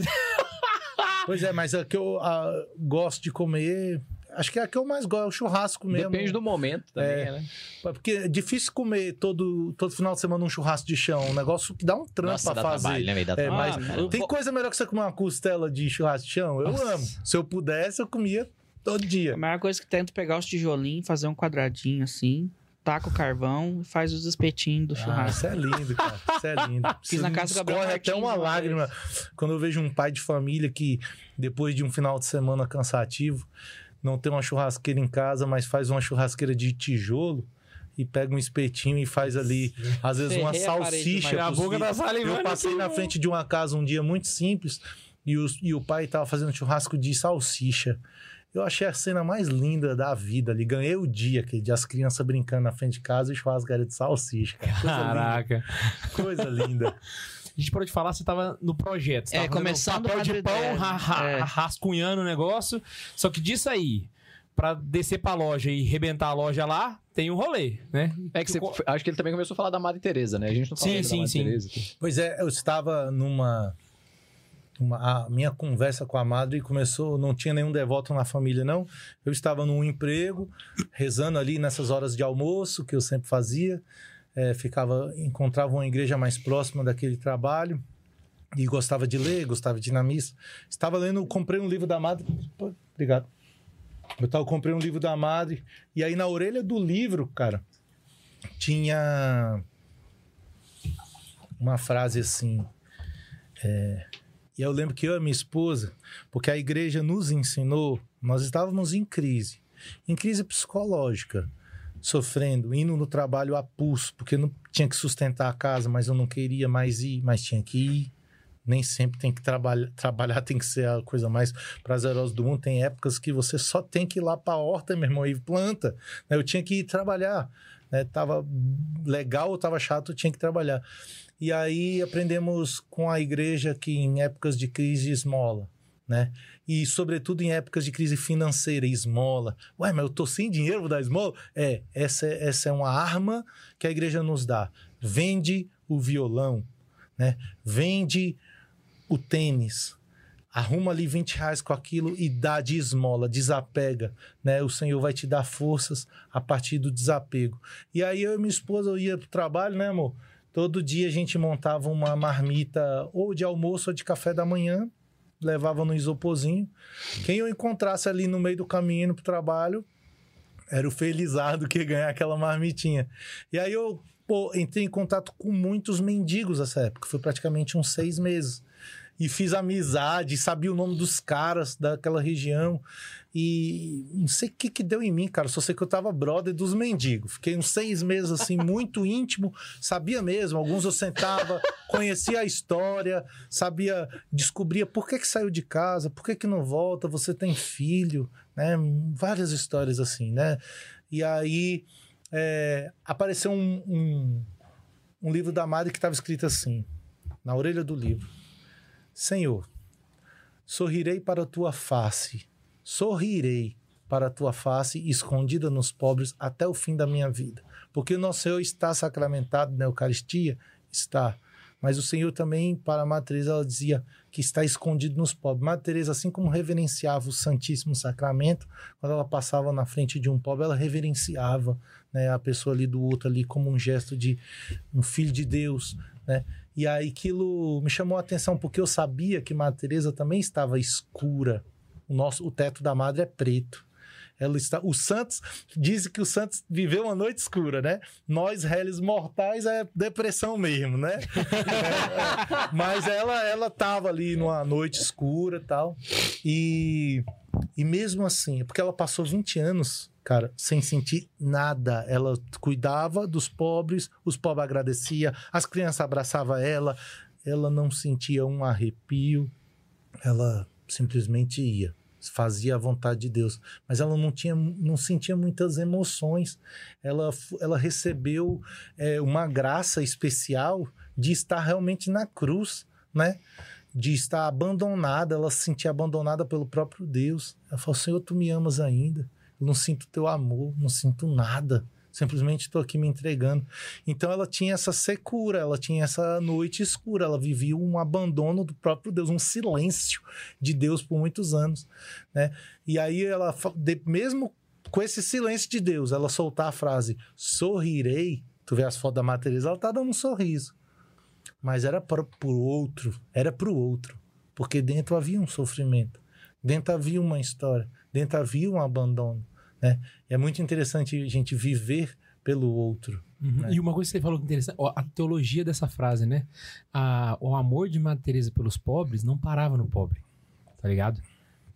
Speaker 4: Pois é, mas a que eu ah, gosto de comer, acho que é a que eu mais gosto, é o churrasco mesmo.
Speaker 2: Depende do momento também,
Speaker 4: É.
Speaker 2: né?
Speaker 4: Porque é difícil comer todo, todo final de semana um churrasco de chão, um negócio que dá um trampo
Speaker 2: Nossa,
Speaker 4: pra
Speaker 2: dá
Speaker 4: fazer.
Speaker 2: trabalho, né? Dá
Speaker 4: É, mas
Speaker 3: eu
Speaker 4: tem
Speaker 3: vou-
Speaker 4: coisa melhor que você comer uma costela de churrasco de chão? Eu
Speaker 1: Nossa.
Speaker 4: amo. Se eu pudesse, eu comia todo dia.
Speaker 3: A maior coisa que tenta pegar os tijolinhos, fazer um quadradinho assim, taca o carvão e faz os espetinhos do
Speaker 4: Ah,
Speaker 3: churrasco.
Speaker 4: isso é lindo, cara. Isso é lindo. <laughs>
Speaker 3: Fiz na casa do Gabriel
Speaker 4: até
Speaker 3: Martins
Speaker 4: uma
Speaker 3: uma
Speaker 4: lágrima quando eu vejo um pai de família que, depois de um final de semana cansativo, não tem uma churrasqueira em casa, mas faz uma churrasqueira de tijolo e pega um espetinho e faz ali, às vezes, uma
Speaker 3: Ferrei
Speaker 4: salsicha.
Speaker 1: A boca tá
Speaker 4: Eu passei na frente de uma casa um dia muito simples e, os- e o pai tava fazendo churrasco de salsicha. Eu achei a cena mais linda da vida ali. Ganhei o dia, aquele dia, as crianças brincando na frente de casa e churrasco era de salsicha. Cara. Coisa
Speaker 1: Caraca.
Speaker 4: linda. Coisa linda. <laughs>
Speaker 1: A gente parou de falar, você tava no projeto. Você
Speaker 3: É, começando
Speaker 1: papel
Speaker 3: o
Speaker 1: de pão, ra- ra-
Speaker 3: É.
Speaker 1: rascunhando o negócio. Só que disso aí, pra descer pra loja e rebentar a loja lá, tem um rolê, né?
Speaker 2: É que você, acho que ele também começou a falar da Madre Teresa, né? A gente não falou
Speaker 1: Sim,
Speaker 2: ainda da
Speaker 1: sim,
Speaker 2: Madre
Speaker 1: sim.
Speaker 2: Teresa.
Speaker 4: Pois é, eu estava numa. uma- a minha conversa com a madre começou, não tinha nenhum devoto na família, não. Eu estava num emprego, rezando ali nessas horas de almoço, que eu sempre fazia. É, ficava, encontrava uma igreja mais próxima daquele trabalho e gostava de ler, gostava de ir na missa. Estava lendo, comprei um livro da madre. Obrigado. Eu tava, comprei um livro da madre e aí na orelha do livro, cara, tinha uma frase assim. é, e eu lembro que eu e minha esposa, porque a igreja nos ensinou, nós estávamos em crise, em crise psicológica, sofrendo, indo no trabalho a pulso, porque não tinha que sustentar a casa, mas eu não queria mais ir, mas tinha que ir. Nem sempre tem que trabalhar, <laughs> trabalhar tem que ser a coisa mais prazerosa do mundo. Tem épocas que você só tem que ir lá para a horta, meu irmão, e planta. né? Eu tinha que ir trabalhar. Né? Tava legal ou tava chato, eu tinha que trabalhar. E aí aprendemos com a igreja que em épocas de crise esmola, né? E sobretudo em épocas de crise financeira, esmola. Ué, mas eu tô sem dinheiro, vou dar esmola? É, essa, é- essa é uma arma que a igreja nos dá. Vende o violão, né? Vende o tênis. Arruma ali 20 reais com aquilo e dá de esmola, desapega, né? O Senhor vai te dar forças a partir do desapego. E aí eu e minha esposa eu ia pro trabalho, né, amor? Todo dia a gente montava uma marmita ou de almoço ou de café da manhã, levava no isoporzinho. Quem eu encontrasse ali no meio do caminho indo pro trabalho era o felizardo que ia ganhar aquela marmitinha. E aí eu pô, entrei em contato com muitos mendigos nessa época, foi praticamente uns seis meses. E fiz amizade, sabia o nome dos caras daquela região. E não sei o que, que deu em mim, cara. Só sei que eu tava brother dos mendigos. Fiquei uns seis meses assim, <laughs> muito íntimo. Sabia mesmo. Alguns eu sentava, conhecia a história, sabia, descobria por que, que saiu de casa, por que, que não volta, você tem filho, né? Várias histórias assim, né? E aí é, apareceu um, um, um livro da Madre que estava escrito assim, na orelha do livro: Senhor, sorrirei para a tua face, sorrirei para a tua face escondida nos pobres até o fim da minha vida. Porque o nosso Senhor está sacramentado na Eucaristia? Está. Mas o Senhor também, para a Madre Teresa, ela dizia que está escondido nos pobres. Madre Teresa, assim como reverenciava o Santíssimo Sacramento, quando ela passava na frente de um pobre, ela reverenciava né, a pessoa ali do outro ali como um gesto de um filho de Deus, né? E aí aquilo me chamou a atenção porque eu sabia que Madre Teresa também estava escura. O nosso, o teto da Madre é preto. Ela está, o Santos dizem que o Santos viveu uma noite escura, né? Nós, réis mortais, é depressão mesmo, né? É, <laughs> mas ela, ela tava ali numa noite escura tal. E, e mesmo assim, é porque ela passou 20 anos cara, sem sentir nada. Ela cuidava dos pobres, os pobres agradecia, as crianças abraçavam ela, ela não sentia um arrepio, ela simplesmente ia, fazia a vontade de Deus, mas ela não tinha, não sentia muitas emoções. Ela, ela recebeu é, uma graça especial de estar realmente na cruz, né? De estar abandonada, ela se sentia abandonada pelo próprio Deus. Ela falou: Senhor, tu me amas ainda. Não sinto teu amor, não sinto nada. Simplesmente estou aqui me entregando. Então ela tinha essa secura, ela tinha essa noite escura, ela vivia um abandono do próprio Deus, um silêncio de Deus por muitos anos, né? E aí ela, mesmo com esse silêncio de Deus, ela soltar a frase sorrirei. Tu vê as fotos da matriz, ela tá dando um sorriso. Mas era para o outro, era para o outro, porque dentro havia um sofrimento, dentro havia uma história, dentro havia um abandono. Né? é muito interessante a gente viver pelo outro.
Speaker 1: Uhum.
Speaker 4: Né?
Speaker 1: E uma coisa que você falou que é interessante, a teologia dessa frase, né? A, o amor de Madre Teresa pelos pobres não parava no pobre, tá ligado?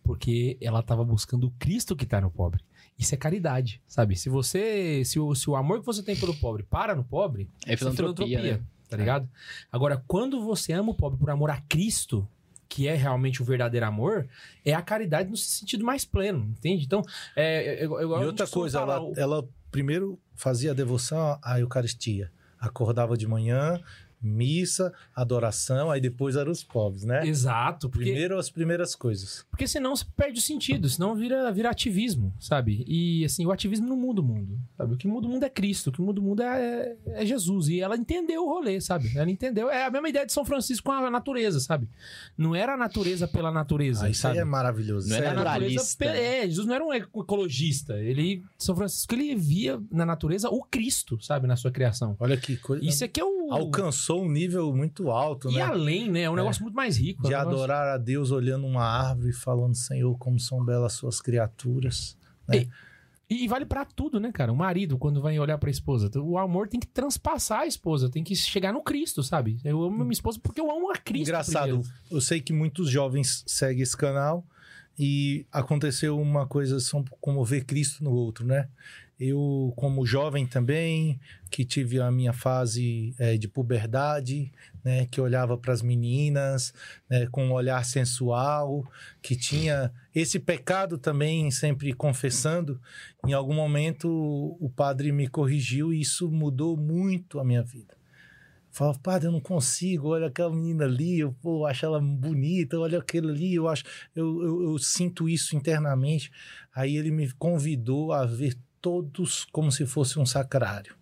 Speaker 1: Porque ela estava buscando o Cristo que está no pobre. Isso é caridade, sabe? Se você, se o, se o amor que você tem pelo pobre para no pobre,
Speaker 2: é filantropia, é filantropia né?
Speaker 1: tá ligado? Agora, quando você ama o pobre por amor a Cristo, que é realmente o verdadeiro amor, é a caridade no sentido mais pleno, entende? Então, é,
Speaker 4: eu, eu, e outra coisa, ela, o... ela primeiro fazia a devoção à Eucaristia. Acordava de manhã, missa, adoração, aí depois eram os pobres, né?
Speaker 1: Exato.
Speaker 4: Porque... Primeiro as primeiras coisas.
Speaker 1: Porque senão você perde o sentido, senão vira, vira ativismo, sabe? E assim, o ativismo não muda o mundo, sabe? O que muda o mundo é Cristo, o que muda o mundo é, é Jesus. E ela entendeu o rolê, sabe? Ela entendeu. É a mesma ideia de São Francisco com a natureza, sabe? Não era a natureza pela natureza.
Speaker 4: Ah, isso
Speaker 1: sabe?
Speaker 4: aí é maravilhoso.
Speaker 2: Não
Speaker 4: é
Speaker 2: era naturalista.
Speaker 1: É, Jesus não era um ecologista. Ele, São Francisco, ele via na natureza o Cristo, sabe? Na sua criação.
Speaker 4: Olha que coisa.
Speaker 1: Isso aqui é o.
Speaker 4: Alcançou um nível muito alto,
Speaker 1: e
Speaker 4: né?
Speaker 1: E além, né? É um negócio muito mais rico.
Speaker 4: De
Speaker 1: é
Speaker 4: negócio... adorar a Deus olhando uma árvore e falando, Senhor, como são belas suas criaturas. Né?
Speaker 1: E, e vale para tudo, né, cara? O marido, quando vai olhar pra esposa, o amor tem que transpassar a esposa, tem que chegar no Cristo, sabe? Eu amo minha esposa porque eu amo a Cristo.
Speaker 4: Engraçado,
Speaker 1: primeiro.
Speaker 4: eu sei que muitos jovens seguem esse canal e aconteceu uma coisa, são como ver Cristo no outro, né? Eu, como jovem também, que tive a minha fase é, de puberdade, né, que olhava para as meninas né, com um olhar sensual, que tinha esse pecado também sempre confessando. Em algum momento o padre me corrigiu e isso mudou muito a minha vida. Falava, padre, eu não consigo, olha aquela menina ali, eu pô, acho ela bonita, olha aquele ali, eu acho, eu, eu, eu sinto isso internamente. Aí ele me convidou a ver todos como se fosse um sacrário,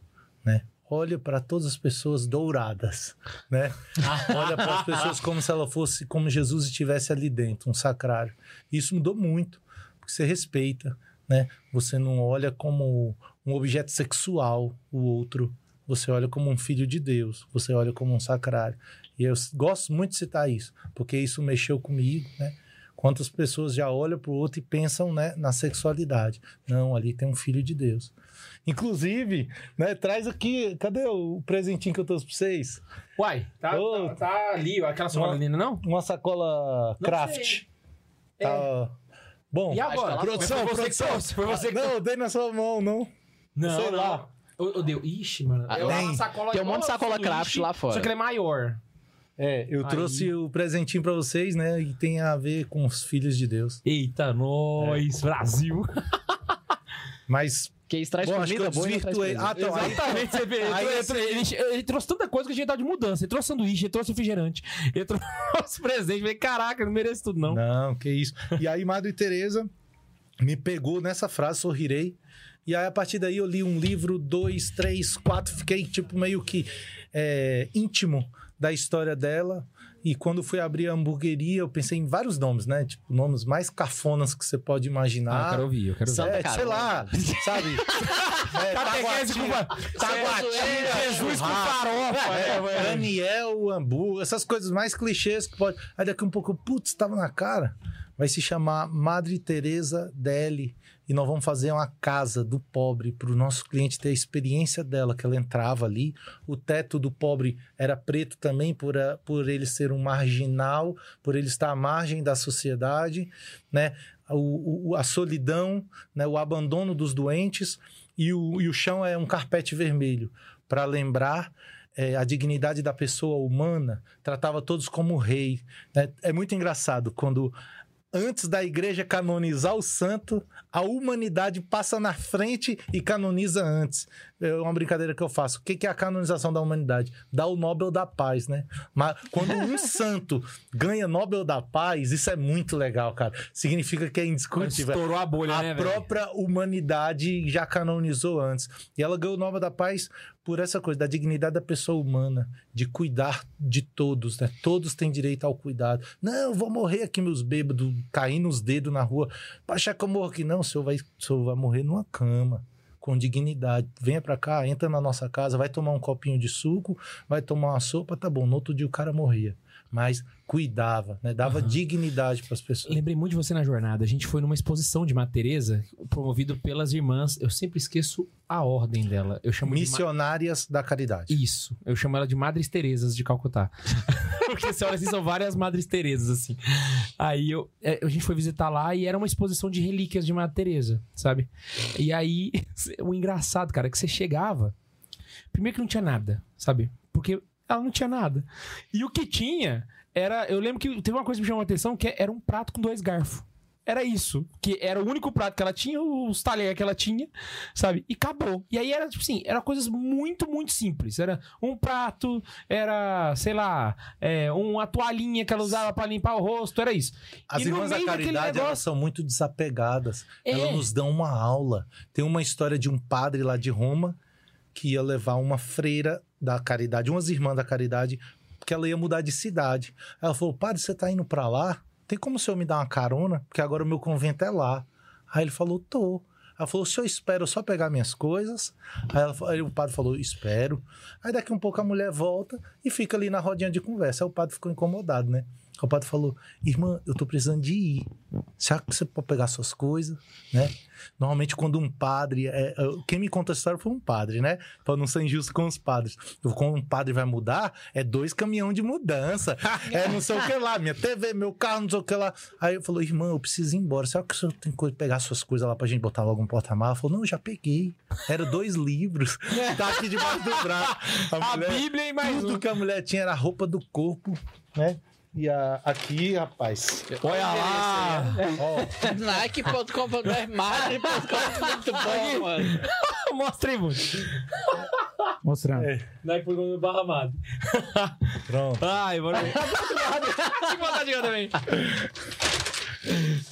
Speaker 4: né? Olha para todas as pessoas douradas, né? <laughs> Olha para as pessoas como se ela fosse, como Jesus estivesse ali dentro, um sacrário. Isso mudou muito, porque você respeita, né? Você não olha como um objeto sexual o outro, você olha como um filho de Deus, você olha como um sacrário. E eu gosto muito de citar isso, porque isso mexeu comigo, né? Quantas pessoas já olham para o outro e pensam né, na sexualidade. Não, ali tem um filho de Deus. Inclusive, né, traz aqui. Cadê o presentinho que eu trouxe para vocês?
Speaker 1: Uai, tá, oh, tá, tá ali, aquela sacola linda, não?
Speaker 4: Uma sacola craft. Tá. É. Bom,
Speaker 1: e agora?
Speaker 4: Produção,
Speaker 1: foi você
Speaker 4: produção.
Speaker 1: Que foi você
Speaker 4: que... Não, dei na sua mão, não.
Speaker 1: Não,
Speaker 4: sei
Speaker 1: não.
Speaker 4: lá.
Speaker 1: Eu, eu dei. Ixi, mano.
Speaker 2: Ah,
Speaker 1: eu
Speaker 2: tem,
Speaker 1: uma sacola
Speaker 2: tem um monte de sacola craft lá fora.
Speaker 1: Só que ele é maior.
Speaker 4: É, eu
Speaker 1: Aí.
Speaker 4: trouxe o presentinho para vocês, né? E tem a ver com os filhos de Deus.
Speaker 1: Eita, nós, é. Brasil.
Speaker 4: Mas
Speaker 2: que traz
Speaker 4: Bom,
Speaker 2: comida
Speaker 4: boa desvirtuei.
Speaker 2: Ah,
Speaker 4: então,
Speaker 1: Exatamente, você vê. Ele,
Speaker 4: Aí,
Speaker 1: ele, ele, ele, trouxe tanta coisa que a gente tá de mudança. Ele trouxe sanduíche, ele trouxe refrigerante, ele <laughs> trouxe presente. Falei, caraca, não mereço tudo, não.
Speaker 4: Não, que isso. E aí, Madre Teresa me pegou nessa frase, sorrirei. E aí, a partir daí, eu li um livro, dois, três, quatro, fiquei, tipo, meio que é, íntimo da história dela. E quando fui abrir a hamburgueria, eu pensei em vários nomes, né? Tipo, nomes mais cafonas que você pode imaginar.
Speaker 1: Ah, eu quero ouvir, eu quero ouvir.
Speaker 4: É, sei lá, sabe? <laughs> É,
Speaker 1: Catequese com Taguatinga, Jesus com farofa.
Speaker 4: É, Daniel, hambúrguer, essas coisas mais clichês que pode. Aí daqui um pouco, putz, tava na cara. vai se chamar Madre Teresa Deli e nós vamos fazer uma casa do pobre para o nosso cliente ter a experiência dela, que ela entrava ali. O teto do pobre era preto também por, a- por ele ser um marginal, por ele estar à margem da sociedade, né? O, o- a solidão, né? o abandono dos doentes e o, e o chão é um carpete vermelho para lembrar é, a dignidade da pessoa humana, tratava todos como rei. né? É muito engraçado quando antes da igreja canonizar o santo, a humanidade passa na frente e canoniza antes. É uma brincadeira que eu faço. O que é a canonização da humanidade? Dá o Nobel da Paz, né? Mas quando um <laughs> santo ganha Nobel da Paz, isso é muito legal, cara. Significa que é indiscutível.
Speaker 1: Estourou a bolha,
Speaker 4: A
Speaker 1: né,
Speaker 4: própria humanidade já canonizou antes. E ela ganhou o Nobel da Paz por essa coisa, da dignidade da pessoa humana, de cuidar de todos, né? Todos têm direito ao cuidado. Não, eu vou morrer aqui, meus bêbados, caindo os dedos na rua. Pra achar que eu morro aqui. Não, o senhor vai, o senhor vai morrer numa cama. Com dignidade. Venha pra cá, entra na nossa casa, vai tomar um copinho de suco, vai tomar uma sopa, tá bom. No outro dia o cara morria. Mas cuidava, né? Dava dignidade pras pessoas.
Speaker 1: Lembrei muito de você na jornada. A gente foi numa exposição de Madre Teresa, promovido pelas irmãs. Eu sempre esqueço a ordem dela. Eu chamo de
Speaker 4: Missionárias da caridade.
Speaker 1: Isso. Eu chamo ela de Madres Teresas de Calcutá. <laughs> Porque você olha assim, são várias Madres Teresas, assim. Aí eu, é, a gente foi visitar lá e era uma exposição de relíquias de Madre Teresa, sabe? E aí, <laughs> o engraçado, cara, é que você chegava. Primeiro que não tinha nada, sabe? Porque ela não tinha nada. E o que tinha era. Eu lembro que teve uma coisa que me chamou a atenção, que era um prato com dois garfos. Era isso. Que era o único prato que ela tinha, os talheres que ela tinha, sabe? E acabou. E aí era, tipo assim, era coisas muito, muito simples. Era um prato, era, sei lá, é, uma toalhinha que ela usava pra limpar o rosto, era isso.
Speaker 4: As
Speaker 1: E
Speaker 4: irmãs da caridade, elas
Speaker 1: negócio-
Speaker 4: são muito desapegadas.
Speaker 1: É.
Speaker 4: Elas nos dão uma aula. Tem uma história de um padre lá de Roma que ia levar uma freira da caridade, umas irmãs da caridade, que ela ia mudar de cidade. Ela falou: Padre, você tá indo pra lá? Tem como o senhor me dar uma carona? Porque agora o meu convento é lá. Aí ele falou: tô. Ela falou: o senhor espera eu só pegar minhas coisas? Aí, ela- aí o padre falou: espero. Aí daqui um pouco a mulher volta e fica ali na rodinha de conversa. Aí o padre ficou incomodado, né? O padre falou: Irmã, eu tô precisando de ir. Será que você pode pegar suas coisas? Né? Normalmente, quando um padre. é- é- quem me conta a história foi um padre, né? Pra não ser injusto com os padres. Quando um padre vai mudar, é dois caminhão de mudança. <laughs> é não sei o que lá, minha TV, meu carro, não sei o que lá. Aí eu falou: Irmã, eu preciso ir embora. Será que o senhor tem que pegar suas coisas lá pra gente botar logo um porta-mala? Falou: Não, já peguei. Era dois livros. <laughs> tá aqui debaixo do braço.
Speaker 1: A Bíblia e mais
Speaker 4: Tudo
Speaker 1: um.
Speaker 4: que a mulher tinha era a roupa do corpo, né? E a, aqui, rapaz.
Speaker 1: Olha lá! <laughs>
Speaker 3: Nike.com.br, Madre.com, muito bom, mano. <laughs>
Speaker 1: Mostra aí, mano.
Speaker 8: Mostrando.
Speaker 1: Nike.com barra Madre.
Speaker 4: pronto.
Speaker 1: Ai, bora. Que vontade de também.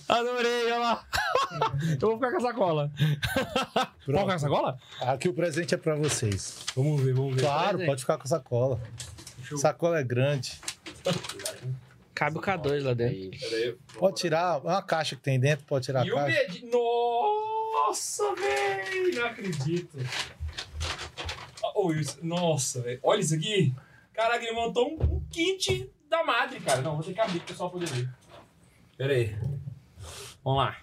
Speaker 1: Adorei, olha lá. Eu vou ficar com a sacola. Pode ficar com a sacola?
Speaker 4: Aqui o presente é pra vocês.
Speaker 1: Vamos ver, vamos ver.
Speaker 4: Claro,
Speaker 3: presente.
Speaker 4: pode ficar com a sacola. Sacola é grande.
Speaker 3: Cabe o K2 lá dentro.
Speaker 4: Pode tirar, é uma caixa que tem dentro, pode tirar a
Speaker 1: E o
Speaker 4: caixa.
Speaker 1: medinho. Nossa, velho! Não acredito. Ô, isso- Nossa, velho. Olha isso aqui. Caraca, ele montou um, um kit da madre, cara. Não, vou ter que abrir pro pessoal poder ver. Pera aí. Vamos lá.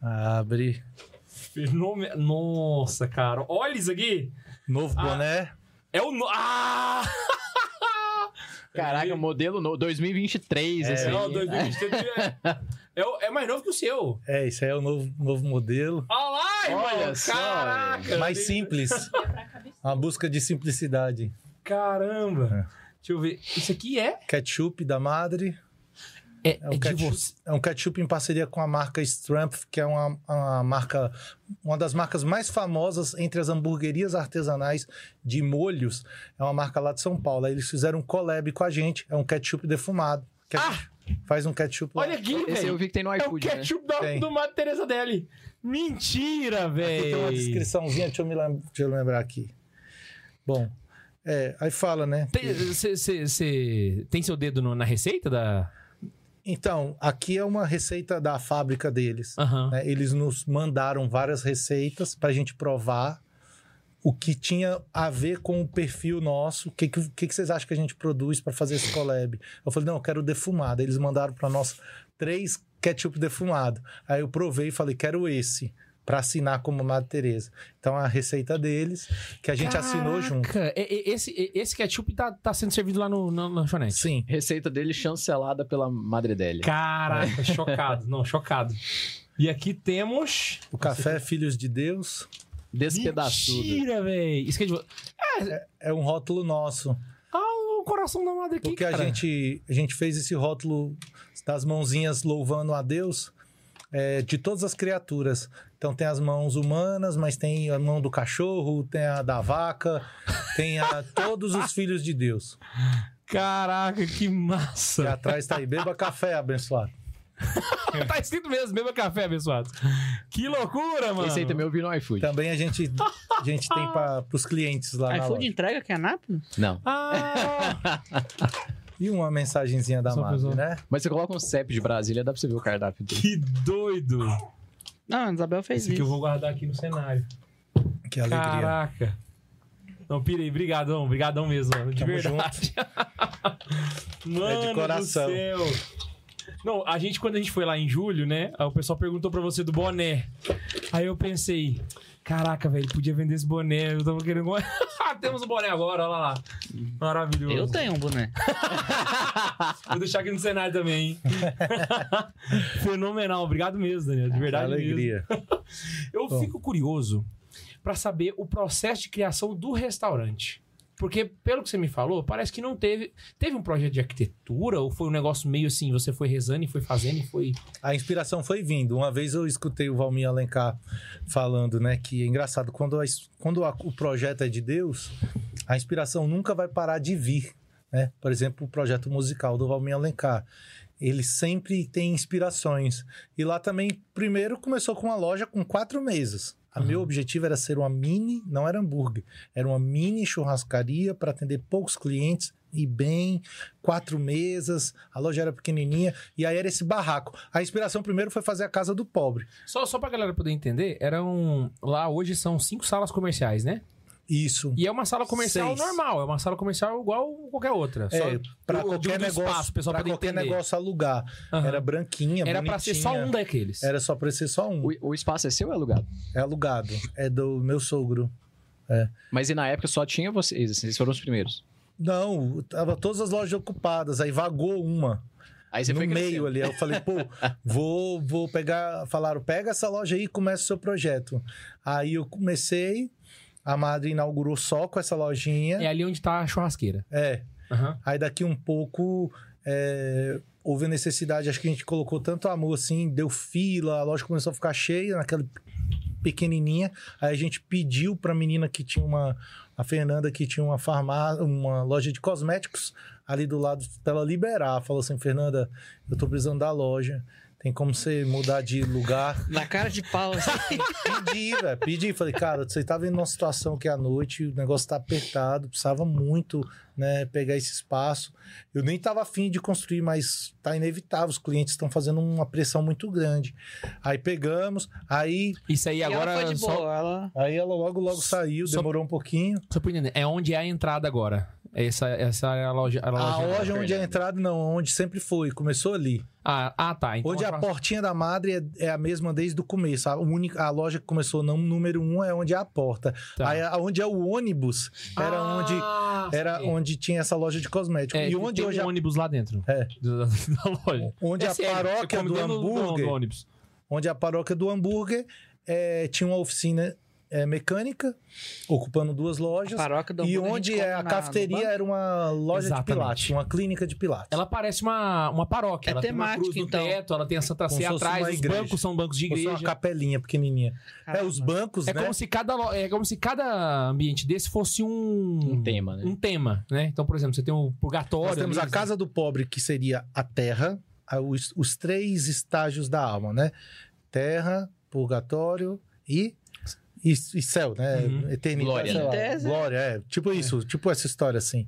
Speaker 4: Abre.
Speaker 1: Fenômeno. Nossa, cara. Olha isso aqui.
Speaker 4: Novo
Speaker 1: Ah.
Speaker 4: boné.
Speaker 1: É o. No... Ah! <laughs>
Speaker 2: Caraca, modelo no 2023,
Speaker 4: É,
Speaker 2: esse
Speaker 1: É,
Speaker 2: aí.
Speaker 1: o 2023 é, é, o- é mais novo que o seu.
Speaker 4: É, isso aí é o novo, novo modelo.
Speaker 1: Olha lá, irmão.
Speaker 2: Olha só,
Speaker 1: Caraca.
Speaker 4: Mais simples. Uma busca de simplicidade.
Speaker 1: Caramba. Deixa eu ver. Isso aqui é.
Speaker 4: Ketchup da Madre.
Speaker 1: É,
Speaker 4: É um,
Speaker 1: é
Speaker 4: ketchup, é um ketchup em parceria com a marca Strumpf, que é uma, uma marca, uma das marcas mais famosas entre as hamburguerias artesanais de molhos. É uma marca lá de São Paulo. Aí eles fizeram um collab com a gente. É um ketchup defumado. A
Speaker 1: Ah!
Speaker 4: Faz um ketchup lá.
Speaker 1: Olha aqui,
Speaker 2: Esse eu
Speaker 1: velho.
Speaker 2: vi que tem no
Speaker 1: É o
Speaker 2: iFood, né?
Speaker 1: ketchup da,
Speaker 4: Tem.
Speaker 1: do Mato Teresa dele. Mentira,
Speaker 4: Aqui tem uma
Speaker 1: velho.
Speaker 4: descriçãozinha, deixa eu me lem- deixa eu lembrar aqui. Bom, é, aí fala, né?
Speaker 1: Você tem seu dedo no- na receita da.
Speaker 4: Então, aqui é uma receita da fábrica deles.
Speaker 1: Aham.
Speaker 4: né? Eles nos mandaram várias receitas pra gente provar. o que tinha a ver com o perfil nosso. O que, que, que vocês acham que a gente produz para fazer esse collab? Eu falei, não, eu quero defumado. Eles mandaram para nós três ketchup defumado. Aí eu provei e falei, quero esse. Pra assinar como Madre Teresa. Então a receita deles, que a gente assinou junto.
Speaker 1: Caraca, e- e- Esse, esse ketchup tá, tá sendo servido lá no, no lanchonete.
Speaker 4: Sim.
Speaker 2: Receita dele chancelada pela Madre Délia.
Speaker 1: Caraca, chocado. Não, chocado. E aqui temos.
Speaker 4: O café Filhos de Deus
Speaker 2: Despedaçudo.
Speaker 1: Mentira, velho. Isso que é de...
Speaker 4: é um rótulo nosso.
Speaker 1: Ah, o coração da madre aqui.
Speaker 4: Porque a
Speaker 1: cara.
Speaker 4: gente, a gente fez esse rótulo das mãozinhas louvando a Deus é, de todas as criaturas. Então tem as mãos humanas, mas tem a mão do cachorro, tem a da vaca, tem a <laughs> todos os filhos de Deus.
Speaker 1: Caraca, que
Speaker 4: E
Speaker 1: massa.
Speaker 4: atrás tá aí, beba café, abençoado. <laughs>
Speaker 1: tá escrito mesmo, beba café, abençoado. Que loucura, mano.
Speaker 2: Esse aí também eu vi no iFood.
Speaker 4: Também a gente, a gente tem para os clientes lá na
Speaker 3: iFood
Speaker 4: loja.
Speaker 3: entrega aqui a Nápoles?
Speaker 2: Não.
Speaker 1: Ah, <laughs>
Speaker 4: E uma mensagenzinha da
Speaker 1: Só
Speaker 4: né?
Speaker 2: Mas você coloca um CEP de Brasília, dá pra você ver o cardápio dele.
Speaker 1: que doido.
Speaker 3: Não, a Isabel fez
Speaker 1: Esse aqui
Speaker 3: isso.
Speaker 1: eu vou guardar aqui no cenário.
Speaker 4: Que alegria.
Speaker 1: Caraca. Não, pirei. Brigadão. Brigadão mesmo, mano. De
Speaker 4: Tamo
Speaker 1: verdade. Mano <laughs>
Speaker 4: É de coração.
Speaker 1: do céu. Não, a gente, quando a gente foi lá em julho, né? O pessoal perguntou pra você do boné. Aí eu pensei... Caraca, velho, podia vender esse boné. Eu tava querendo... <laughs> Ah, Temos o boné agora, olha lá. Maravilhoso.
Speaker 3: Eu tenho um boné. <laughs>
Speaker 1: Vou deixar aqui no cenário também, hein? <laughs> Fenomenal. Obrigado mesmo, Daniel. De
Speaker 4: Que
Speaker 1: verdade mesmo.
Speaker 4: alegria.
Speaker 1: Eu
Speaker 4: Bom.
Speaker 1: fico curioso pra saber o processo de criação do restaurante. Porque, pelo que você me falou, parece que não teve. Teve um projeto de arquitetura ou foi um negócio meio assim, você foi rezando e foi fazendo e foi.
Speaker 4: A inspiração foi vindo. Uma vez eu escutei o Valmir Alencar falando, né, que é engraçado, quando, a- quando a- o projeto é de Deus, a inspiração nunca vai parar de vir, né? Por exemplo, o projeto musical do Valmir Alencar. Ele sempre tem inspirações. E lá também, primeiro, começou com uma loja com quatro mesas. A meu objetivo era ser uma mini, não era hambúrguer, era uma mini churrascaria para atender poucos clientes e bem, quatro mesas, a loja era pequenininha e aí era esse barraco. A inspiração primeiro foi fazer a casa do pobre.
Speaker 1: Só, só pra galera poder entender, eram. Lá hoje são cinco salas comerciais, né?
Speaker 4: Isso.
Speaker 1: E é uma sala comercial
Speaker 4: Seis.
Speaker 1: normal, é uma sala comercial igual qualquer outra.
Speaker 4: É, para qualquer negócio,
Speaker 1: espaço, pessoal
Speaker 4: pra qualquer
Speaker 1: entender.
Speaker 4: negócio alugar.
Speaker 1: Aham.
Speaker 4: Era branquinha,
Speaker 1: Era pra ser só um daqueles.
Speaker 4: Era só pra ser só um.
Speaker 2: O, o espaço é seu ou é alugado?
Speaker 4: É alugado. É do meu sogro.
Speaker 2: Mas e na época só tinha vocês, assim, vocês foram os primeiros.
Speaker 4: Não, tava todas as lojas ocupadas, aí vagou uma.
Speaker 2: Aí você
Speaker 4: no
Speaker 2: foi
Speaker 4: meio
Speaker 2: crescendo.
Speaker 4: ali. Aí eu falei, pô, <laughs> vou, vou pegar. Falaram, pega essa loja aí e começa o seu projeto. Aí eu comecei, a madre inaugurou só com essa lojinha.
Speaker 1: É ali onde tá a churrasqueira.
Speaker 4: É.
Speaker 1: Aham.
Speaker 4: Aí daqui um pouco é, houve a necessidade, acho que a gente colocou tanto amor assim, deu fila, a loja começou a ficar cheia, naquela pequenininha. Aí a gente pediu pra menina que tinha uma, a Fernanda que tinha uma farmácia, uma loja de cosméticos ali do lado pra ela liberar. Falou assim, Fernanda, eu tô precisando da loja. Tem como você mudar de lugar? <laughs>
Speaker 3: Na cara de pau. assim. <laughs>
Speaker 4: Pedi, velho. Pedi. Falei, cara, você tá vendo uma situação que à noite o negócio tá apertado, precisava muito, né, pegar esse espaço. Eu nem tava afim de construir, mas tá inevitável. Os clientes estão fazendo uma pressão muito grande. Aí pegamos, aí,
Speaker 1: Isso aí
Speaker 3: E
Speaker 1: agora.
Speaker 3: ela foi de
Speaker 1: só,
Speaker 4: aí ela logo, logo saiu,
Speaker 1: Só-
Speaker 4: demorou um pouquinho.
Speaker 1: só pra entender, é onde é a entrada agora. Essa, essa é a loja. A
Speaker 4: A
Speaker 1: loja,
Speaker 4: loja onde é a entrada, não, onde sempre foi, começou ali.
Speaker 1: Ah, ah, tá. Então
Speaker 4: onde a
Speaker 1: a
Speaker 4: portinha da madre é, é a mesma desde o começo. A, única, a loja que começou não número um é onde é a porta.
Speaker 1: Tá.
Speaker 4: Aí onde é o ônibus era
Speaker 1: Ah,
Speaker 4: onde era onde tinha essa loja de cosméticos.
Speaker 1: É,
Speaker 4: e onde hoje
Speaker 1: um
Speaker 4: a,
Speaker 1: ônibus lá dentro.
Speaker 4: É.
Speaker 1: Da, da loja.
Speaker 4: onde
Speaker 1: É
Speaker 4: a
Speaker 1: sério,
Speaker 4: paróquia do hambúrguer,
Speaker 1: do ônibus.
Speaker 4: onde a paróquia do hambúrguer é, tinha uma oficina é, mecânica ocupando duas lojas.
Speaker 3: paróquia do
Speaker 4: e
Speaker 3: a
Speaker 4: onde é a
Speaker 3: na- no
Speaker 4: cafeteria era uma loja
Speaker 1: Exatamente.
Speaker 4: de pilates, uma clínica de pilates.
Speaker 1: Ela parece uma, uma paróquia.
Speaker 3: É
Speaker 1: ela tem uma
Speaker 3: temática,
Speaker 1: no
Speaker 3: então.
Speaker 1: teto, ela tem a Santa Sé
Speaker 4: fosse
Speaker 1: atrás,
Speaker 4: uma
Speaker 1: os
Speaker 4: igreja.
Speaker 1: bancos são bancos de
Speaker 4: Fosse uma
Speaker 1: igreja.
Speaker 4: capelinha pequenininha. É, os bancos,
Speaker 1: É
Speaker 4: né?
Speaker 1: como se cada lo- é como se cada ambiente desse fosse um
Speaker 2: Um tema, né?
Speaker 1: um tema, né? Então, por exemplo, você tem o purgatório.
Speaker 4: Nós temos
Speaker 1: ali,
Speaker 4: a casa do pobre, que seria a terra, a- os, os três estágios da alma, né? Terra, purgatório e, e, e céu, né?
Speaker 1: Uhum.
Speaker 4: Eternidade,
Speaker 2: Glória,
Speaker 4: sei
Speaker 2: né?
Speaker 4: lá.
Speaker 3: Tese.
Speaker 4: Glória, é. Tipo isso, tipo essa história assim.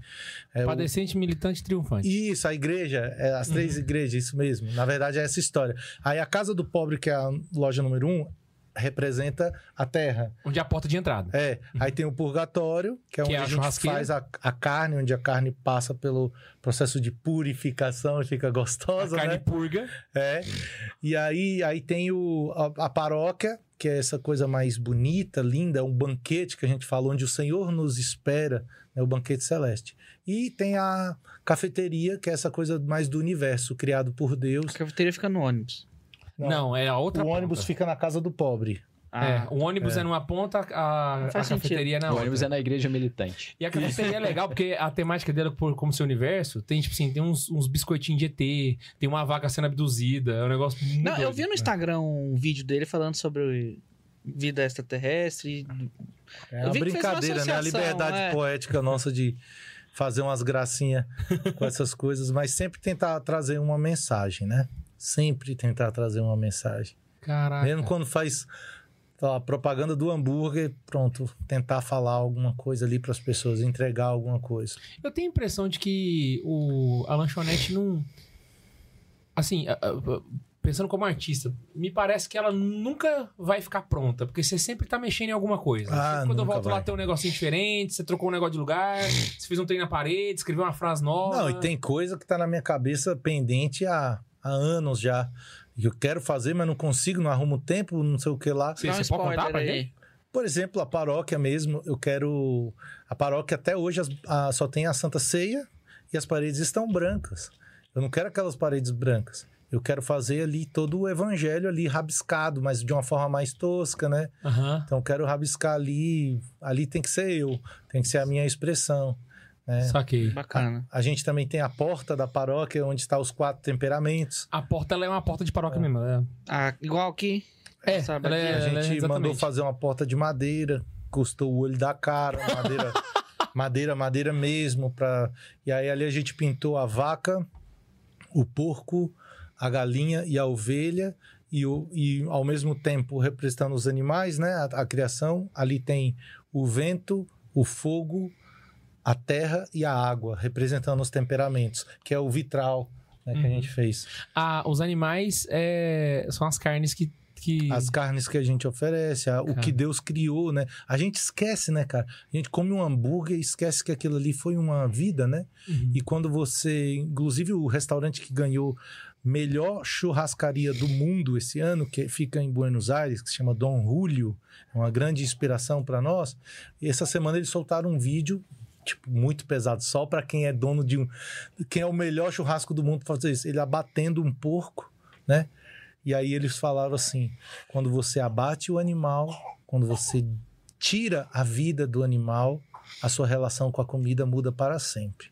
Speaker 4: É, o-
Speaker 1: Padecente, militante, triunfante.
Speaker 4: Isso, a igreja, é, as três igrejas, isso mesmo. Na verdade, é essa história. Aí a casa do pobre, que é a loja número um, representa a terra.
Speaker 1: Onde é a porta de entrada.
Speaker 4: É, aí tem o purgatório, que é
Speaker 1: Que
Speaker 4: onde
Speaker 1: é a
Speaker 4: a gente faz a, a carne, onde a carne passa pelo processo de purificação e fica
Speaker 1: A
Speaker 4: gostosa,
Speaker 1: carne
Speaker 4: né?
Speaker 1: purga.
Speaker 4: É. E aí, aí tem o, a, a paróquia, que é essa coisa mais bonita, linda, um banquete que a gente fala, onde o Senhor nos espera, né, o banquete celeste. E tem a cafeteria, que é essa coisa mais do universo, criado por Deus.
Speaker 3: A cafeteria fica no ônibus.
Speaker 1: Não, é a outra
Speaker 4: o
Speaker 1: ponta.
Speaker 4: ônibus fica na casa do pobre.
Speaker 1: É, o ônibus é, numa ponta, a, a cafeteria é na
Speaker 2: o
Speaker 1: outra.
Speaker 2: ônibus é na igreja militante.
Speaker 1: E a cafeteria é legal porque a temática dela, por, como seu universo, tem, tipo assim, tem uns, uns biscoitinhos de ET, tem uma vaca sendo abduzida, é um negócio muito
Speaker 3: Não, eu
Speaker 1: doido.
Speaker 3: vi no Instagram um vídeo dele falando sobre vida extraterrestre.
Speaker 4: É
Speaker 3: Eu
Speaker 4: uma
Speaker 3: fez uma
Speaker 4: brincadeira, né? A liberdade
Speaker 3: é.
Speaker 4: poética nossa de fazer umas gracinhas <laughs> com essas coisas, mas sempre tentar trazer uma mensagem, né? Sempre tentar trazer uma mensagem.
Speaker 1: Caraca.
Speaker 4: Mesmo quando faz lá, propaganda do hambúrguer, pronto, tentar falar alguma coisa ali para as pessoas, entregar alguma coisa.
Speaker 1: Eu tenho a impressão de que o, a lanchonete não. Assim, a- a- pensando como artista, me parece que ela nunca vai ficar pronta, porque você sempre tá mexendo em alguma coisa.
Speaker 4: Ah,
Speaker 1: quando eu volto lá
Speaker 4: vai.
Speaker 1: tem um negocinho diferente, você trocou um negócio de lugar, <laughs> você fez um trem na parede, escreveu uma frase nova.
Speaker 4: Não, e tem coisa que tá na minha cabeça pendente há, há anos já. E eu quero fazer, mas não consigo, não arrumo tempo, não sei o que lá.
Speaker 3: Um
Speaker 1: você pode contar pra
Speaker 3: aí.
Speaker 1: gente?
Speaker 4: Por exemplo, a paróquia mesmo, eu quero. A paróquia até hoje as- a- só tem a Santa Ceia e as paredes estão brancas. Eu não quero aquelas paredes brancas. Eu quero fazer ali todo o evangelho ali rabiscado, mas de uma forma mais tosca, né?
Speaker 1: Aham.
Speaker 4: Então eu quero rabiscar ali. Ali tem que ser eu, tem que ser a minha expressão. Né?
Speaker 1: Saquei.
Speaker 3: Bacana.
Speaker 4: A gente também tem a porta da paróquia, onde está os quatro temperamentos.
Speaker 1: A porta ela é uma porta de paróquia mesmo. É,
Speaker 3: Ah, igual aqui.
Speaker 1: é,
Speaker 3: Sabe
Speaker 1: ela
Speaker 3: aqui,
Speaker 1: é,
Speaker 4: A
Speaker 1: ela é
Speaker 4: gente mandou fazer uma porta de madeira, custou o olho da cara, madeira, <laughs> madeira, madeira mesmo. Pra... E aí ali a gente pintou a vaca, o porco, a galinha e a ovelha. E, o, e ao mesmo tempo representando os animais, né? A, a criação. Ali tem o vento, o fogo, a terra e a água, representando os temperamentos, que é o vitral né, que a
Speaker 1: Uhum.
Speaker 4: gente fez.
Speaker 1: Ah, os animais é, são as carnes que. que...
Speaker 4: as carnes que a gente oferece, a- o que Deus criou, né? A gente esquece, né, cara? A gente come um hambúrguer e esquece que aquilo ali foi uma vida, né?
Speaker 1: Uhum.
Speaker 4: E quando você, inclusive o restaurante que ganhou melhor churrascaria do mundo esse ano, que fica em Buenos Aires, que se chama Dom Julio, é uma grande inspiração para nós. E essa semana eles soltaram um vídeo tipo muito pesado só para quem é dono de um, quem é o melhor churrasco do mundo fazer isso, ele abatendo um porco, né? E aí eles falaram assim: quando você abate o animal, quando você tira a vida do animal, a sua relação com a comida muda para sempre.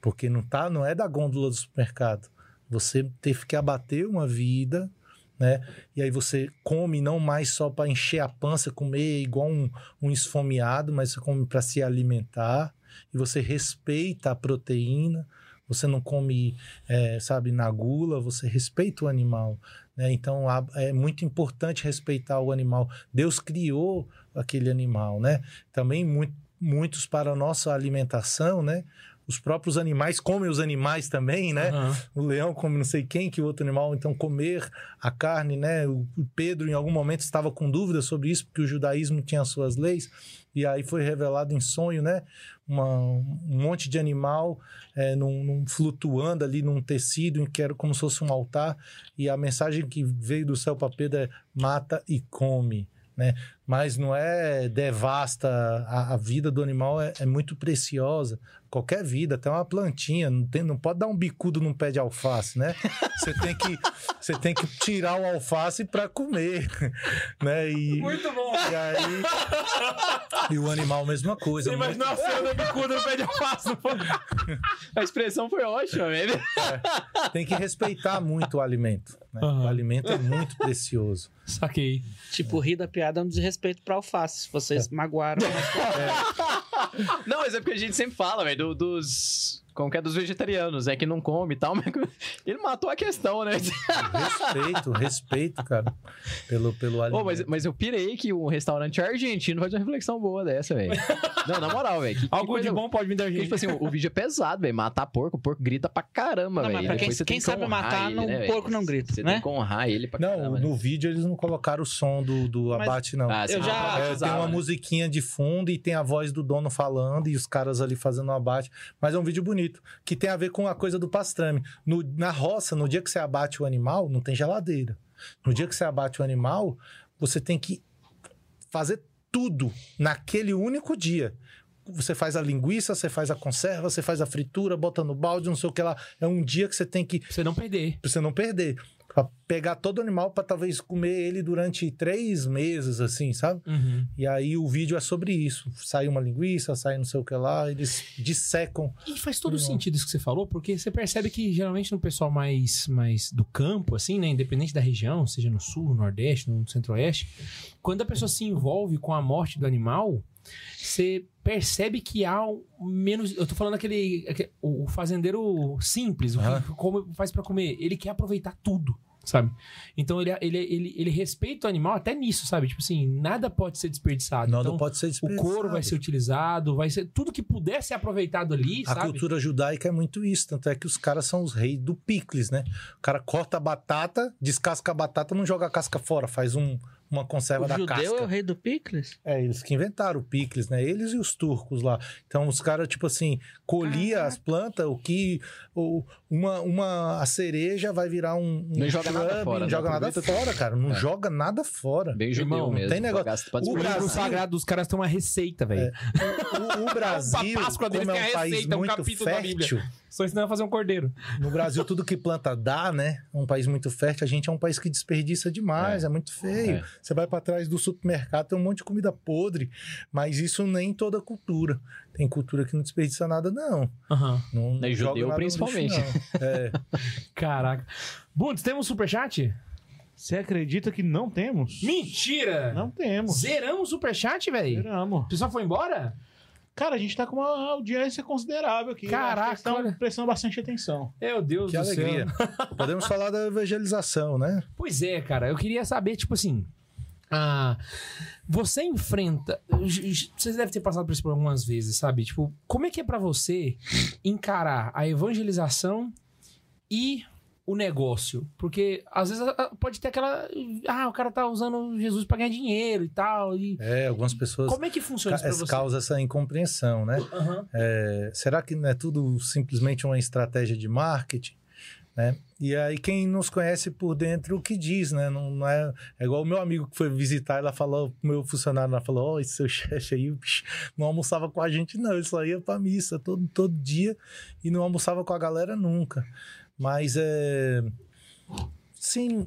Speaker 4: Porque não tá, não é da gôndola do supermercado. Você teve que abater uma vida, né? E aí você come não mais só para encher a pança, comer igual um, um esfomeado, mas você come para se alimentar. E você respeita a proteína. Você não come, é, sabe, na gula. Você respeita o animal. Né? Então é muito importante respeitar o animal. Deus criou aquele animal, né? Também mui- muitos para a nossa alimentação, né? Os próprios animais comem os animais também, né?
Speaker 1: Aham.
Speaker 4: O leão come não sei quem, que o outro animal. Então, comer a carne, né? O o Pedro, em algum momento, estava com dúvida sobre isso, porque o judaísmo tinha as suas leis. E aí foi revelado em sonho, né? Uma- um monte de animal é, num, num- flutuando ali num tecido, em que era como se fosse um altar. E a mensagem que veio do céu para Pedro é: mata e come. Né? Mas não é devasta a, a vida do animal é, é muito preciosa. Qualquer vida, até uma plantinha, não, tem, não pode dar um bicudo num pé de alface, né? <laughs> Você tem que, você tem que tirar o alface para comer, <laughs> né? E,
Speaker 1: Muito bom.
Speaker 4: e aí e o animal mesma coisa.
Speaker 1: Você imaginou a cena do bicudo no pé de alface? <laughs>
Speaker 2: A expressão foi ótima, velho.
Speaker 4: Tem que respeitar muito o alimento. né?
Speaker 1: Aham.
Speaker 4: O alimento é muito precioso.
Speaker 1: Saquei.
Speaker 3: Tipo, rir da piada é um desrespeito pra alface. Vocês magoaram.
Speaker 2: Não, mas é porque a gente sempre fala, velho, do- dos Como que é dos vegetarianos, é que não come e tal, <laughs> mas ele matou a questão, né?
Speaker 4: Respeito, respeito, cara, pelo, pelo alimento.
Speaker 2: Ô, mas, mas eu pirei que um restaurante argentino faz uma reflexão boa dessa, velho. <laughs> Não, na moral, velho.
Speaker 1: Algo de bom pode vir da
Speaker 2: Porque,
Speaker 1: gente.
Speaker 2: tipo assim, o, o vídeo é pesado, velho. Matar porco, o porco grita pra caramba,
Speaker 3: Não,
Speaker 2: velho.
Speaker 3: mas pra quem-
Speaker 2: Depois você
Speaker 3: quem
Speaker 2: tem que
Speaker 3: sabe matar,
Speaker 2: ele,
Speaker 3: não-
Speaker 2: né,
Speaker 3: porco não grita,
Speaker 2: Você
Speaker 3: né?
Speaker 2: tem que honrar ele pra
Speaker 4: Não,
Speaker 2: caramba. né?
Speaker 4: no vídeo eles não colocaram o som do, do
Speaker 3: Mas-
Speaker 4: abate, não.
Speaker 2: Ah, você
Speaker 3: Eu
Speaker 2: não
Speaker 3: já-
Speaker 4: É, tem uma
Speaker 2: né?
Speaker 4: musiquinha de fundo e tem a voz do dono falando e os caras ali fazendo o abate. Mas é um vídeo bonito, que tem a ver com a coisa do pastrame. No- na roça, no dia que você abate o animal, não tem geladeira. No dia que você abate o animal, você tem que fazer tudo naquele único dia. Você faz a linguiça, você faz a conserva, você faz a fritura, bota no balde, não sei o que lá. É um dia que você tem que
Speaker 1: Pra você não perder.
Speaker 4: pra você não perder. Pra pegar todo animal pra talvez comer ele durante três meses, assim, sabe?
Speaker 1: Uhum.
Speaker 4: E aí o vídeo é sobre isso. Sai uma linguiça, sai não sei o que lá, eles dissecam.
Speaker 1: E faz todo
Speaker 4: Não.
Speaker 1: sentido isso que você falou, porque você percebe que geralmente no pessoal mais, mais do campo, assim, né? Independente da região, seja no sul, no nordeste, no centro-oeste, quando a pessoa se envolve com a morte do animal, você percebe que há um menos. Eu tô falando aquele. aque- o fazendeiro simples, o
Speaker 4: Aham.
Speaker 1: que como faz pra comer. Ele quer aproveitar tudo. Sabe? Então ele, ele, ele, ele respeita o animal até nisso, sabe? Tipo assim, nada pode ser desperdiçado.
Speaker 4: Nada
Speaker 1: então,
Speaker 4: pode ser
Speaker 1: o
Speaker 4: desperdiçado.
Speaker 1: couro vai ser utilizado, vai ser. Tudo que puder ser aproveitado ali,
Speaker 4: A
Speaker 1: sabe?
Speaker 4: cultura judaica é muito isso, tanto é que os caras são os reis do picles, né? O cara corta a batata, descasca a batata, não joga a casca fora, faz um, uma conserva
Speaker 3: O
Speaker 4: da
Speaker 3: judeu
Speaker 4: casca.
Speaker 3: é o rei do picles?
Speaker 4: É, eles que inventaram o picles, né? Eles e os turcos lá. Então, os caras, tipo assim, colhia as plantas, o que. O, uma, uma, a cereja vai virar um. um
Speaker 2: Não joga nada fora,
Speaker 4: Não
Speaker 2: né?
Speaker 4: joga nada fora, cara. Não
Speaker 2: É.
Speaker 4: joga nada fora.
Speaker 2: Bem judeu
Speaker 1: Irmão,
Speaker 2: mesmo.
Speaker 4: tem negócio- O
Speaker 1: O livro
Speaker 4: Brasil-
Speaker 1: sagrado dos caras tem uma receita, velho.
Speaker 4: O, o <laughs> Brasil,
Speaker 1: A Páscoa deles
Speaker 4: como é um país
Speaker 1: receita, um
Speaker 4: muito
Speaker 1: Bíblia.
Speaker 4: fértil,
Speaker 1: Só ensinando a fazer um cordeiro.
Speaker 4: no Brasil tudo que planta dá, né? É um país muito fértil. A gente é um país que desperdiça demais, é, muito feio.
Speaker 2: É.
Speaker 4: Você vai pra trás do supermercado, tem um monte de comida podre, mas isso nem toda cultura. Tem cultura que não desperdiça nada, não.
Speaker 1: Aham.
Speaker 4: Não,
Speaker 2: Nem
Speaker 4: joga
Speaker 2: judeu,
Speaker 4: nada lixo,
Speaker 2: principalmente.
Speaker 4: não. É. <laughs>
Speaker 1: Caraca. Bundes, temos superchat?
Speaker 8: Você acredita que não temos?
Speaker 1: Mentira!
Speaker 8: Não temos.
Speaker 1: Zeramos o superchat, velho?
Speaker 8: Esperamos.
Speaker 1: O pessoal foi embora?
Speaker 8: Cara, a gente tá com uma audiência considerável aqui.
Speaker 1: Caraca,
Speaker 8: estão prestando bastante atenção.
Speaker 1: Meu Deus
Speaker 4: Que
Speaker 1: do
Speaker 4: alegria.
Speaker 1: céu. <laughs>
Speaker 4: Podemos falar da evangelização, né?
Speaker 1: Pois é, cara. Eu queria saber, tipo assim... Ah, você enfrenta... Vocês devem ter passado por isso por algumas vezes, sabe? Tipo, como é que é pra você encarar a evangelização e o negócio? Porque às vezes pode ter aquela... Ah, o cara tá usando Jesus pra ganhar dinheiro e tal. E...
Speaker 4: É, algumas pessoas
Speaker 1: Como é que funciona isso pra você?
Speaker 4: causa essa incompreensão, né?
Speaker 1: Aham.
Speaker 4: É, será que não é tudo simplesmente uma estratégia de marketing? Né? E aí quem nos conhece por dentro o que diz, né? Não, não é, é igual o meu amigo que foi visitar, ela falou, o meu funcionário lá falou, ó, esse seu <laughs> chefe aí, bicho, não almoçava com a gente não, ele só ia pra missa todo, todo dia e não almoçava com a galera nunca. Mas é... Sim,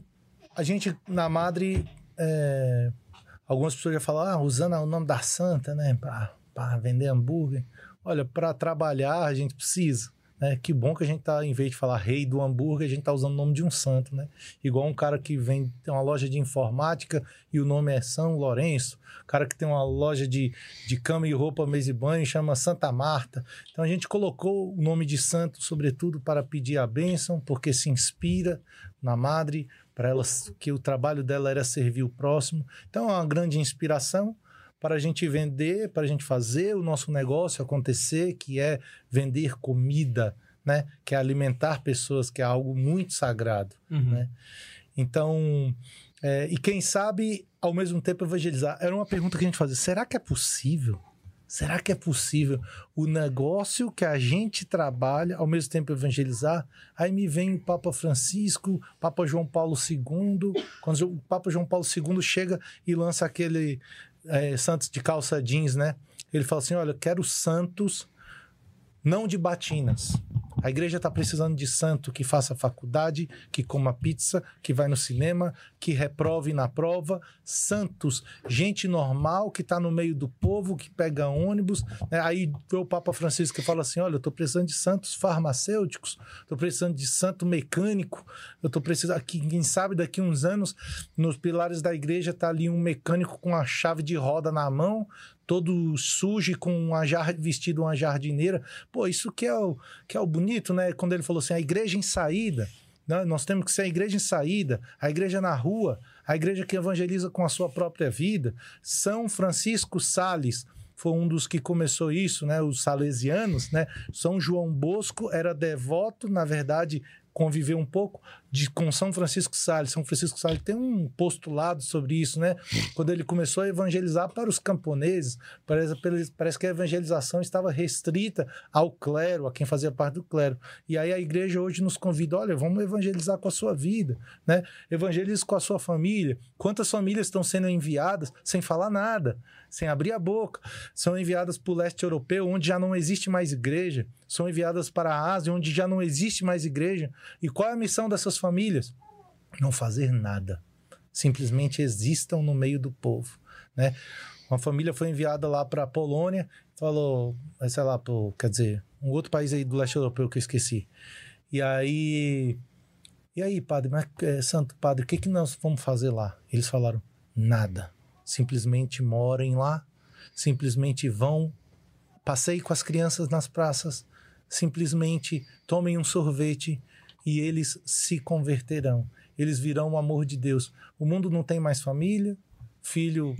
Speaker 4: a gente na Madre... é, algumas pessoas já falam, ah, usando o nome da santa, né? Pra vender hambúrguer. Olha, para trabalhar a gente precisa. Né? Que bom que a gente tá, em vez de falar rei do hambúrguer, a gente tá usando o nome de um santo, né? Igual um cara que vem, tem uma loja de informática e o nome é São Lourenço. Cara que tem uma loja de, de cama e roupa, mesa e banho, chama Santa Marta. Então a gente colocou o nome de santo, sobretudo, para pedir a bênção, porque se inspira na madre, para ela que o trabalho dela era servir o próximo. Então é uma grande inspiração para a gente vender, para a gente fazer o nosso negócio acontecer, que é vender comida, né? Que é alimentar pessoas, que é algo muito sagrado.
Speaker 1: Uhum.
Speaker 4: Né? Então, é, e quem sabe, ao mesmo tempo, evangelizar. Era uma pergunta que a gente fazia: será que é possível? Será que é possível o negócio que a gente trabalha, ao mesmo tempo evangelizar? Aí me vem o Papa Francisco, Papa João Paulo II. Quando o Papa João Paulo II chega e lança aquele é, Santos de calça jeans, né? Ele fala assim: olha, quero santos não de batinas. A igreja está precisando de santo que faça faculdade, que coma pizza, que vai no cinema, que reprove na prova. Santos, gente normal que está no meio do povo, que pega ônibus. né? Aí vê o Papa Francisco que fala assim: olha, eu estou precisando de santos farmacêuticos, estou precisando de santo mecânico, eu estou precisando. Aqui, quem sabe daqui uns anos, nos pilares da igreja está ali um mecânico com a chave de roda na mão, todo sujo com uma jar, vestido uma jardineira. Pô, isso que é o, que é o bonito, né? Quando ele falou assim, a igreja em saída, né? nós temos que ser a igreja em saída, a igreja na rua, a igreja que evangeliza com a sua própria vida. São Francisco Sales foi um dos que começou isso, né? Os salesianos, né? São João Bosco era devoto, na verdade, conviveu um pouco de, com São Francisco Sales. São Francisco Sales tem um postulado sobre isso, né? Quando ele começou a evangelizar para os camponeses, parece, parece que a evangelização estava restrita ao clero, a quem fazia parte do clero. E aí a igreja hoje nos convida, olha, vamos evangelizar com a sua vida, né? Evangelize com a sua família. Quantas famílias estão sendo enviadas sem falar nada? sem abrir a boca. São enviadas para o leste europeu, onde já não existe mais igreja. São enviadas para a Ásia, onde já não existe mais igreja. E qual é a missão dessas famílias? Não fazer nada. Simplesmente existam no meio do povo. Né? Uma família foi enviada lá para a Polônia, falou, sei lá, pro, quer dizer, um outro país aí do leste europeu que eu esqueci. E aí, e aí, padre, mas, é, santo padre, o que, que nós vamos fazer lá? Eles falaram, nada simplesmente morem lá, simplesmente vão, passeiem com as crianças nas praças, simplesmente tomem um sorvete e eles se converterão. Eles virão o amor de Deus. O mundo não tem mais família, filho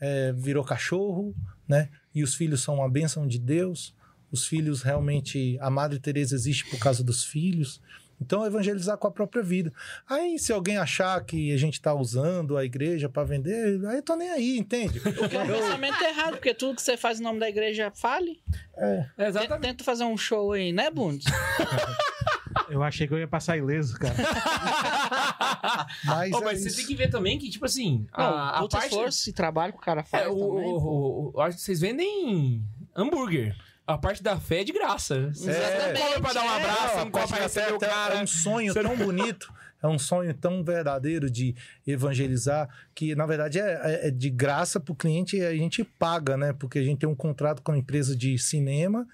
Speaker 4: é, virou cachorro, né? E os filhos são uma bênção de Deus. Os filhos realmente, a Madre Teresa existe por causa dos filhos. Então, evangelizar com a própria vida. Aí, se alguém achar que a gente está usando a igreja para vender, aí eu tô nem aí, entende?
Speaker 3: O que é um pensamento errado, porque tudo que você faz em nome da igreja fale.
Speaker 4: É.
Speaker 1: Exatamente.
Speaker 3: Tenta fazer um show aí, né, Bundes? <laughs>
Speaker 9: Eu achei que eu ia passar ileso, cara. <laughs>
Speaker 4: Mas, é
Speaker 1: mas você
Speaker 4: isso.
Speaker 1: tem que ver também que, tipo assim,
Speaker 3: Não,
Speaker 1: a, a parte...
Speaker 3: esforço e trabalho que o cara faz
Speaker 1: É, o,
Speaker 3: também.
Speaker 1: o, o- o- acho que vocês vendem hambúrguer. A parte da fé é de graça. Você
Speaker 3: Exatamente,
Speaker 1: come pra dar um
Speaker 3: é.
Speaker 1: abraço,
Speaker 4: Não,
Speaker 1: não come
Speaker 4: a
Speaker 1: pra
Speaker 4: parte da
Speaker 1: receber o
Speaker 4: fé
Speaker 1: cara.
Speaker 4: É um sonho
Speaker 1: Você
Speaker 4: tão bonito, é um sonho tão verdadeiro de evangelizar, que na verdade é, é- é de graça para o cliente e a gente paga, né? Porque a gente tem um contrato com a empresa de cinema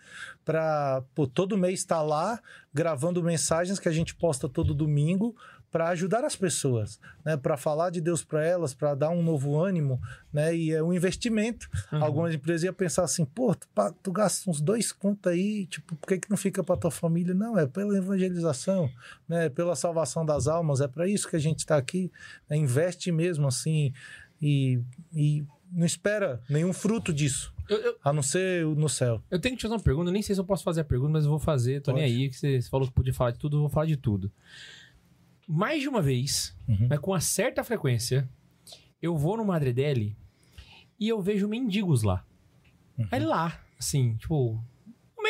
Speaker 4: para todo mês estar lá gravando mensagens que a gente posta todo domingo para ajudar as pessoas, né? Para falar de Deus para elas, para dar um novo ânimo, né? E é um investimento.
Speaker 1: Uhum.
Speaker 4: Algumas empresas iam pensar assim, pô, tu, tu gasta uns dois contos aí, tipo, por que, que não fica para tua família? Não, é pela evangelização, né? É pela salvação das almas, é para isso que a gente está aqui. né? Investe mesmo assim e, e não espera nenhum fruto disso,
Speaker 1: Eu, eu-
Speaker 4: a não ser no céu.
Speaker 1: eu tenho que te fazer uma pergunta, eu nem sei se eu posso fazer a pergunta, mas eu vou fazer. Tô nem
Speaker 4: Pode.
Speaker 1: aí, que você falou que podia falar de tudo, eu vou falar de tudo. Mais de uma vez,
Speaker 4: Uhum.
Speaker 1: mas com uma certa frequência, eu vou no Madre e eu vejo mendigos lá.
Speaker 4: Uhum.
Speaker 1: Aí lá, assim, tipo,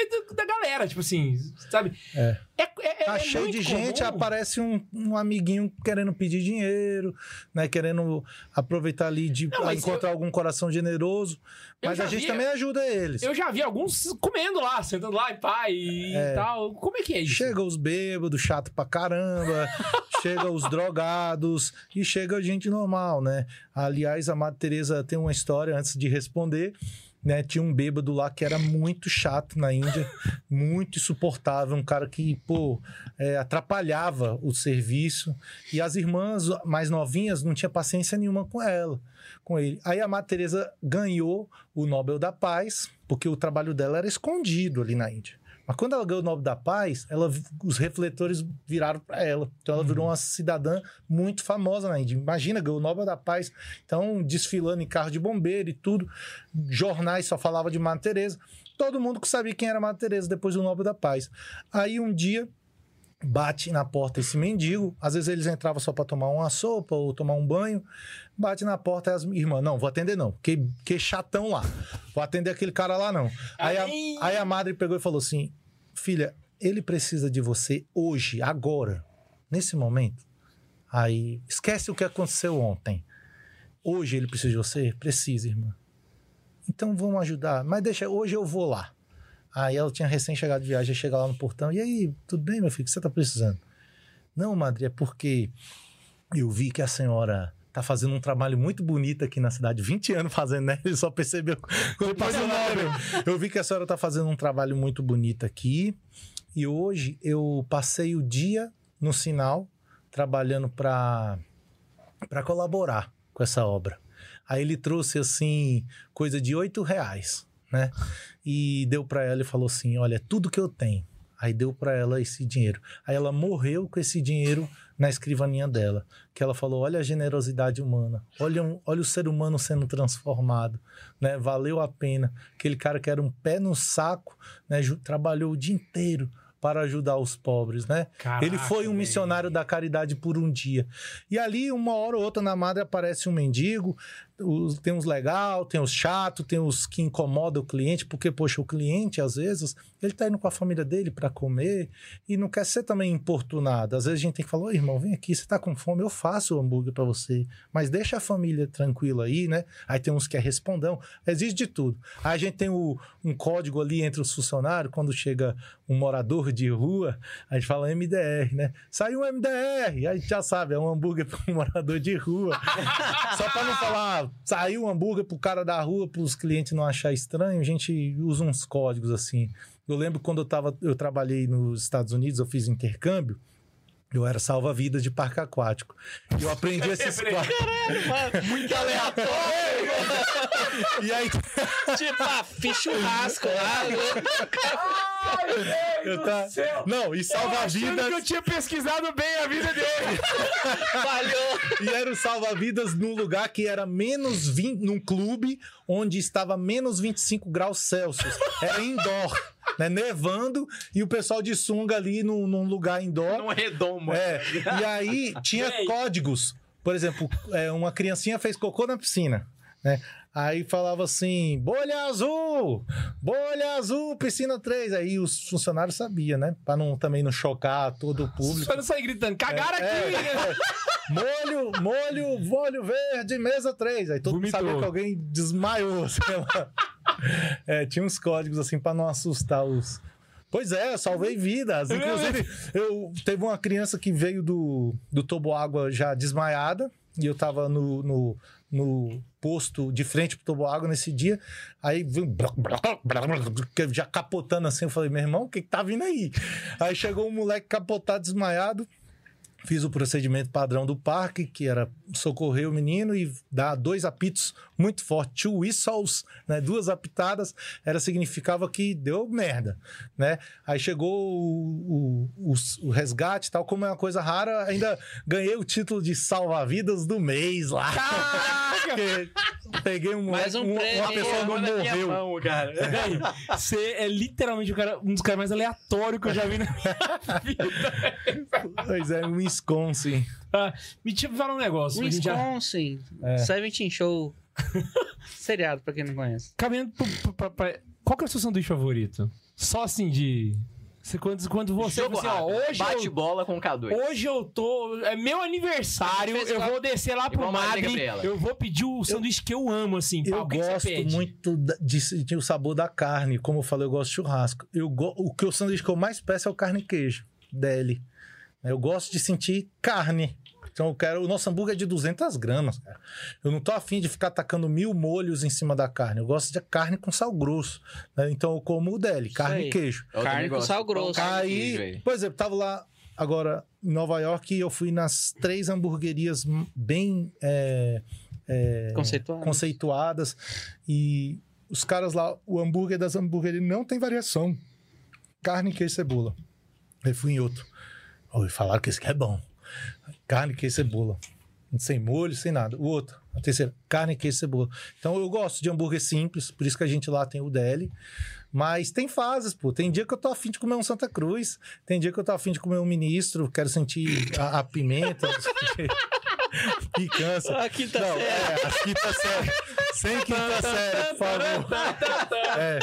Speaker 1: do- da galera, tipo assim, sabe?
Speaker 4: É.
Speaker 1: É, é,
Speaker 4: Tá
Speaker 1: é
Speaker 4: cheio
Speaker 1: muito
Speaker 4: de gente,
Speaker 1: comum.
Speaker 4: aparece um, um amiguinho querendo pedir dinheiro, né? Querendo aproveitar ali de
Speaker 1: Não,
Speaker 4: encontrar algum coração generoso.
Speaker 1: Eu
Speaker 4: Mas
Speaker 1: já
Speaker 4: a gente
Speaker 1: vi-
Speaker 4: também ajuda eles.
Speaker 1: Eu já vi alguns comendo lá, sentando lá e pai e
Speaker 4: É.
Speaker 1: tal. Como é que é isso?
Speaker 4: Chega os bêbados, chato pra caramba, <laughs> chega os drogados e chega gente normal, né? Aliás, a Madre Teresa tem uma história antes de responder, né? Tinha um bêbado lá que era muito chato na Índia, muito insuportável, um cara que, pô, é, atrapalhava o serviço e as irmãs mais novinhas não tinha paciência nenhuma com ela, com ele. Aí a Madre Teresa ganhou o Nobel da Paz, porque o trabalho dela era escondido ali na Índia. Mas quando ela ganhou o Nobel da Paz, ela, os refletores viraram para ela. Então ela virou uma cidadã muito famosa na Índia. Imagina, ganhou o Nobel da Paz. Então, desfilando em carro de bombeiro e tudo. Jornais só falava de Madre Teresa. Todo mundo que sabia quem era Madre Teresa depois do Nobel da Paz. Aí um dia bate na porta esse mendigo. Às vezes eles entravam só para tomar uma sopa ou tomar um banho. Bate na porta e as irmãs, não, vou atender não, que, que chatão lá. Vou atender aquele cara lá não. Aí a, aí a madre pegou e falou assim: Filha, ele precisa de você hoje, agora, nesse momento. Aí, esquece o que aconteceu ontem. Hoje ele precisa de você? Precisa, irmã. Então vamos ajudar. Mas deixa, hoje eu vou lá. Aí ela tinha recém chegado de viagem, chega lá no portão. E aí, tudo bem, meu filho? O que você tá precisando? Não, madre, é porque eu vi que a senhora tá fazendo um trabalho muito bonito aqui na cidade. 20 anos fazendo, né? Ele só percebeu <laughs> quando passou o Nobel. Eu vi que a senhora tá fazendo um trabalho muito bonito aqui. E hoje eu passei o dia no sinal trabalhando para para colaborar com essa obra. Aí ele trouxe, assim, coisa de oito reais, né? E deu pra ela e falou assim: Olha, é tudo que eu tenho. Aí deu pra ela esse dinheiro. Aí ela morreu com esse dinheiro na escrivaninha dela. Que ela falou: Olha a generosidade humana. Olha, um- olha o ser humano sendo transformado. Né? Valeu a pena. Aquele cara que era um pé no saco, né? trabalhou o dia inteiro para ajudar os pobres, né?
Speaker 1: Caraca,
Speaker 4: Ele foi um missionário da caridade por um dia. E ali, uma hora ou outra, na madre aparece um mendigo. Os- tem os legal, tem os chato, tem os que incomodam o cliente, porque, poxa, o cliente, às vezes, ele tá indo com a família dele para comer e não quer ser também importunado. Às vezes a gente tem que falar, irmão, vem aqui, você tá com fome, eu faço o hambúrguer para você, mas deixa a família tranquila aí, né? Aí tem uns que é respondão, existe de tudo. Aí a gente tem o- um código ali entre os funcionários, quando chega um morador de rua, a gente fala MDR, né? Saiu um MDR, aí a gente já sabe, é um hambúrguer para um morador de rua. <laughs> Só para não falar, saiu um hambúrguer pro cara da rua, para os clientes não achar estranho, a gente usa uns códigos assim. Eu lembro quando eu, tava, eu trabalhei nos Estados Unidos, eu fiz intercâmbio, eu era salva-vidas de parque aquático. E eu aprendi esses <laughs> códigos.
Speaker 3: Muito aleatório. <laughs> <laughs>
Speaker 4: E aí,
Speaker 3: tipo, ah, fiz churrasco lá.
Speaker 4: eu tá... Não, e salva-vidas.
Speaker 1: que eu tinha pesquisado bem a vida dele. <laughs>
Speaker 3: Falhou.
Speaker 4: E era o salva-vidas num lugar que era menos 20, num clube onde estava menos 25 graus Celsius. Era indoor, né? Nevando e o pessoal de sunga ali num, num lugar indoor.
Speaker 2: Num redomo.
Speaker 4: É, e aí <laughs> tinha códigos. Por exemplo, é, uma criancinha fez cocô na piscina, né? Aí falava assim, bolha azul, bolha azul, piscina 3. Aí os funcionários sabiam, né? Pra não, também não chocar todo o público.
Speaker 1: Só não sair gritando, cagaram
Speaker 4: É,
Speaker 1: aqui!
Speaker 4: é. Molho, molho, molho verde, mesa 3. Aí todo mundo
Speaker 1: Vomitou.
Speaker 4: sabia que alguém desmaiou. <laughs> sei lá. É, tinha uns códigos assim pra não assustar os. Pois é, eu salvei vidas. Inclusive, eu teve uma criança que veio do, do toboágua já desmaiada, e eu tava no, no, no posto de frente pro toboágua nesse dia. Aí já capotando assim. Eu falei, meu irmão, o que, que tá vindo aí? Aí chegou um moleque capotado, desmaiado. Fiz o procedimento padrão do parque, que era socorrer o menino e dar dois apitos muito fortes, two whistles, né? Duas apitadas, era significava que deu merda, né? Aí chegou o, o, o- o resgate e tal, como é uma coisa rara, ainda ganhei o título de salva-vidas do mês lá. <laughs> Peguei um,
Speaker 3: Mais um
Speaker 4: uma, uma pessoa não morreu.
Speaker 2: mão, cara. <laughs>
Speaker 1: Você é literalmente o cara- um dos caras mais aleatórios que eu já vi na minha vida.
Speaker 4: Pois é, um Wisconsin.
Speaker 1: Ah, me tipo, fala um negócio. gente já-
Speaker 3: Wisconsin.
Speaker 4: É.
Speaker 3: Seventeen Show. <laughs> Seriado, pra quem não conhece.
Speaker 1: Caminhando pro- pra- pra- Qual que é o seu sanduíche favorito? Só assim de. Você, quando, quando você.
Speaker 2: Jogo
Speaker 1: assim, ó, hoje
Speaker 2: Bate
Speaker 1: eu,
Speaker 2: bola com K2.
Speaker 1: hoje eu tô. É meu aniversário. Eu vou descer lá pro Madre. Eu vou pedir o sanduíche que eu amo, assim.
Speaker 4: Eu
Speaker 1: você
Speaker 4: gosto muito de sentir o sabor da carne. Como eu falei, eu gosto de churrasco. Eu go- O que o sanduíche que eu mais peço é o carne e queijo dele. Eu gosto de sentir carne. Então eu quero. O nosso hambúrguer é de 200 gramas, cara. Eu não tô afim de ficar tacando mil molhos em cima da carne. Eu gosto de carne com sal grosso. né? Então eu como o dele, carne e queijo.
Speaker 2: Eu
Speaker 3: Carne com sal grosso.
Speaker 2: E
Speaker 4: Aí,
Speaker 2: queijo,
Speaker 4: por exemplo, tava lá agora em Nova York e eu fui nas três hamburguerias bem é, é,
Speaker 3: Conceituado.
Speaker 4: conceituadas e os caras lá, o hambúrguer das hamburguerias não tem variação. Carne, queijo e cebola. Aí fui em outro. Oi, falaram que esse aqui é bom. Carne, queijo e cebola. Sem molho, sem nada. O outro, a terceira, carne, queijo cebola. Então eu gosto de hambúrguer simples, por isso que a gente lá tem o DL. Mas tem fases, pô. Tem dia que eu tô afim de comer um Santa Cruz, tem dia que eu tô afim de comer um ministro, quero sentir a, a pimenta, <laughs> picância.
Speaker 3: A quinta
Speaker 4: Não,
Speaker 3: série.
Speaker 4: é, a quinta série. Sem quinta série, por favor. <laughs> É,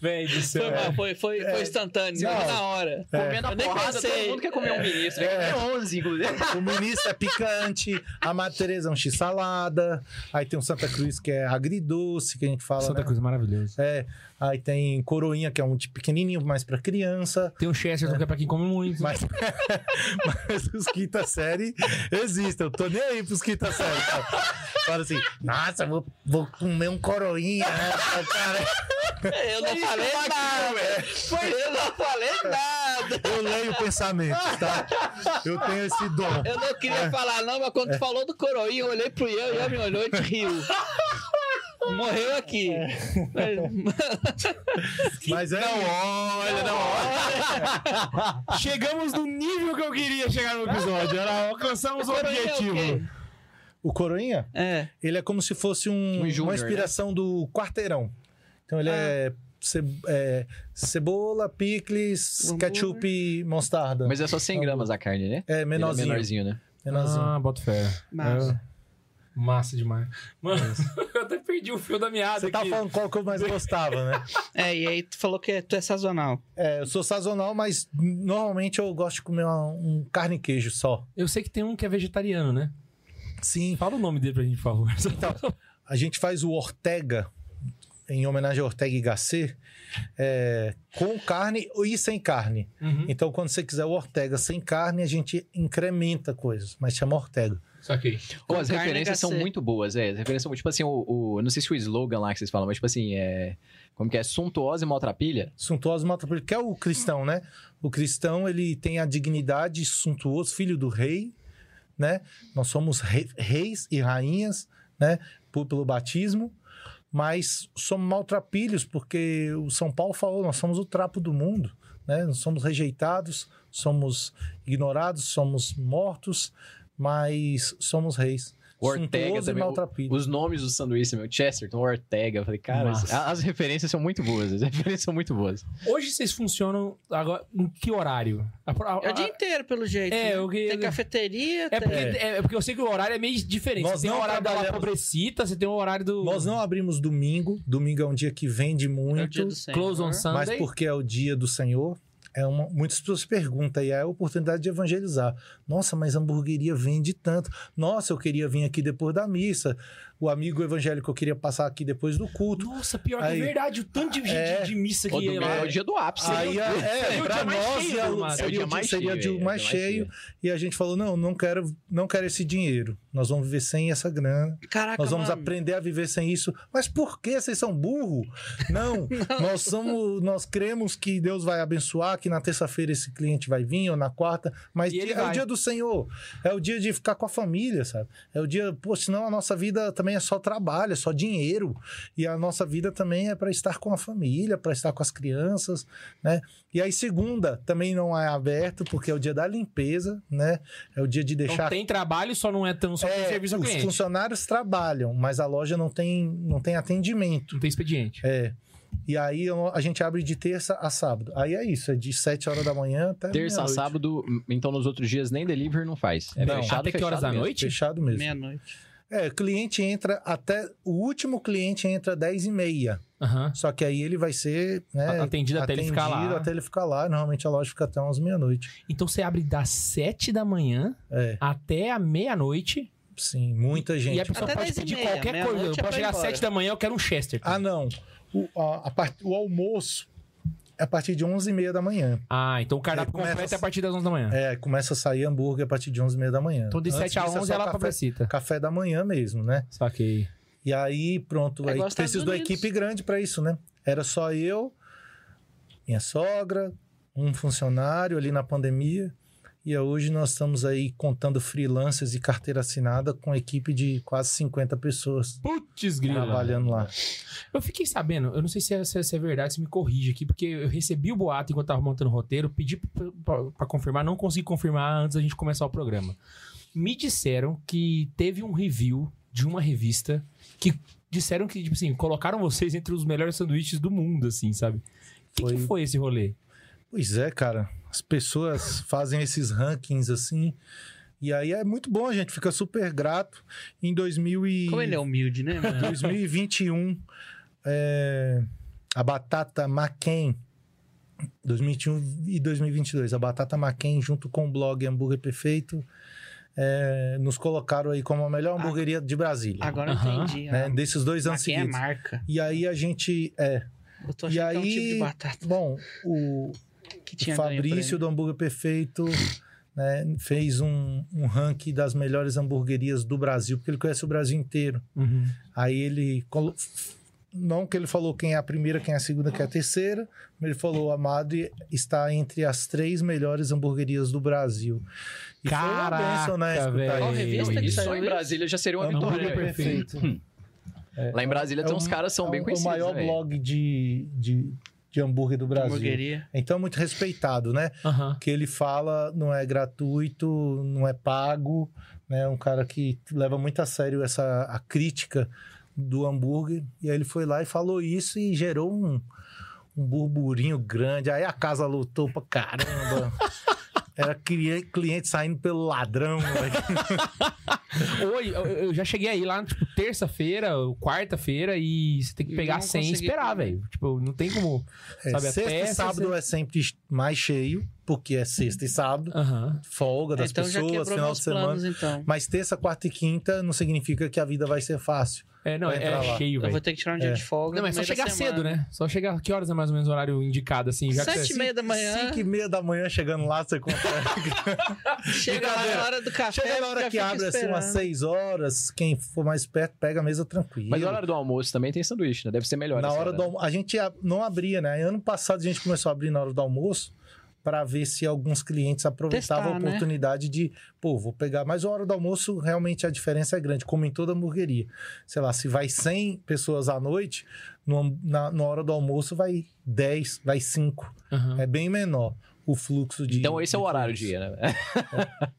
Speaker 1: Véi do
Speaker 3: Foi,
Speaker 1: céu.
Speaker 3: mal, foi, foi, foi instantâneo,
Speaker 4: Não.
Speaker 3: foi na hora.
Speaker 2: Comendo a
Speaker 3: Eu
Speaker 2: porrada,
Speaker 3: pensei.
Speaker 2: todo mundo quer comer um ministro.
Speaker 4: É.
Speaker 2: É. 11, inclusive.
Speaker 4: o ministro é picante, a Madre Teresa é um x-salada, aí tem o Santa Cruz que é agridoce, que a gente fala,
Speaker 1: Santa
Speaker 4: né?
Speaker 1: Cruz, maravilhoso.
Speaker 4: É, aí tem coroinha, que é um tipo pequenininho, mais pra criança.
Speaker 1: Tem o Chester, que é pra quem come muito.
Speaker 4: Mas, <laughs> mas os quinta série existem. Eu tô nem aí pros quinta série. cara. Fala assim, nossa, vou, vou comer um coroinha, né? Cara,
Speaker 3: Eu não falei nada. Eu não falei nada.
Speaker 4: Eu leio pensamentos, tá? Eu tenho esse dom.
Speaker 3: Eu não queria falar, não, mas quando tu falou do coroinha, eu olhei pro Ian e Ian me olhou e te riu. Morreu aqui. <laughs>
Speaker 4: Mas é.
Speaker 1: Olha, não, <laughs> Chegamos no nível que eu queria chegar no episódio. Era, alcançamos o
Speaker 3: é o
Speaker 1: objetivo.
Speaker 3: quê?
Speaker 4: O Coroinha,
Speaker 3: É.
Speaker 4: ele é como se fosse um-
Speaker 2: Um júnior,
Speaker 4: uma inspiração do quarteirão. Então ele é, ce- é cebola, picles, ketchup e mostarda.
Speaker 2: Mas é só 100 gramas a carne, né?
Speaker 4: É
Speaker 2: Ele é
Speaker 4: menorzinho.
Speaker 2: menorzinho, né?
Speaker 4: menorzinho.
Speaker 1: Ah, bota fé.
Speaker 3: Massa.
Speaker 1: É. Massa demais. Mano, <laughs> eu até perdi o fio da meada
Speaker 4: Você tá
Speaker 1: aqui.
Speaker 4: falando qual que eu mais gostava, né? <laughs>
Speaker 3: É, e aí tu falou que tu é sazonal.
Speaker 4: É, eu sou sazonal, mas normalmente eu gosto de comer uma- um carne e queijo só.
Speaker 1: Eu sei que tem um que é vegetariano, né?
Speaker 4: Sim.
Speaker 1: Fala o nome dele pra gente, por favor. <laughs>
Speaker 4: Então, a gente faz o Ortega, em homenagem a Ortega y Gasset, é, com carne e sem carne.
Speaker 1: Uhum.
Speaker 4: Então, quando você quiser o Ortega sem carne, a gente incrementa coisas, mas chama Ortega.
Speaker 1: Saquei.
Speaker 3: Com
Speaker 2: as referências são muito boas, é. As referências são, tipo assim, o, o- Não sei se o slogan lá que vocês falam, mas tipo assim, é. Como que é? Suntuosa e maltrapilha?
Speaker 4: Suntuoso maltrapilho, que é o cristão, né? O cristão, ele tem a dignidade suntuoso, filho do rei, né? Nós somos rei- reis e rainhas, né? Por- pelo batismo, mas somos maltrapilhos, porque o São Paulo falou, nós somos o trapo do mundo, né? Nós somos rejeitados, somos ignorados, somos mortos, mas somos reis.
Speaker 2: Ortega
Speaker 4: e
Speaker 2: também. o- os nomes dos sanduíches, meu. Chesterton, Ortega. Eu falei, cara, as, as referências são muito boas. As <laughs> referências são muito boas.
Speaker 1: Hoje vocês funcionam agora em que horário? A- a-
Speaker 3: É o dia inteiro, pelo jeito.
Speaker 1: É,
Speaker 3: né?
Speaker 1: que-
Speaker 3: Tem cafeteria,
Speaker 1: É
Speaker 3: tem...
Speaker 1: porque, é porque eu sei que o horário é meio diferente.
Speaker 4: Nós
Speaker 1: você tem o horário da La
Speaker 4: trabalhamos-
Speaker 1: Pobrecita, você tem o horário do
Speaker 4: Nós não abrimos domingo, domingo é um dia que vende
Speaker 3: É o
Speaker 4: muito.
Speaker 3: dia do Senhor.
Speaker 1: Close on Sunday.
Speaker 4: Mas porque é o dia do Senhor, é uma, muitas pessoas perguntam e é a oportunidade de evangelizar. Nossa, mas a hamburgueria vende tanto. Nossa, eu queria vir aqui depois da missa. O amigo evangélico eu queria passar aqui depois do culto.
Speaker 1: Nossa, pior
Speaker 4: Aí-
Speaker 1: que é verdade. O tanto de gente
Speaker 4: É.
Speaker 1: de missa que ia lá.
Speaker 2: é o dia do ápice.
Speaker 4: Aí é,
Speaker 1: seria
Speaker 4: é pra
Speaker 1: dia mais
Speaker 4: nós
Speaker 1: cheio
Speaker 4: é.
Speaker 2: É
Speaker 4: seria
Speaker 2: dia
Speaker 4: o dia,
Speaker 2: mais
Speaker 4: seria
Speaker 2: cheio,
Speaker 4: dia
Speaker 2: é, é
Speaker 4: mais
Speaker 2: dia mais
Speaker 4: cheio.
Speaker 2: cheio.
Speaker 4: E a gente falou: não, não quero, não quero esse dinheiro. Nós vamos viver sem essa grana.
Speaker 3: Caraca,
Speaker 4: Nós vamos
Speaker 3: mano.
Speaker 4: aprender a viver sem isso. Mas por que vocês são burro? <laughs> Não, nós somos, nós cremos que Deus vai abençoar, que na terça-feira esse cliente vai vir ou na quarta, mas
Speaker 1: ele
Speaker 4: é o dia do Senhor. É o dia de ficar com a família, sabe? É o dia, pô, senão a nossa vida também é só trabalho, é só dinheiro. E a nossa vida também é para estar com a família, para estar com as crianças, né? E aí segunda também não é aberto porque é o dia da limpeza, né? É o dia de
Speaker 1: Então
Speaker 4: deixar
Speaker 1: tem trabalho, só não é tão só tem
Speaker 4: é,
Speaker 1: serviço ao
Speaker 4: os
Speaker 1: cliente.
Speaker 4: funcionários trabalham, mas a loja não tem, não tem atendimento.
Speaker 1: Não tem expediente.
Speaker 4: É. E aí a gente abre de terça a sábado. Aí é isso, é de 7 horas da manhã até
Speaker 2: Terça a sábado, então nos outros dias nem delivery não faz. É
Speaker 4: Não.
Speaker 2: fechado,
Speaker 1: Até que horas
Speaker 2: fechado
Speaker 1: da
Speaker 2: mesmo.
Speaker 1: noite?
Speaker 4: Fechado mesmo.
Speaker 3: Meia-noite.
Speaker 4: É, o cliente entra até. O último cliente entra 10 e meia.
Speaker 1: Aham.
Speaker 4: Só que aí ele vai ser. Né,
Speaker 1: Atendido até ele ficar lá.
Speaker 4: até ele ficar lá. Normalmente a loja fica até umas meia-noite.
Speaker 1: Então você abre das 7 da manhã
Speaker 4: É,
Speaker 1: até a meia-noite.
Speaker 4: sim, muita gente.
Speaker 1: E a pessoa
Speaker 3: Até
Speaker 1: pode
Speaker 3: 10 e
Speaker 1: pedir
Speaker 3: meia,
Speaker 1: qualquer coisa.
Speaker 3: é
Speaker 1: Pode
Speaker 3: pra ir
Speaker 1: chegar às
Speaker 3: embora.
Speaker 1: 7 da manhã, eu quero um Chester.
Speaker 4: Ah, não. O, a, a part- o almoço é a partir de 11 e meia da manhã.
Speaker 1: Ah, então o cardápio
Speaker 4: começa
Speaker 1: completo é a partir das 11 da manhã.
Speaker 4: É, começa a sair hambúrguer a partir de 11 e meia da manhã.
Speaker 1: Então de
Speaker 4: Antes
Speaker 1: 7 a
Speaker 4: disso, é
Speaker 1: 11 ela
Speaker 4: café, café da manhã mesmo, né?
Speaker 1: Saquei.
Speaker 4: E aí, pronto,
Speaker 3: É
Speaker 4: aí precisou da equipe grande para isso, né? Era só eu, minha sogra, um funcionário ali na pandemia. E hoje nós estamos aí contando freelancers e carteira assinada com equipe de quase 50 pessoas
Speaker 1: Putz, grila.
Speaker 4: trabalhando lá.
Speaker 1: Eu fiquei sabendo, eu não sei se é, se é- é verdade, se me corrige aqui, porque eu recebi o boato enquanto tava montando o roteiro, pedi pra confirmar, não consegui confirmar antes da gente começar o programa. Me disseram que teve um review de uma revista que disseram que, tipo assim, colocaram vocês entre os melhores sanduíches do mundo, assim, sabe? O que, que
Speaker 4: foi
Speaker 1: esse rolê?
Speaker 4: Pois é, cara. As pessoas fazem esses rankings assim. E aí é muito bom, a gente fica super grato. Em 2000 e...
Speaker 3: Como ele é humilde, né, mano? <laughs>
Speaker 4: 2021, é, a batata McCain, 2021 e 2022, a batata McCain junto com o blog Hambúrguer Perfeito, é, nos colocaram aí como a melhor hamburgueria de Brasília.
Speaker 3: Agora eu
Speaker 1: Aham.
Speaker 3: entendi.
Speaker 4: né,
Speaker 3: Ah,
Speaker 4: desses dois anos
Speaker 3: mas quem é marca?
Speaker 4: E aí a gente, é,
Speaker 3: Eu tô
Speaker 4: e
Speaker 3: achando que é um tipo de
Speaker 4: aí,
Speaker 3: batata
Speaker 4: bom, o,
Speaker 3: que
Speaker 4: o
Speaker 3: tinha ganho
Speaker 4: Fabrício do Hambúrguer Perfeito <laughs> né, fez um, um ranking das melhores hamburguerias do Brasil, porque ele conhece o Brasil inteiro.
Speaker 1: Uhum.
Speaker 4: Aí ele não que ele falou quem é a primeira, quem é a segunda, quem é a terceira, mas ele falou a Madre está entre as três melhores hamburguerias do Brasil. E foi uma
Speaker 1: Caraca,
Speaker 4: benção, né.
Speaker 3: Qual revista que
Speaker 2: Isso
Speaker 3: saiu
Speaker 2: só em? Brasília já seria uma
Speaker 4: Hambúrguer
Speaker 2: vitória.
Speaker 4: perfeito.
Speaker 2: Lá em Brasília tem uns
Speaker 4: um-
Speaker 2: caras que são bem
Speaker 4: é o-
Speaker 2: conhecidos.
Speaker 4: O maior
Speaker 2: né,
Speaker 4: blog de, de, de hambúrguer do Brasil.
Speaker 3: Hamburgueria.
Speaker 4: Então é muito respeitado, né?
Speaker 1: Aham.
Speaker 4: que ele fala não é gratuito, não é pago, né? Um cara que leva muito a sério essa a crítica do hambúrguer. E aí ele foi lá e falou isso e gerou um, um burburinho grande. Aí a casa lutou pra caramba. <laughs> Era cli- cliente saindo pelo ladrão. moleque. <laughs>
Speaker 1: Oi, eu, já cheguei aí lá, tipo, terça-feira, ou quarta-feira, e você tem que pegar sem esperar, velho. Tipo, não tem como.
Speaker 4: É,
Speaker 1: Sabe,
Speaker 4: sexta
Speaker 1: até
Speaker 4: e sábado é sempre mais cheio, porque é sexta e sábado,
Speaker 1: Aham.
Speaker 4: folga das
Speaker 3: então já
Speaker 4: pessoas, final de semana.
Speaker 3: planos, então.
Speaker 4: Mas terça, quarta e quinta não significa que a vida vai ser fácil.
Speaker 1: É, não,
Speaker 4: Vai
Speaker 1: é,
Speaker 4: entrar lá.
Speaker 1: cheio,
Speaker 3: Eu
Speaker 1: velho.
Speaker 3: vou ter que tirar um dia
Speaker 4: É.
Speaker 3: de folga.
Speaker 1: Não, mas
Speaker 3: no
Speaker 1: só
Speaker 3: meio da
Speaker 1: chegar
Speaker 3: semana.
Speaker 1: cedo, né? Só chegar. Que horas é mais ou menos o horário indicado, assim? Já que
Speaker 3: Sete e
Speaker 1: você...
Speaker 3: meia da manhã.
Speaker 4: Cinco e meia da manhã, chegando lá, você consegue. <laughs>
Speaker 3: Chega lá na hora do café.
Speaker 4: Chega na hora
Speaker 3: já
Speaker 4: que
Speaker 3: fica
Speaker 4: abre, assim, umas
Speaker 3: esperando.
Speaker 4: seis horas, quem for mais perto, pega a mesa tranquilo.
Speaker 2: Mas na hora do almoço também tem sanduíche, né? Deve ser melhor.
Speaker 4: Na
Speaker 2: essa
Speaker 4: hora do almoço, a gente a- não abria, né? Ano passado a gente começou a abrir na hora do almoço para ver se alguns clientes aproveitavam
Speaker 3: Testar,
Speaker 4: a
Speaker 3: né?
Speaker 4: oportunidade de, pô, vou pegar. Mas a hora do almoço, realmente a diferença é grande, como em toda hamburgueria. Sei lá, se vai 100 pessoas à noite, no, na, na hora do almoço vai 10, vai 5.
Speaker 1: Aham.
Speaker 4: É bem menor o fluxo de.
Speaker 2: Então esse é o
Speaker 4: de
Speaker 2: horário do
Speaker 4: clientes.
Speaker 2: dia, né?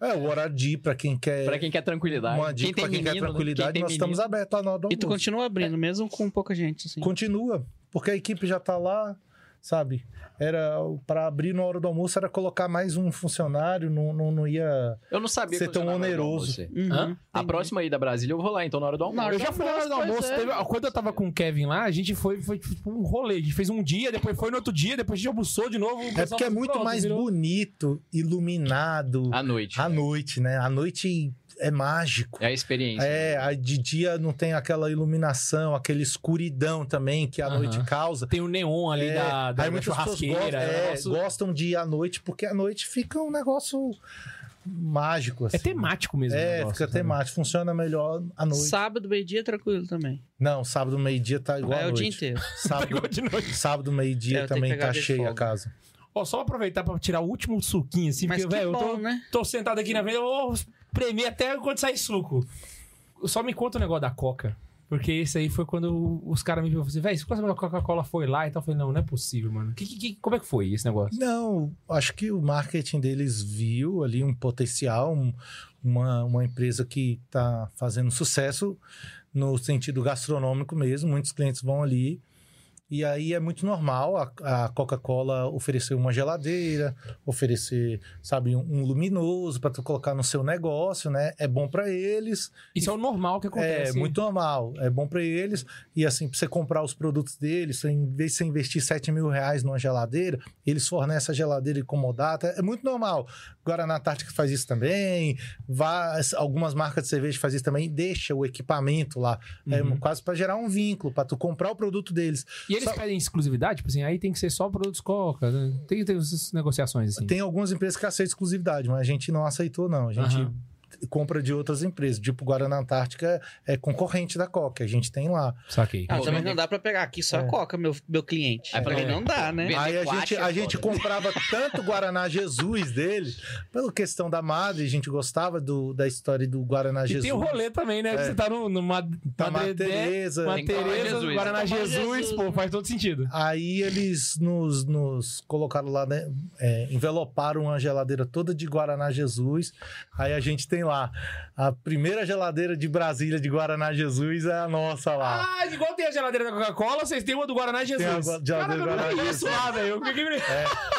Speaker 4: É, o horário de ir para quem quer.
Speaker 2: Pra quem quer tranquilidade.
Speaker 4: Uma dica pra quem quer
Speaker 2: menino, né?
Speaker 4: tranquilidade,
Speaker 2: Quem
Speaker 4: nós estamos
Speaker 2: menino.
Speaker 4: abertos lá na hora do
Speaker 3: E tu continua abrindo, mesmo com pouca gente, assim.
Speaker 4: Continua, porque a equipe já tá lá, sabe? Era para abrir na hora do almoço era colocar mais um funcionário, não, não, não ia
Speaker 2: Eu não sabia
Speaker 4: ser
Speaker 2: que
Speaker 4: tão oneroso.
Speaker 3: Uhum?
Speaker 2: A próxima aí da Brasília eu vou lá, então, na hora do almoço.
Speaker 3: hora
Speaker 1: Eu já fui na hora do almoço.
Speaker 3: é.
Speaker 1: teve- quando eu tava com o Kevin lá, a gente foi, foi tipo um rolê. A gente fez um dia, depois foi no outro dia, depois a gente almoçou de novo. o
Speaker 4: É porque é muito
Speaker 1: "Pronto,
Speaker 4: mais
Speaker 1: virou."
Speaker 4: bonito, iluminado
Speaker 2: À noite.
Speaker 4: à noite, né? À noite é mágico.
Speaker 2: É a experiência.
Speaker 4: É, a- de dia não tem aquela iluminação, aquela escuridão também que a noite causa.
Speaker 1: Tem o neon ali
Speaker 4: É,
Speaker 1: da, da,
Speaker 4: aí
Speaker 1: da
Speaker 4: muitas pessoas
Speaker 1: churrasqueira.
Speaker 4: gostam, é,
Speaker 1: negócio-
Speaker 4: gostam de ir à noite, porque à noite fica um negócio mágico. Assim.
Speaker 1: É temático mesmo.
Speaker 4: É,
Speaker 1: negócio,
Speaker 4: fica
Speaker 1: sabe?
Speaker 4: temático. Funciona melhor à noite.
Speaker 3: Sábado, meio-dia, tranquilo também.
Speaker 4: Não, sábado, meio-dia tá igual
Speaker 3: é
Speaker 4: à
Speaker 3: o dia inteiro. <laughs>
Speaker 4: Sábado,
Speaker 1: Igual de noite.
Speaker 4: sábado
Speaker 3: É,
Speaker 4: meio-dia
Speaker 3: tenho
Speaker 4: também tá cheia a casa.
Speaker 1: Ó, só aproveitar pra tirar o último suquinho, assim,
Speaker 3: Mas
Speaker 1: porque,
Speaker 3: que
Speaker 1: velho, eu tô,
Speaker 3: né?
Speaker 1: tô sentado aqui na frente, eu premer até quando sair suco. Só me conta o negócio da Coca. Porque esse aí foi quando os caras me viram assim, velho, quando a Coca-Cola foi lá e tal, eu falei, não, não é possível, mano. Que, que- como é que foi esse negócio?
Speaker 4: Não, acho que o marketing deles viu ali um potencial, um- uma, uma empresa que tá fazendo sucesso no sentido gastronômico mesmo. Muitos clientes vão ali. E aí é muito normal a, a Coca-Cola oferecer uma geladeira, oferecer, sabe, um, um luminoso para tu colocar no seu negócio, né? É bom para eles.
Speaker 1: Isso é o normal que
Speaker 4: É
Speaker 1: acontece.
Speaker 4: muito normal, é bom para eles. E assim, para você comprar os produtos deles, em vez de você investir 7 mil reais numa geladeira, eles fornecem a geladeira incomodata. É muito normal. Guaraná Antártica faz isso também. Vá, algumas marcas de cerveja fazem isso também. Deixa o equipamento lá. É
Speaker 1: Uhum.
Speaker 4: quase para gerar um vínculo, para tu comprar o produto deles.
Speaker 1: E eles
Speaker 4: Só-
Speaker 1: pedem exclusividade? Tipo assim, aí tem que ser só produtos Coca. né? Tem, tem essas negociações assim.
Speaker 4: Tem algumas empresas que aceitam exclusividade, mas a gente não aceitou, não. A gente
Speaker 1: Aham.
Speaker 4: Compra de outras empresas. Tipo, Guaraná Antártica é concorrente da Coca. A gente tem lá.
Speaker 1: Saquei.
Speaker 3: Ah, também não dá pra pegar aqui só
Speaker 4: É.
Speaker 3: a Coca, meu, meu cliente.
Speaker 2: É,
Speaker 3: Também
Speaker 2: é.
Speaker 3: não dá, né?
Speaker 4: Aí a gente,
Speaker 2: é
Speaker 4: a gente
Speaker 2: foda.
Speaker 4: comprava <laughs> tanto Guaraná Jesus dele, pela questão da madre, a gente gostava do, da história do Guaraná
Speaker 1: E
Speaker 4: Jesus.
Speaker 1: tem o rolê também, né?
Speaker 4: É.
Speaker 1: Você tá no, no Mad-
Speaker 4: Da
Speaker 1: Madre
Speaker 4: Teresa.
Speaker 2: Jesus.
Speaker 1: Guaraná Jesus,
Speaker 3: Jesus,
Speaker 1: pô,
Speaker 3: né?
Speaker 1: faz todo sentido.
Speaker 4: Aí eles nos, nos colocaram lá, né? é, enveloparam a geladeira toda de Guaraná Jesus. Aí a gente tem lá. A primeira geladeira de Brasília de Guaraná Jesus é a nossa lá.
Speaker 1: Ah, igual tem a geladeira da Coca-Cola, vocês têm uma do Guaraná Jesus.
Speaker 4: Tem a geladeira
Speaker 1: Cara,
Speaker 4: do
Speaker 1: eu não
Speaker 4: Guaraná
Speaker 1: conheço lá, velho. Fiquei-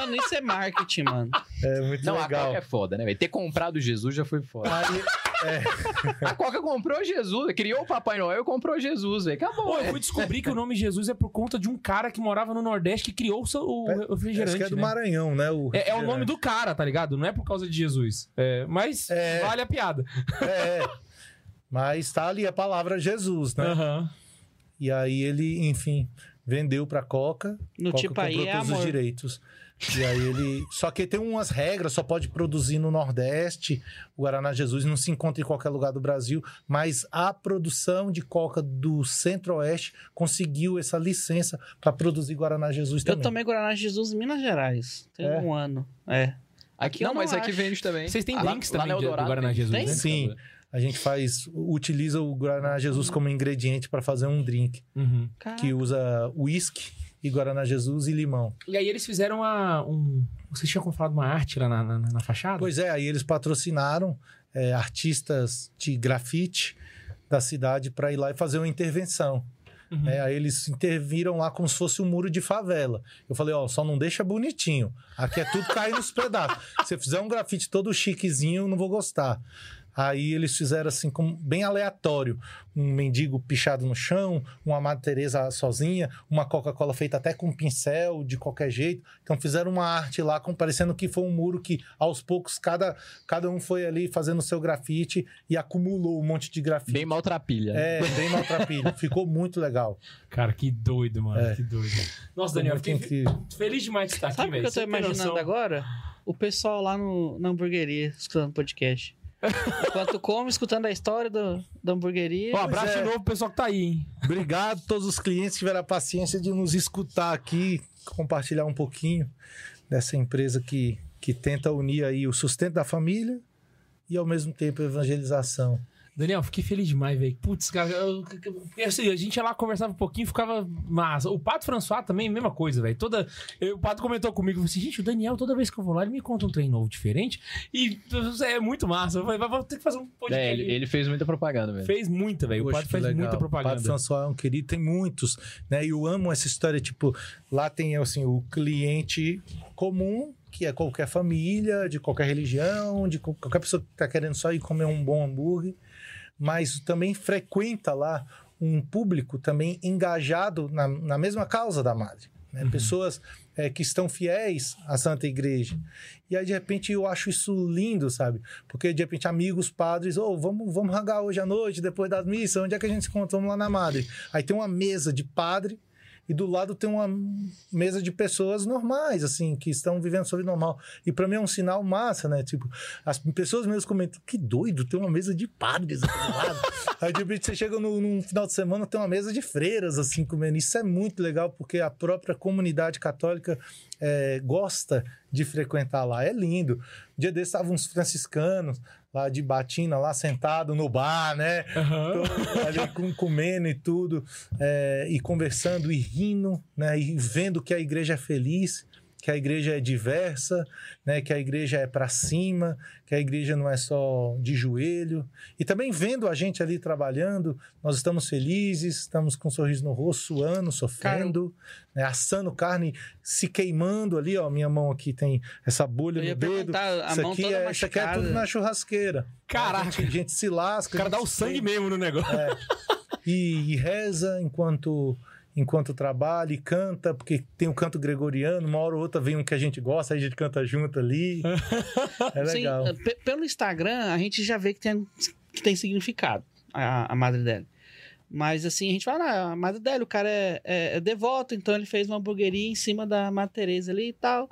Speaker 3: Mano, isso é marketing, mano.
Speaker 4: É muito
Speaker 2: Não, a
Speaker 4: legal.
Speaker 2: Coca é foda, né, velho? Ter comprado Jesus já foi foda.
Speaker 4: Aí,
Speaker 2: A Coca comprou Jesus, criou o Papai Noel e comprou Jesus, velho. Acabou.
Speaker 1: Pô, eu fui descobrir que o nome Jesus é por conta de um cara que morava no Nordeste que criou o seu- o refrigerante.
Speaker 4: acho que é do
Speaker 1: né?
Speaker 4: Maranhão, né? O
Speaker 1: É, é o nome do cara, tá ligado? Não é por causa de Jesus. É, mas
Speaker 4: É.
Speaker 1: vale a piada.
Speaker 4: É, é. Mas tá ali a palavra Jesus, né?
Speaker 1: Aham.
Speaker 4: E aí ele, enfim, vendeu pra Coca.
Speaker 3: No
Speaker 4: Coca
Speaker 3: tipo aí
Speaker 4: comprou
Speaker 3: é
Speaker 4: todos os
Speaker 3: amor.
Speaker 4: direitos. E aí ele. Só que tem umas regras, só pode produzir no Nordeste. O Guaraná Jesus não se encontra em qualquer lugar do Brasil, mas a produção de Coca do Centro-Oeste conseguiu essa licença para produzir Guaraná Jesus
Speaker 3: Eu
Speaker 4: também.
Speaker 3: tomei Guaraná Jesus em Minas Gerais. Tem
Speaker 4: É?
Speaker 3: um ano. É.
Speaker 2: Aqui
Speaker 3: Não,
Speaker 2: não, mas
Speaker 3: não
Speaker 2: aqui vende também.
Speaker 1: Vocês têm
Speaker 2: Lá-
Speaker 1: drinks
Speaker 2: lá
Speaker 1: também
Speaker 2: na
Speaker 1: de- do
Speaker 2: Eldorado
Speaker 1: Guaraná
Speaker 2: tem.
Speaker 1: Jesus,
Speaker 3: Tem?
Speaker 1: né?
Speaker 4: Sim. A gente faz, utiliza o Guaraná Jesus como ingrediente para fazer um drink
Speaker 1: Uhum.
Speaker 4: que usa uísque e Guaraná Jesus e limão.
Speaker 1: E aí eles fizeram uma, um... Vocês tinham falado uma arte lá na, na, na fachada?
Speaker 4: Pois é, aí eles patrocinaram é, artistas de grafite da cidade para ir lá e fazer uma intervenção.
Speaker 1: Uhum.
Speaker 4: É, aí eles interviram lá como se fosse um muro de favela. Eu falei, ó, só não deixa bonitinho. Aqui é tudo cair nos pedaços. <laughs> Se você fizer um grafite todo chiquezinho, eu não vou gostar. Aí eles fizeram assim, como bem aleatório. Um mendigo pichado no chão, uma Madre Teresa sozinha, uma Coca-Cola feita até com pincel, de qualquer jeito. Então fizeram uma arte lá, com, parecendo que foi um muro que, aos poucos, cada, cada um foi ali fazendo o seu grafite e acumulou um monte de grafite.
Speaker 2: Bem maltrapilha.
Speaker 4: É, bem maltrapilho. Ficou muito legal.
Speaker 1: Cara, que doido, mano.
Speaker 4: É.
Speaker 1: Que doido. Nossa, Daniel, fiquei
Speaker 4: incrível.
Speaker 1: feliz demais de estar aqui,
Speaker 3: Sabe o que
Speaker 1: velho.
Speaker 3: eu tô imaginando
Speaker 1: noção?
Speaker 3: agora? O pessoal lá no, na hamburgueria, escutando podcast. Enquanto come, escutando a história do, da hamburgueria.
Speaker 1: Ó, abraço
Speaker 4: é.
Speaker 1: de novo pro pessoal que tá aí, hein?
Speaker 4: Obrigado a todos os clientes que tiveram a paciência de nos escutar aqui, compartilhar um pouquinho dessa empresa que, que tenta unir aí o sustento da família e ao mesmo tempo a evangelização.
Speaker 1: Daniel, fiquei feliz demais, velho. Putz, cara, eu, eu- assim, a gente ia lá, conversava um pouquinho, ficava massa. O Pato François também, mesma coisa, velho. Toda, eu- o Pato comentou comigo, falou assim, gente, o Daniel, toda vez que eu vou lá, ele me conta um trem novo, diferente. E é muito massa. Eu falei, vou ter que fazer um podcast.
Speaker 2: É, ele, ele fez muita propaganda, velho.
Speaker 1: fez muita, velho. O Pato faz
Speaker 4: legal.
Speaker 1: muita
Speaker 4: O Padre
Speaker 1: propaganda.
Speaker 4: François é um querido, tem muitos, né? E eu amo essa história, tipo, lá tem, assim, o cliente comum, que é qualquer família, de qualquer religião, de qual- qualquer pessoa que tá querendo só ir comer um bom hambúrguer, mas também frequenta lá um público também engajado na, na mesma causa da madre. né? Pessoas é, que estão fiéis à Santa Igreja. E aí, de repente, eu acho isso lindo, sabe? Porque, de repente, amigos, padres, ô, vamos, vamos ragar hoje à noite, depois das missas, onde é que a gente se encontra? Vamos lá na madre. Aí tem uma mesa de padre e do lado tem uma mesa de pessoas normais, assim, que estão vivendo sua vida normal. E para mim é um sinal massa, né? Tipo, as pessoas mesmo comentam, que doido, tem uma mesa de padres aqui do lado. <laughs> Aí de repente você chega no, num final de semana, tem uma mesa de freiras, assim, comendo. Isso é muito legal, porque a própria comunidade católica é, gosta de frequentar lá. É lindo. Dia desses estavam uns franciscanos lá de batina, lá sentado no bar, né? Então, ali com, comendo e tudo, é, e conversando e rindo, né? E vendo que a igreja é feliz, que a igreja é diversa, né? Que a igreja é para cima, que a igreja não é só de joelho. E também vendo a gente ali trabalhando, nós estamos felizes, estamos com um sorriso no rosto, suando, sofrendo, né? assando carne, se queimando ali, ó. Minha mão aqui tem essa bolha no dedo.
Speaker 3: a
Speaker 4: Isso
Speaker 3: mão
Speaker 4: aqui,
Speaker 3: toda
Speaker 4: é, isso aqui é
Speaker 3: machucada.
Speaker 4: tudo na churrasqueira.
Speaker 1: Caraca.
Speaker 4: A gente, a gente se lasca.
Speaker 1: O cara dá o sangue mesmo no negócio.
Speaker 4: É. E, e reza enquanto enquanto trabalha e canta, porque tem o canto gregoriano, uma hora ou outra vem um que a gente gosta, aí a gente canta junto ali. <laughs> É
Speaker 3: Sim,
Speaker 4: legal.
Speaker 3: pe- pelo Instagram, a gente já vê que tem, que tem significado a, a Madre dela. Mas assim, a gente fala, ah, a Madre dela, o cara é, é- é devoto, então ele fez uma hamburgueria em cima da Madre Teresa ali e tal.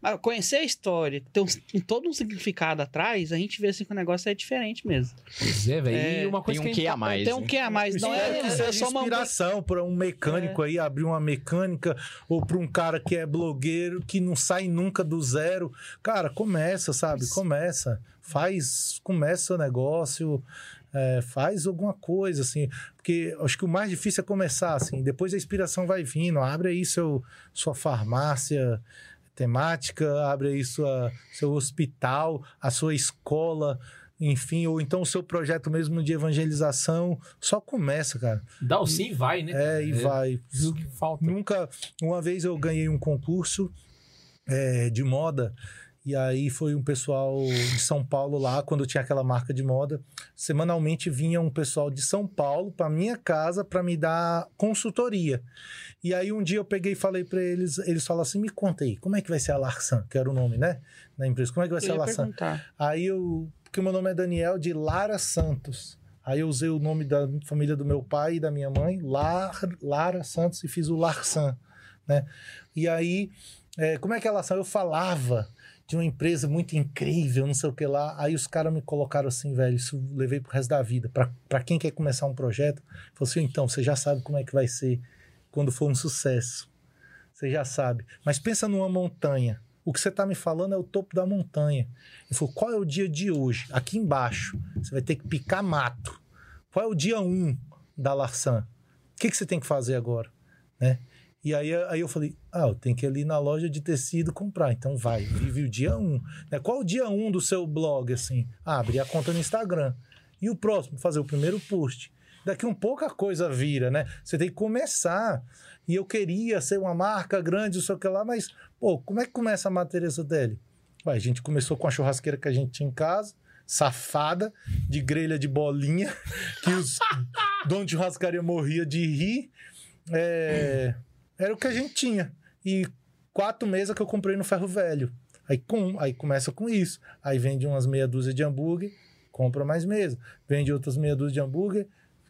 Speaker 3: Mas conhecer a história, ter um, um- todo um significado atrás, a gente vê assim que o negócio é diferente mesmo.
Speaker 1: Pois é, velho.
Speaker 3: É,
Speaker 1: e uma coisa
Speaker 2: tem um
Speaker 1: que a
Speaker 2: a mais.
Speaker 3: Tem um
Speaker 2: né?
Speaker 3: que a mais, não é,
Speaker 4: que
Speaker 3: é
Speaker 4: seja
Speaker 3: só uma
Speaker 4: inspiração para um mecânico aí abrir uma mecânica ou para um cara que é blogueiro que não sai nunca do zero. Cara, começa, sabe? Começa. Faz, começa o negócio, é, faz alguma coisa, assim. Porque acho que o mais difícil é começar, assim. Depois a inspiração vai vindo. Abre aí seu, sua farmácia temática, abre aí sua, seu hospital, a sua escola, enfim, ou então o seu projeto mesmo de evangelização. Só começa, cara.
Speaker 1: Dá o sim e vai, né?
Speaker 4: É, e vai.
Speaker 1: Isso que falta.
Speaker 4: Nunca. Uma vez eu ganhei um concurso é, de moda. E aí foi um pessoal de São Paulo lá, quando tinha aquela marca de moda. Semanalmente vinha um pessoal de São Paulo para minha casa para me dar consultoria. E aí um dia eu peguei e falei para eles, eles falaram assim: "Me conta aí, como é que vai ser a Larsan, que era o nome, né, da empresa? Como é que vai
Speaker 3: Eu
Speaker 4: ser a Larsan?"
Speaker 3: perguntar.
Speaker 4: Aí eu, porque o meu nome é Daniel de Lara Santos. Aí eu usei o nome da família do meu pai e da minha mãe, Lar, Lara Santos, e fiz o Larsan, né? E aí, é, como é que é Larsan? Eu falava de uma empresa muito incrível, não sei o que lá. Aí os caras me colocaram assim, velho, isso levei pro resto da vida. Pra quem quer começar um projeto, falou assim, então, você já sabe como é que vai ser quando for um sucesso. Você já sabe. Mas pensa numa montanha. O que você está me falando é o topo da montanha. Ele falou: qual é o dia de hoje? Aqui embaixo. Você vai ter que picar mato. Qual é o dia 1 um da Larsan? O que, que você tem que fazer agora? Né? E aí, aí eu falei: ah, eu tenho que ir ali na loja de tecido comprar. Então vai, vive o dia 1. Um. Né? Qual o dia 1 um do seu blog? assim? Ah, abrir a conta no Instagram. E o próximo? Fazer o primeiro post. Daqui um pouco a coisa vira, né? Você tem que começar e eu queria ser uma marca grande, não sei o que lá, mas, pô, como é que começa a matéria dele? Ué, a gente começou com a churrasqueira que a gente tinha em casa, safada, de grelha de bolinha, <laughs> que os donos de churrascaria morria de rir. É, era o que a gente tinha. E quatro mesas que eu comprei no ferro velho. Aí, com, aí começa com isso. Aí vende umas meia dúzia de hambúrguer, compra mais mesa. Vende outras meia dúzia de hambúrguer,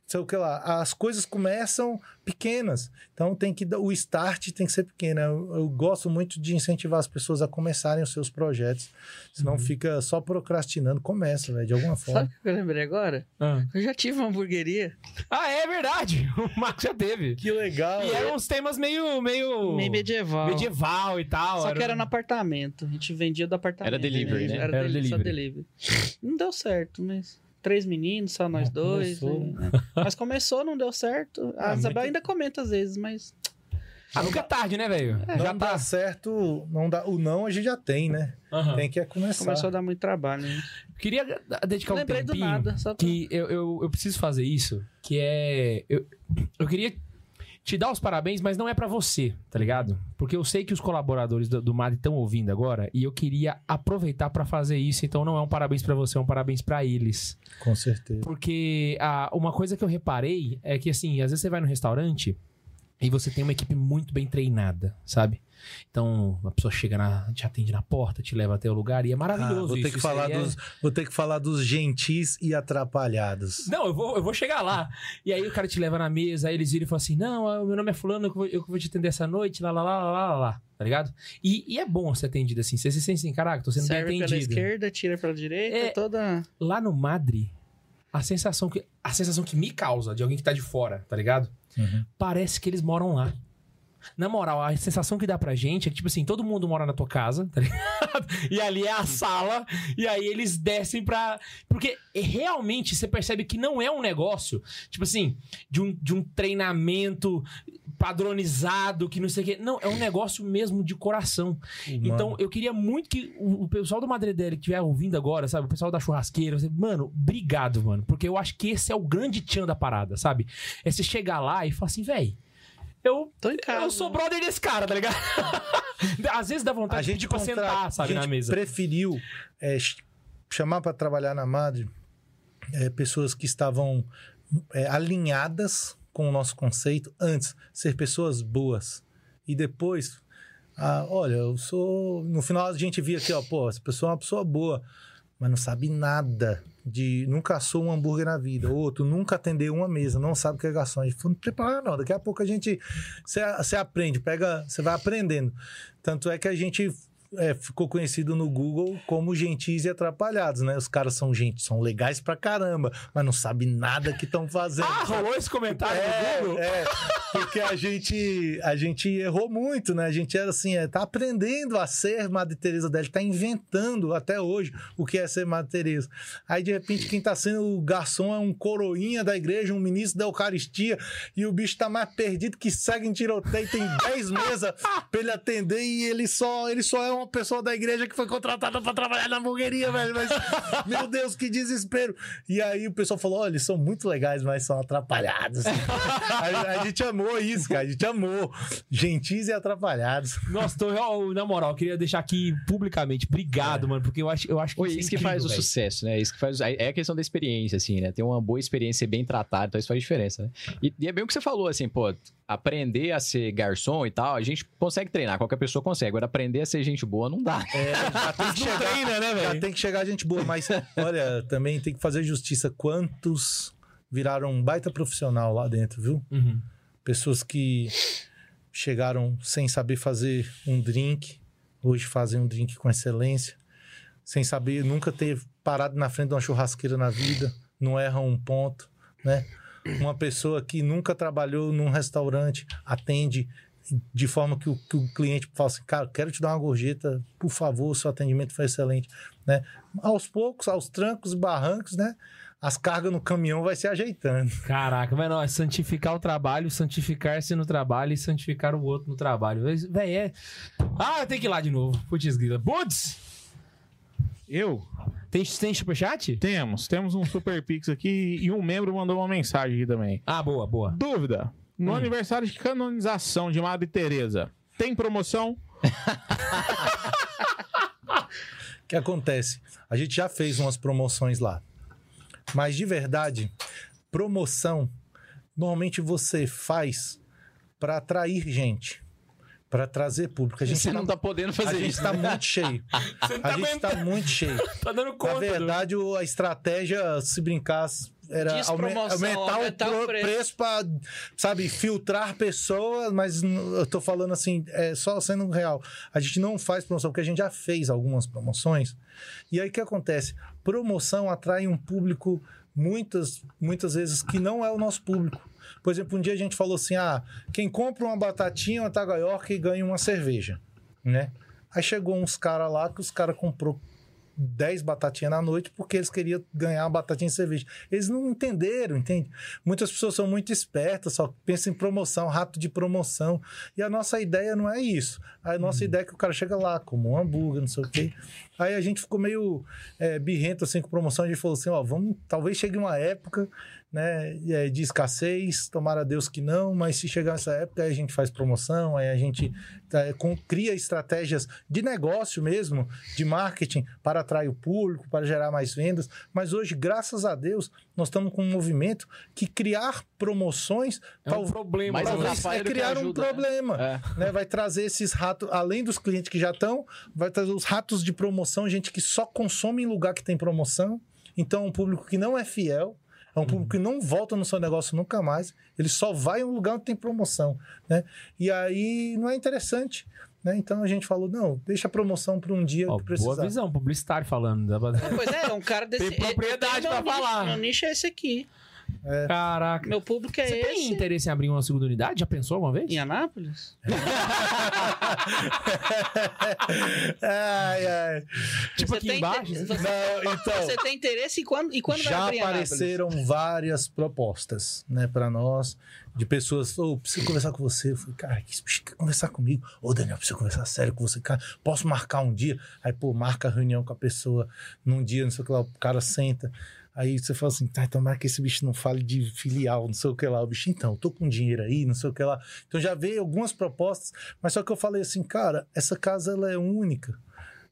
Speaker 4: sei o que lá. As coisas começam pequenas. Então tem que dar- o start tem que ser pequeno. Eu, eu gosto muito de incentivar as pessoas a começarem os seus projetos. Senão fica só procrastinando. Começa, velho, de alguma forma.
Speaker 3: Sabe o que eu lembrei agora?
Speaker 1: Ah.
Speaker 3: Eu já tive uma hamburgueria.
Speaker 1: Ah, é verdade. <laughs> O Marcos já teve.
Speaker 4: Que legal.
Speaker 1: E eram uns temas meio. meio.
Speaker 3: Meio medieval.
Speaker 1: medieval e tal.
Speaker 3: Só que era
Speaker 1: um-
Speaker 3: no apartamento. A gente vendia do apartamento.
Speaker 2: Era delivery, né?
Speaker 3: Era,
Speaker 1: Era delivery.
Speaker 3: delivery. Não deu certo, mas... Três meninos, só nós
Speaker 4: Ah,
Speaker 3: dois.
Speaker 4: começou.
Speaker 3: né? <laughs> Mas começou, não deu certo. A
Speaker 4: Ah,
Speaker 3: Isabel
Speaker 4: muito-
Speaker 3: ainda comenta às vezes, mas...
Speaker 1: Ah, nunca é tarde, né, velho?
Speaker 4: Não
Speaker 1: Já
Speaker 4: dá
Speaker 1: tá.
Speaker 4: certo, não dá, o não a gente já tem, né?
Speaker 1: Aham.
Speaker 4: Tem que é começar.
Speaker 3: Começou a dar muito trabalho. Né?
Speaker 1: Queria dedicar um
Speaker 3: Lembrei do
Speaker 1: tempinho
Speaker 3: nada, só pra-
Speaker 1: que eu, eu, eu preciso fazer isso, que é... Eu, eu queria te dar os parabéns, mas não é pra você, tá ligado? Porque eu sei que os colaboradores do, do MAD estão ouvindo agora e eu queria aproveitar pra fazer isso, então não é um parabéns pra você, é um parabéns pra eles.
Speaker 4: Com certeza.
Speaker 1: Porque ah, uma coisa que eu reparei é que, assim, às vezes você vai no restaurante e você tem uma equipe muito bem treinada, sabe? Então, a pessoa chega, na, te atende na porta, te leva até o lugar e é
Speaker 4: Ah,
Speaker 1: maravilhoso
Speaker 4: vou, ter
Speaker 1: isso.
Speaker 4: que
Speaker 1: Isso
Speaker 4: falar
Speaker 1: é-
Speaker 4: dos, vou ter que falar dos gentis e atrapalhados.
Speaker 1: Não, eu vou, eu vou chegar lá. E aí o cara te leva na mesa, aí eles viram e falam assim: Não, ah, meu nome é Fulano, eu vou, eu vou te atender essa noite, lá, lá, lá, lá, lá, lá. Tá ligado? E, e é bom ser atendido assim. Você se sente assim, caraca, tô sendo bem
Speaker 3: Serve pela
Speaker 1: atendido.
Speaker 3: esquerda, tira pela direita,
Speaker 1: É.
Speaker 3: toda...
Speaker 1: Lá no Madre, a sensação que, a sensação que me causa de alguém que tá de fora, tá ligado?
Speaker 4: Uhum.
Speaker 1: Parece que eles moram lá. Na moral, a sensação que dá pra gente é que, tipo assim, todo mundo mora na tua casa, tá ligado? <laughs> E ali é a sala, e aí eles descem pra. Porque realmente você percebe que não é um negócio, tipo assim, de um, de um treinamento padronizado, que não sei o quê. Não, é um negócio mesmo de coração. Então, eu queria muito que o, o pessoal do Madredelli que estiver ouvindo agora, sabe? O pessoal da churrasqueira, você- mano, obrigado, mano. Porque eu acho que esse é o grande tchan da parada, sabe? É você chegar lá e falar assim, véi, eu,
Speaker 3: Tô em casa.
Speaker 1: eu sou brother desse cara, tá ligado? <laughs> Às vezes dá vontade
Speaker 4: a gente
Speaker 1: de pra
Speaker 4: contra-
Speaker 1: sentar, sabe,
Speaker 4: a gente
Speaker 1: na mesa.
Speaker 4: preferiu é, ch- chamar para trabalhar na Madre é, pessoas que estavam é, alinhadas com o nosso conceito antes, ser pessoas boas. E depois, ah, olha, eu sou. No final a gente via aqui, ó, pô, essa pessoa é uma pessoa boa, mas não sabe nada de. Nunca assou um hambúrguer na vida. Outro nunca atendeu uma mesa, não sabe que é não prepara, não. Daqui a pouco a gente. Você aprende, pega. Você vai aprendendo. Tanto é que a gente. É, ficou conhecido no Google como gentis e atrapalhados, né? Os caras são gente, são legais pra caramba, mas não sabem nada que estão fazendo.
Speaker 1: Ah, rolou esse comentário
Speaker 4: É,
Speaker 1: no Google?
Speaker 4: é, porque a gente, a gente errou muito, né? A gente era assim, é, tá aprendendo a ser Madre Teresa dela, tá inventando até hoje o que é ser Madre Teresa. Aí de repente quem tá sendo o garçom é um coroinha da igreja, um ministro da Eucaristia, e o bicho tá mais perdido que segue em tiroteio, tem 10 mesas pra ele atender e ele só, ele só é uma pessoa da igreja que foi contratada pra trabalhar na hamburgueria, velho. Mas, <laughs> meu Deus, que desespero. E aí o pessoal falou: olha, eles são muito legais, mas são atrapalhados. <laughs> a, a gente amou isso, cara. A gente amou. Gentis e atrapalhados.
Speaker 1: Nossa, tô, eu, na moral, eu queria deixar aqui publicamente. Obrigado, mano, porque eu acho, eu acho que
Speaker 2: Oi,
Speaker 1: isso, é
Speaker 2: isso que
Speaker 1: incrível,
Speaker 2: faz o
Speaker 1: velho.
Speaker 2: sucesso, né? Isso que faz. É a questão da experiência, assim, né? Ter uma boa experiência bem tratada, então isso faz diferença, né? E, e é bem o que você falou, assim, pô, aprender a ser garçom e tal, a gente consegue treinar, qualquer pessoa consegue. Agora, aprender a ser gente boa não dá.
Speaker 4: É, já tem <laughs> que chegar,
Speaker 1: treina, né,
Speaker 4: já
Speaker 1: velho?
Speaker 4: tem que chegar gente boa, mas olha, também tem que fazer justiça. Quantos viraram um baita profissional lá dentro, viu?
Speaker 1: Uhum.
Speaker 4: Pessoas que chegaram sem saber fazer um drink, hoje fazem um drink com excelência, sem saber nunca ter parado na frente de uma churrasqueira na vida, não erram um ponto, né? Uma pessoa que nunca trabalhou num restaurante atende de forma que o, que o cliente fala assim, cara, quero te dar uma gorjeta, por favor, seu atendimento foi excelente, né? Aos poucos, aos trancos e barrancos, né? As cargas no caminhão vai se ajeitando.
Speaker 1: Caraca, mas não, é santificar o trabalho, santificar-se no trabalho e santificar o outro no trabalho. Véi, é. Ah, tenho que ir lá de novo. Putz, grila. Buds!
Speaker 8: Eu?
Speaker 1: Tem, tem superchat?
Speaker 8: Temos. Temos um Super Pix aqui e um membro mandou uma mensagem aqui também.
Speaker 1: Ah, boa, boa.
Speaker 8: Dúvida. No
Speaker 1: Hum.
Speaker 8: aniversário de canonização de Madre Teresa, tem promoção?
Speaker 4: O <laughs> que acontece? A gente já fez umas promoções lá. Mas de verdade, promoção normalmente você faz para atrair gente, para trazer público. A gente
Speaker 2: Você não tá podendo
Speaker 4: a
Speaker 2: fazer
Speaker 4: gente
Speaker 2: isso.
Speaker 4: está
Speaker 2: né?
Speaker 4: muito cheio. <laughs> A gente está muito cheio. <laughs>
Speaker 1: Tá dando conta.
Speaker 4: Na verdade, o- a estratégia, se brincar, era aumentar,
Speaker 3: aumentar
Speaker 4: o,
Speaker 3: preço.
Speaker 4: preço para, sabe, filtrar pessoas, mas eu tô falando assim, é só sendo real. A gente não faz promoção, porque a gente já fez algumas promoções. E aí o que acontece? Promoção atrai um público muitas, muitas vezes que não é o nosso público. Por exemplo, um dia a gente falou assim: ah, quem compra uma batatinha, uma tagaioca e ganha uma cerveja, né? Aí chegou uns caras lá que os caras comprou 10 batatinhas na noite porque eles queriam ganhar uma batatinha de cerveja. Eles não entenderam, entende? Muitas pessoas são muito espertas, só pensam em promoção, rato de promoção. E a nossa ideia não é isso. A nossa ideia é que o cara chega lá, como um hambúrguer, não sei o quê. Aí a gente ficou meio é, birrento assim com promoção. A gente falou assim: ó, vamos, talvez chegue uma época né, é, de escassez, tomara a Deus que não, mas se chegar essa época, aí a gente faz promoção, aí a gente é, com- cria estratégias de negócio mesmo, de marketing, para atrair o público, para gerar mais vendas. Mas hoje, graças a Deus, nós estamos com um movimento que criar promoções
Speaker 1: É um problema.
Speaker 2: Mas
Speaker 1: talvez.
Speaker 4: talvez
Speaker 2: atrapalha
Speaker 4: é criar um
Speaker 2: ajuda, né?
Speaker 4: problema.
Speaker 2: É.
Speaker 4: né? Vai trazer esses ratos, além dos clientes que já estão, vai trazer os ratos de promoção, gente que só consome em lugar que tem promoção. Então, um público que não é fiel, é um público que não volta no seu negócio nunca mais, ele só vai em um lugar onde tem promoção, né? E aí não é interessante, né? Então a gente falou, não, deixa a promoção para um dia
Speaker 1: Ó,
Speaker 4: que precisar.
Speaker 1: boa visão, publicitário falando.
Speaker 3: Pois é, é um cara desse.
Speaker 1: Tem propriedade
Speaker 3: é- meu
Speaker 1: falar.
Speaker 3: Meu nicho é esse aqui.
Speaker 1: Caraca.
Speaker 3: Meu público é
Speaker 1: Você
Speaker 3: esse.
Speaker 1: tem interesse em abrir uma segunda unidade? Já pensou alguma vez?
Speaker 3: Em Anápolis? <laughs>
Speaker 4: ai, ai.
Speaker 1: Tipo
Speaker 3: Você
Speaker 1: aqui embaixo?
Speaker 3: inter- Você,
Speaker 4: Não, <laughs> então,
Speaker 3: você tem interesse e quando, e quando vai
Speaker 4: já apareceram várias propostas, né, para nós, de pessoas, ô, preciso conversar com você. Eu falei, cara, que esse bicho quer conversar comigo? Ô, Daniel, preciso conversar sério com você, cara. Posso marcar um dia? Aí, pô, marca a reunião com a pessoa num dia, não sei o que lá, o cara senta. Aí você fala assim, tá, tomara que esse bicho não fale de filial, não sei o que lá. O bicho, então, tô com dinheiro aí, não sei o que lá. Então já veio algumas propostas, mas só que eu falei assim, cara, essa casa ela é única.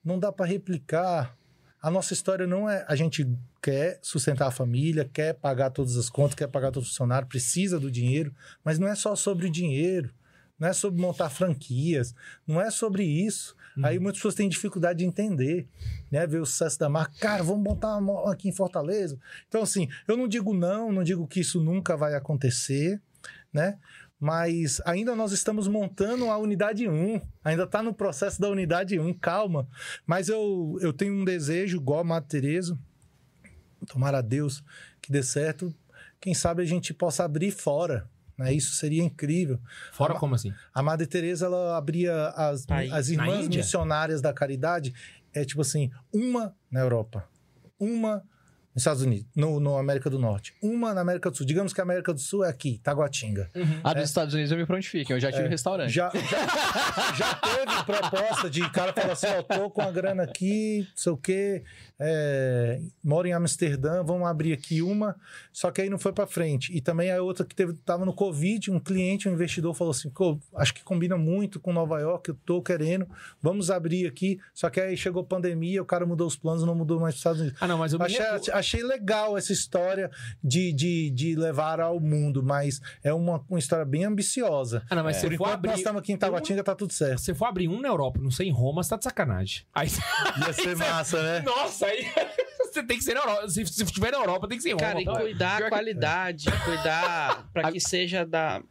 Speaker 4: Não dá para replicar. A nossa história não é. A gente quer sustentar a família, quer pagar todas as contas, quer pagar todo o funcionário, precisa do dinheiro, mas não é só sobre o dinheiro. Não é sobre montar franquias, não é sobre isso. Aí muitas pessoas têm dificuldade de entender, né? Ver o sucesso da marca. Cara, vamos montar aqui em Fortaleza. Então, assim, eu não digo não, não digo que isso nunca vai acontecer, né? Mas ainda nós estamos montando a unidade 1. Ainda está no processo da unidade 1, calma. Mas eu, eu tenho um desejo, igual a Madre Teresa, tomara a Deus que dê certo. Quem sabe a gente possa abrir fora. Né? Isso seria incrível.
Speaker 1: Fora como assim?
Speaker 4: A Madre Teresa ela abria as,
Speaker 3: Aí,
Speaker 4: as irmãs missionárias da caridade, é tipo assim, uma na Europa, uma nos Estados Unidos, no, no América do Norte, uma na América do Sul. Digamos que a América do Sul é aqui, Taguatinga.
Speaker 2: A dos Estados Unidos eu me prontifiquem, eu já tive
Speaker 4: É,
Speaker 2: restaurante.
Speaker 4: Já, <laughs> já, já teve proposta de cara falar assim: ó, tô com a grana aqui, não sei o quê, é, moro em Amsterdã, vamos abrir aqui uma, só que aí não foi pra frente. E também a outra que teve, tava no Covid, um cliente, um investidor falou assim: "Pô, acho que combina muito com Nova York, eu tô querendo, vamos abrir aqui. Só que aí chegou pandemia, o cara mudou os planos, não mudou mais pros Estados Unidos.
Speaker 1: Ah, não, mas eu
Speaker 4: Achei, achei legal essa história de, de, de levar ao mundo, mas é uma, uma história bem ambiciosa.
Speaker 1: Ah, não, mas
Speaker 4: Por
Speaker 1: se for
Speaker 4: enquanto,
Speaker 1: abrir.
Speaker 4: nós estamos aqui em Taguatinga, tá tudo certo.
Speaker 1: Se for abrir um na Europa, não sei em Roma, você tá de sacanagem. Aí.
Speaker 4: Ia ser massa, né?
Speaker 1: Nossa, aí. Você tem que ser na Europa. Se, se tiver na Europa, tem que ser em
Speaker 3: Cara, e
Speaker 1: Roma.
Speaker 3: cuidar
Speaker 2: Pior
Speaker 3: a
Speaker 2: que-
Speaker 3: qualidade, cuidar pra que seja da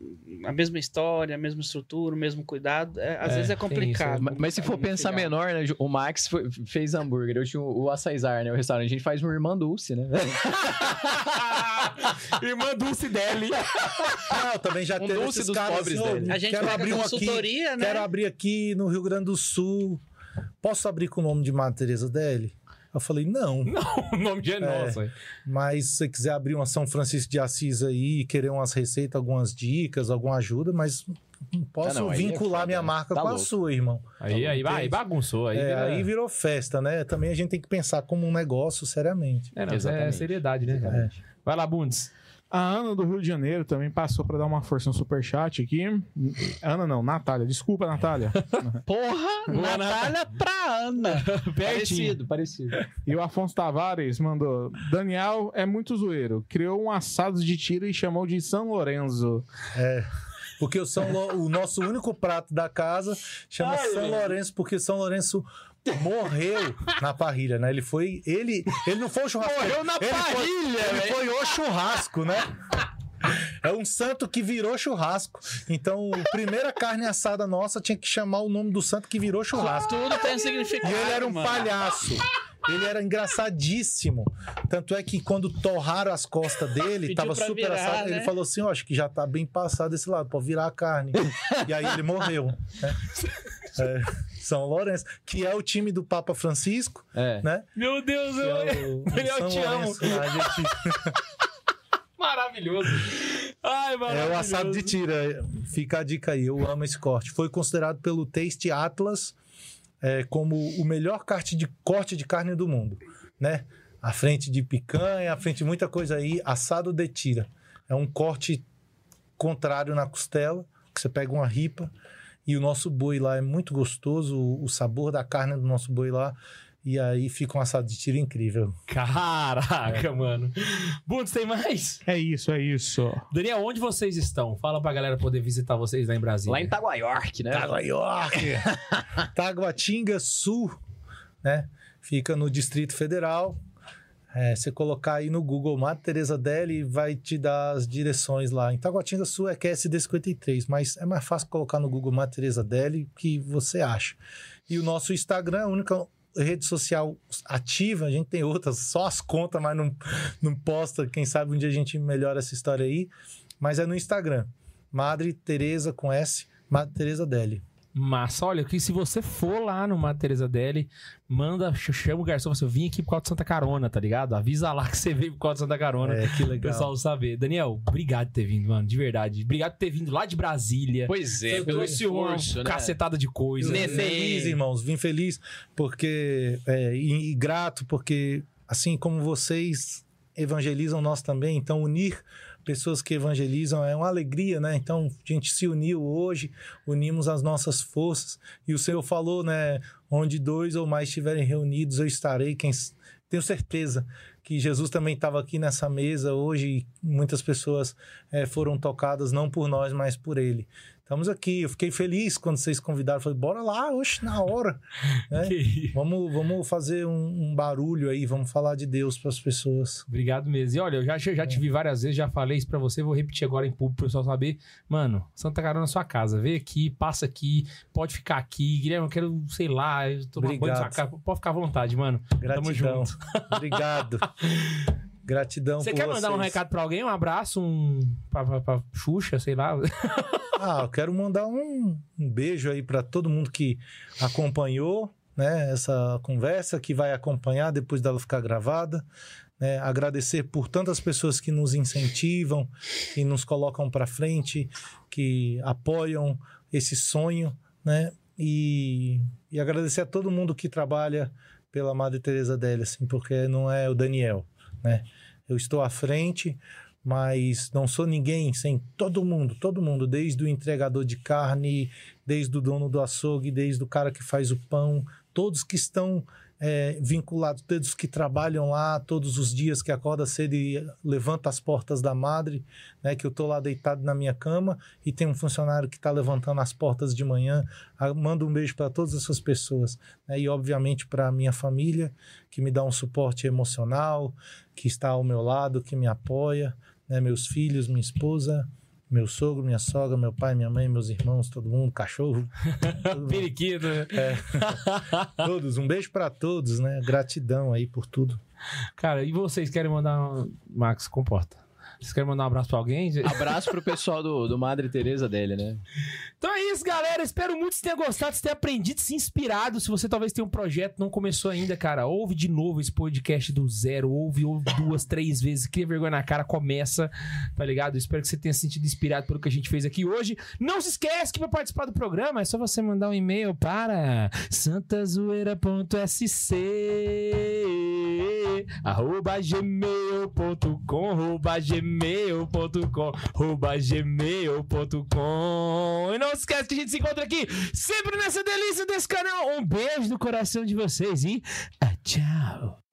Speaker 3: a mesma história, a mesma estrutura, o mesmo cuidado, é, às
Speaker 1: É,
Speaker 3: vezes é complicado.
Speaker 2: Ma- Mas se for pensar menor, né? O Max foi- fez hambúrguer, eu tinha o, o Açaizar, né? O restaurante. A gente faz uma irmã Dulce, né? <laughs>
Speaker 1: Irmã Dulce dele. <laughs>
Speaker 4: Não, também já
Speaker 2: Um
Speaker 4: teve esses
Speaker 2: dos
Speaker 4: caras
Speaker 2: pobres
Speaker 4: assim,
Speaker 2: dele.
Speaker 4: "Ô,
Speaker 3: A gente
Speaker 4: quero abrir um aqui,
Speaker 3: consultoria, né?
Speaker 4: quero abrir aqui no Rio Grande do Sul. Posso abrir com o nome de Madre Teresa dele? Eu falei, não. <laughs>
Speaker 1: o nome de é nosso.
Speaker 4: Mas se você quiser abrir uma São Francisco de Assis aí e querer umas receitas, algumas dicas, alguma ajuda, mas não posso
Speaker 2: Ah, não, é
Speaker 4: vincular
Speaker 2: foda,
Speaker 4: minha
Speaker 2: né?
Speaker 4: marca
Speaker 2: Tá
Speaker 4: com a
Speaker 2: louco.
Speaker 4: sua, irmão.
Speaker 1: Aí, aí, aí bagunçou. Aí,
Speaker 4: É,
Speaker 1: vira-
Speaker 4: aí virou festa, né? Também a gente tem que pensar como um negócio seriamente.
Speaker 1: É, não, é seriedade, né? Vai lá, Bundes.
Speaker 8: A Ana do Rio de Janeiro também passou pra dar uma força no superchat aqui. Ana não, Natália. Desculpa, Natália. <laughs>
Speaker 3: Porra, Natália pra Ana. <laughs>
Speaker 2: parecido, parecido.
Speaker 8: E o Afonso Tavares mandou: Daniel é muito zoeiro. Criou um assado de tiro e chamou de São Lourenço.
Speaker 4: Porque o, São Lo- o nosso único prato da casa chama São Lourenço, porque São Lourenço morreu na parrilha, né? Ele foi. Ele, ele não foi o churrasco.
Speaker 1: Morreu na
Speaker 4: ele
Speaker 1: parrilha,
Speaker 4: Foi, ele foi o churrasco, né? É um santo que virou churrasco. Então, a primeira carne assada nossa tinha que chamar o nome do santo que virou churrasco.
Speaker 3: Tudo tem significado.
Speaker 4: E ele era um
Speaker 3: mano.
Speaker 4: palhaço. Ele era engraçadíssimo. Tanto é que quando torraram as costas dele,
Speaker 3: Pediu
Speaker 4: tava super
Speaker 3: virar,
Speaker 4: assado.
Speaker 3: né?
Speaker 4: Ele falou assim: ó, acho que já tá bem passado esse lado, pode virar a carne. e aí ele morreu. né? É, <laughs> São Lourenço, que é o time do Papa Francisco,
Speaker 2: É.
Speaker 4: né?
Speaker 1: Meu Deus,
Speaker 4: é o, o
Speaker 1: Daniel,
Speaker 4: São
Speaker 1: te amo.
Speaker 4: Lourenço lá, a gente- <laughs>
Speaker 1: Maravilhoso. Ai,
Speaker 4: É
Speaker 1: maravilhoso.
Speaker 4: o assado de tira. Fica a dica aí, eu amo esse corte. Foi considerado pelo Taste Atlas é, como o melhor corte de, corte de carne do mundo, né? À frente de picanha, à frente de muita coisa aí, assado de tira. É um corte contrário na costela, que você pega uma ripa e o nosso boi lá é muito gostoso, o, sabor da carne do nosso boi lá, e aí fica um assado de tira incrível.
Speaker 1: Caraca, mano. Bundes, tem mais?
Speaker 8: É isso, é isso.
Speaker 1: Daniel, onde vocês estão? Fala pra galera poder visitar vocês lá em Brasília.
Speaker 2: Lá em Itaguaiorque, né?
Speaker 4: Taguaiorque, <laughs> Taguatinga Sul, né? Fica no Distrito Federal. É, você colocar aí no Google Madre Teresa Deli vai te dar as direções lá. Em Taguatinga Sul é QSD 53, mas é mais fácil colocar no Google Madre Teresa Deli que você acha. E o nosso Instagram é a única rede social ativa, a gente tem outras, só as contas, mas não, não posta. Quem sabe um dia a gente melhora essa história aí. Mas é no Instagram. Madre Teresa com S, Madre Teresa Deli.
Speaker 1: Massa, olha, que se você for lá no Madre Teresa Deli, manda, ch- chama o garçom, você eu vim aqui por causa de Santa Carona, tá ligado? Avisa lá <laughs> que você veio por causa de Santa Carona.
Speaker 4: É, que
Speaker 1: O
Speaker 4: legal.
Speaker 1: pessoal saber. Daniel, obrigado por ter vindo, mano, de verdade. Obrigado por ter vindo lá de Brasília.
Speaker 2: Pois é, pelo
Speaker 1: trouxe uma
Speaker 2: esforço, né?
Speaker 1: cacetada de coisa.
Speaker 4: Vim feliz, irmãos. Vim feliz porque é, e, e grato porque assim como vocês evangelizam nós também, então unir pessoas que evangelizam é uma alegria, né? Então a gente se uniu hoje, unimos as nossas forças e o Senhor falou, né? Onde dois ou mais estiverem reunidos, eu estarei. Quem tenho certeza que Jesus também estava aqui nessa mesa hoje e muitas pessoas eh, foram tocadas não por nós, mas por Ele. Estamos aqui. Eu fiquei feliz quando vocês convidaram. Falei, bora lá, hoje na hora. <laughs> né? Vamos, vamos fazer um, um barulho aí, vamos falar de Deus para as pessoas.
Speaker 1: Obrigado mesmo. E olha, eu já, já te vi várias vezes, já falei isso pra você, vou repetir agora em público pro pessoal saber. Mano, Santa Carona é sua casa. Vem aqui, passa aqui, pode ficar aqui. Guilherme, eu quero, sei lá, eu tomar banho na sua
Speaker 4: Obrigado.
Speaker 1: casa. Pode ficar à vontade, mano.
Speaker 4: Gratidão.
Speaker 1: junto.
Speaker 4: Obrigado. <laughs> Gratidão
Speaker 1: Você quer mandar um
Speaker 4: vocês.
Speaker 1: recado pra alguém? Um abraço, um. pra, pra, pra Xuxa, sei lá. <laughs>
Speaker 4: Ah, eu quero mandar um, um beijo aí para todo mundo que acompanhou né, essa conversa, que vai acompanhar depois dela ficar gravada. né? agradecer por tantas pessoas que nos incentivam, que nos colocam para frente, que apoiam esse sonho, né? E, e agradecer a todo mundo que trabalha pela Madre Teresa Délia, assim, porque não é o Daniel, né? Eu estou à frente, mas não sou ninguém sem todo mundo, todo mundo, desde o entregador de carne, desde o dono do açougue, desde o cara que faz o pão, todos que estão é, vinculado todos que trabalham lá todos os dias, que acorda cedo e levanta as portas da madre, né? Que eu tô lá deitado na minha cama e tem um funcionário que está levantando as portas de manhã. Mando um beijo para todas essas pessoas, né? E obviamente para minha família, que me dá um suporte emocional, que está ao meu lado, que me apoia, né? Meus filhos, minha esposa. Meu sogro, minha sogra, meu pai, minha mãe, meus irmãos, todo mundo, cachorro. <laughs> todo mundo.
Speaker 1: Periquito, né? <laughs>
Speaker 4: Todos, um beijo para todos, né? Gratidão aí por tudo.
Speaker 1: Cara, e vocês querem mandar. um- Max, comporta. Vocês querem mandar um abraço pra alguém?
Speaker 2: Abraço pro pessoal do, do Madre Teresa dele, né?
Speaker 1: Então é isso, galera. Espero muito que você tenha gostado, você tenha aprendido, se inspirado. Se você talvez tenha um projeto, não começou ainda, cara, ouve de novo esse podcast do zero. Ouve, ouve duas, <laughs> três vezes. Cria vergonha na cara, começa, tá ligado? Espero que você tenha se sentido inspirado pelo que a gente fez aqui hoje. Não se esquece que pra participar do programa é só você mandar um e-mail para santazoeira.sc arroba gmail.com arroba gmail.com arroba gmail.com E não esquece que a gente se encontra aqui sempre nessa delícia desse canal. Um beijo no coração de vocês e ah, tchau.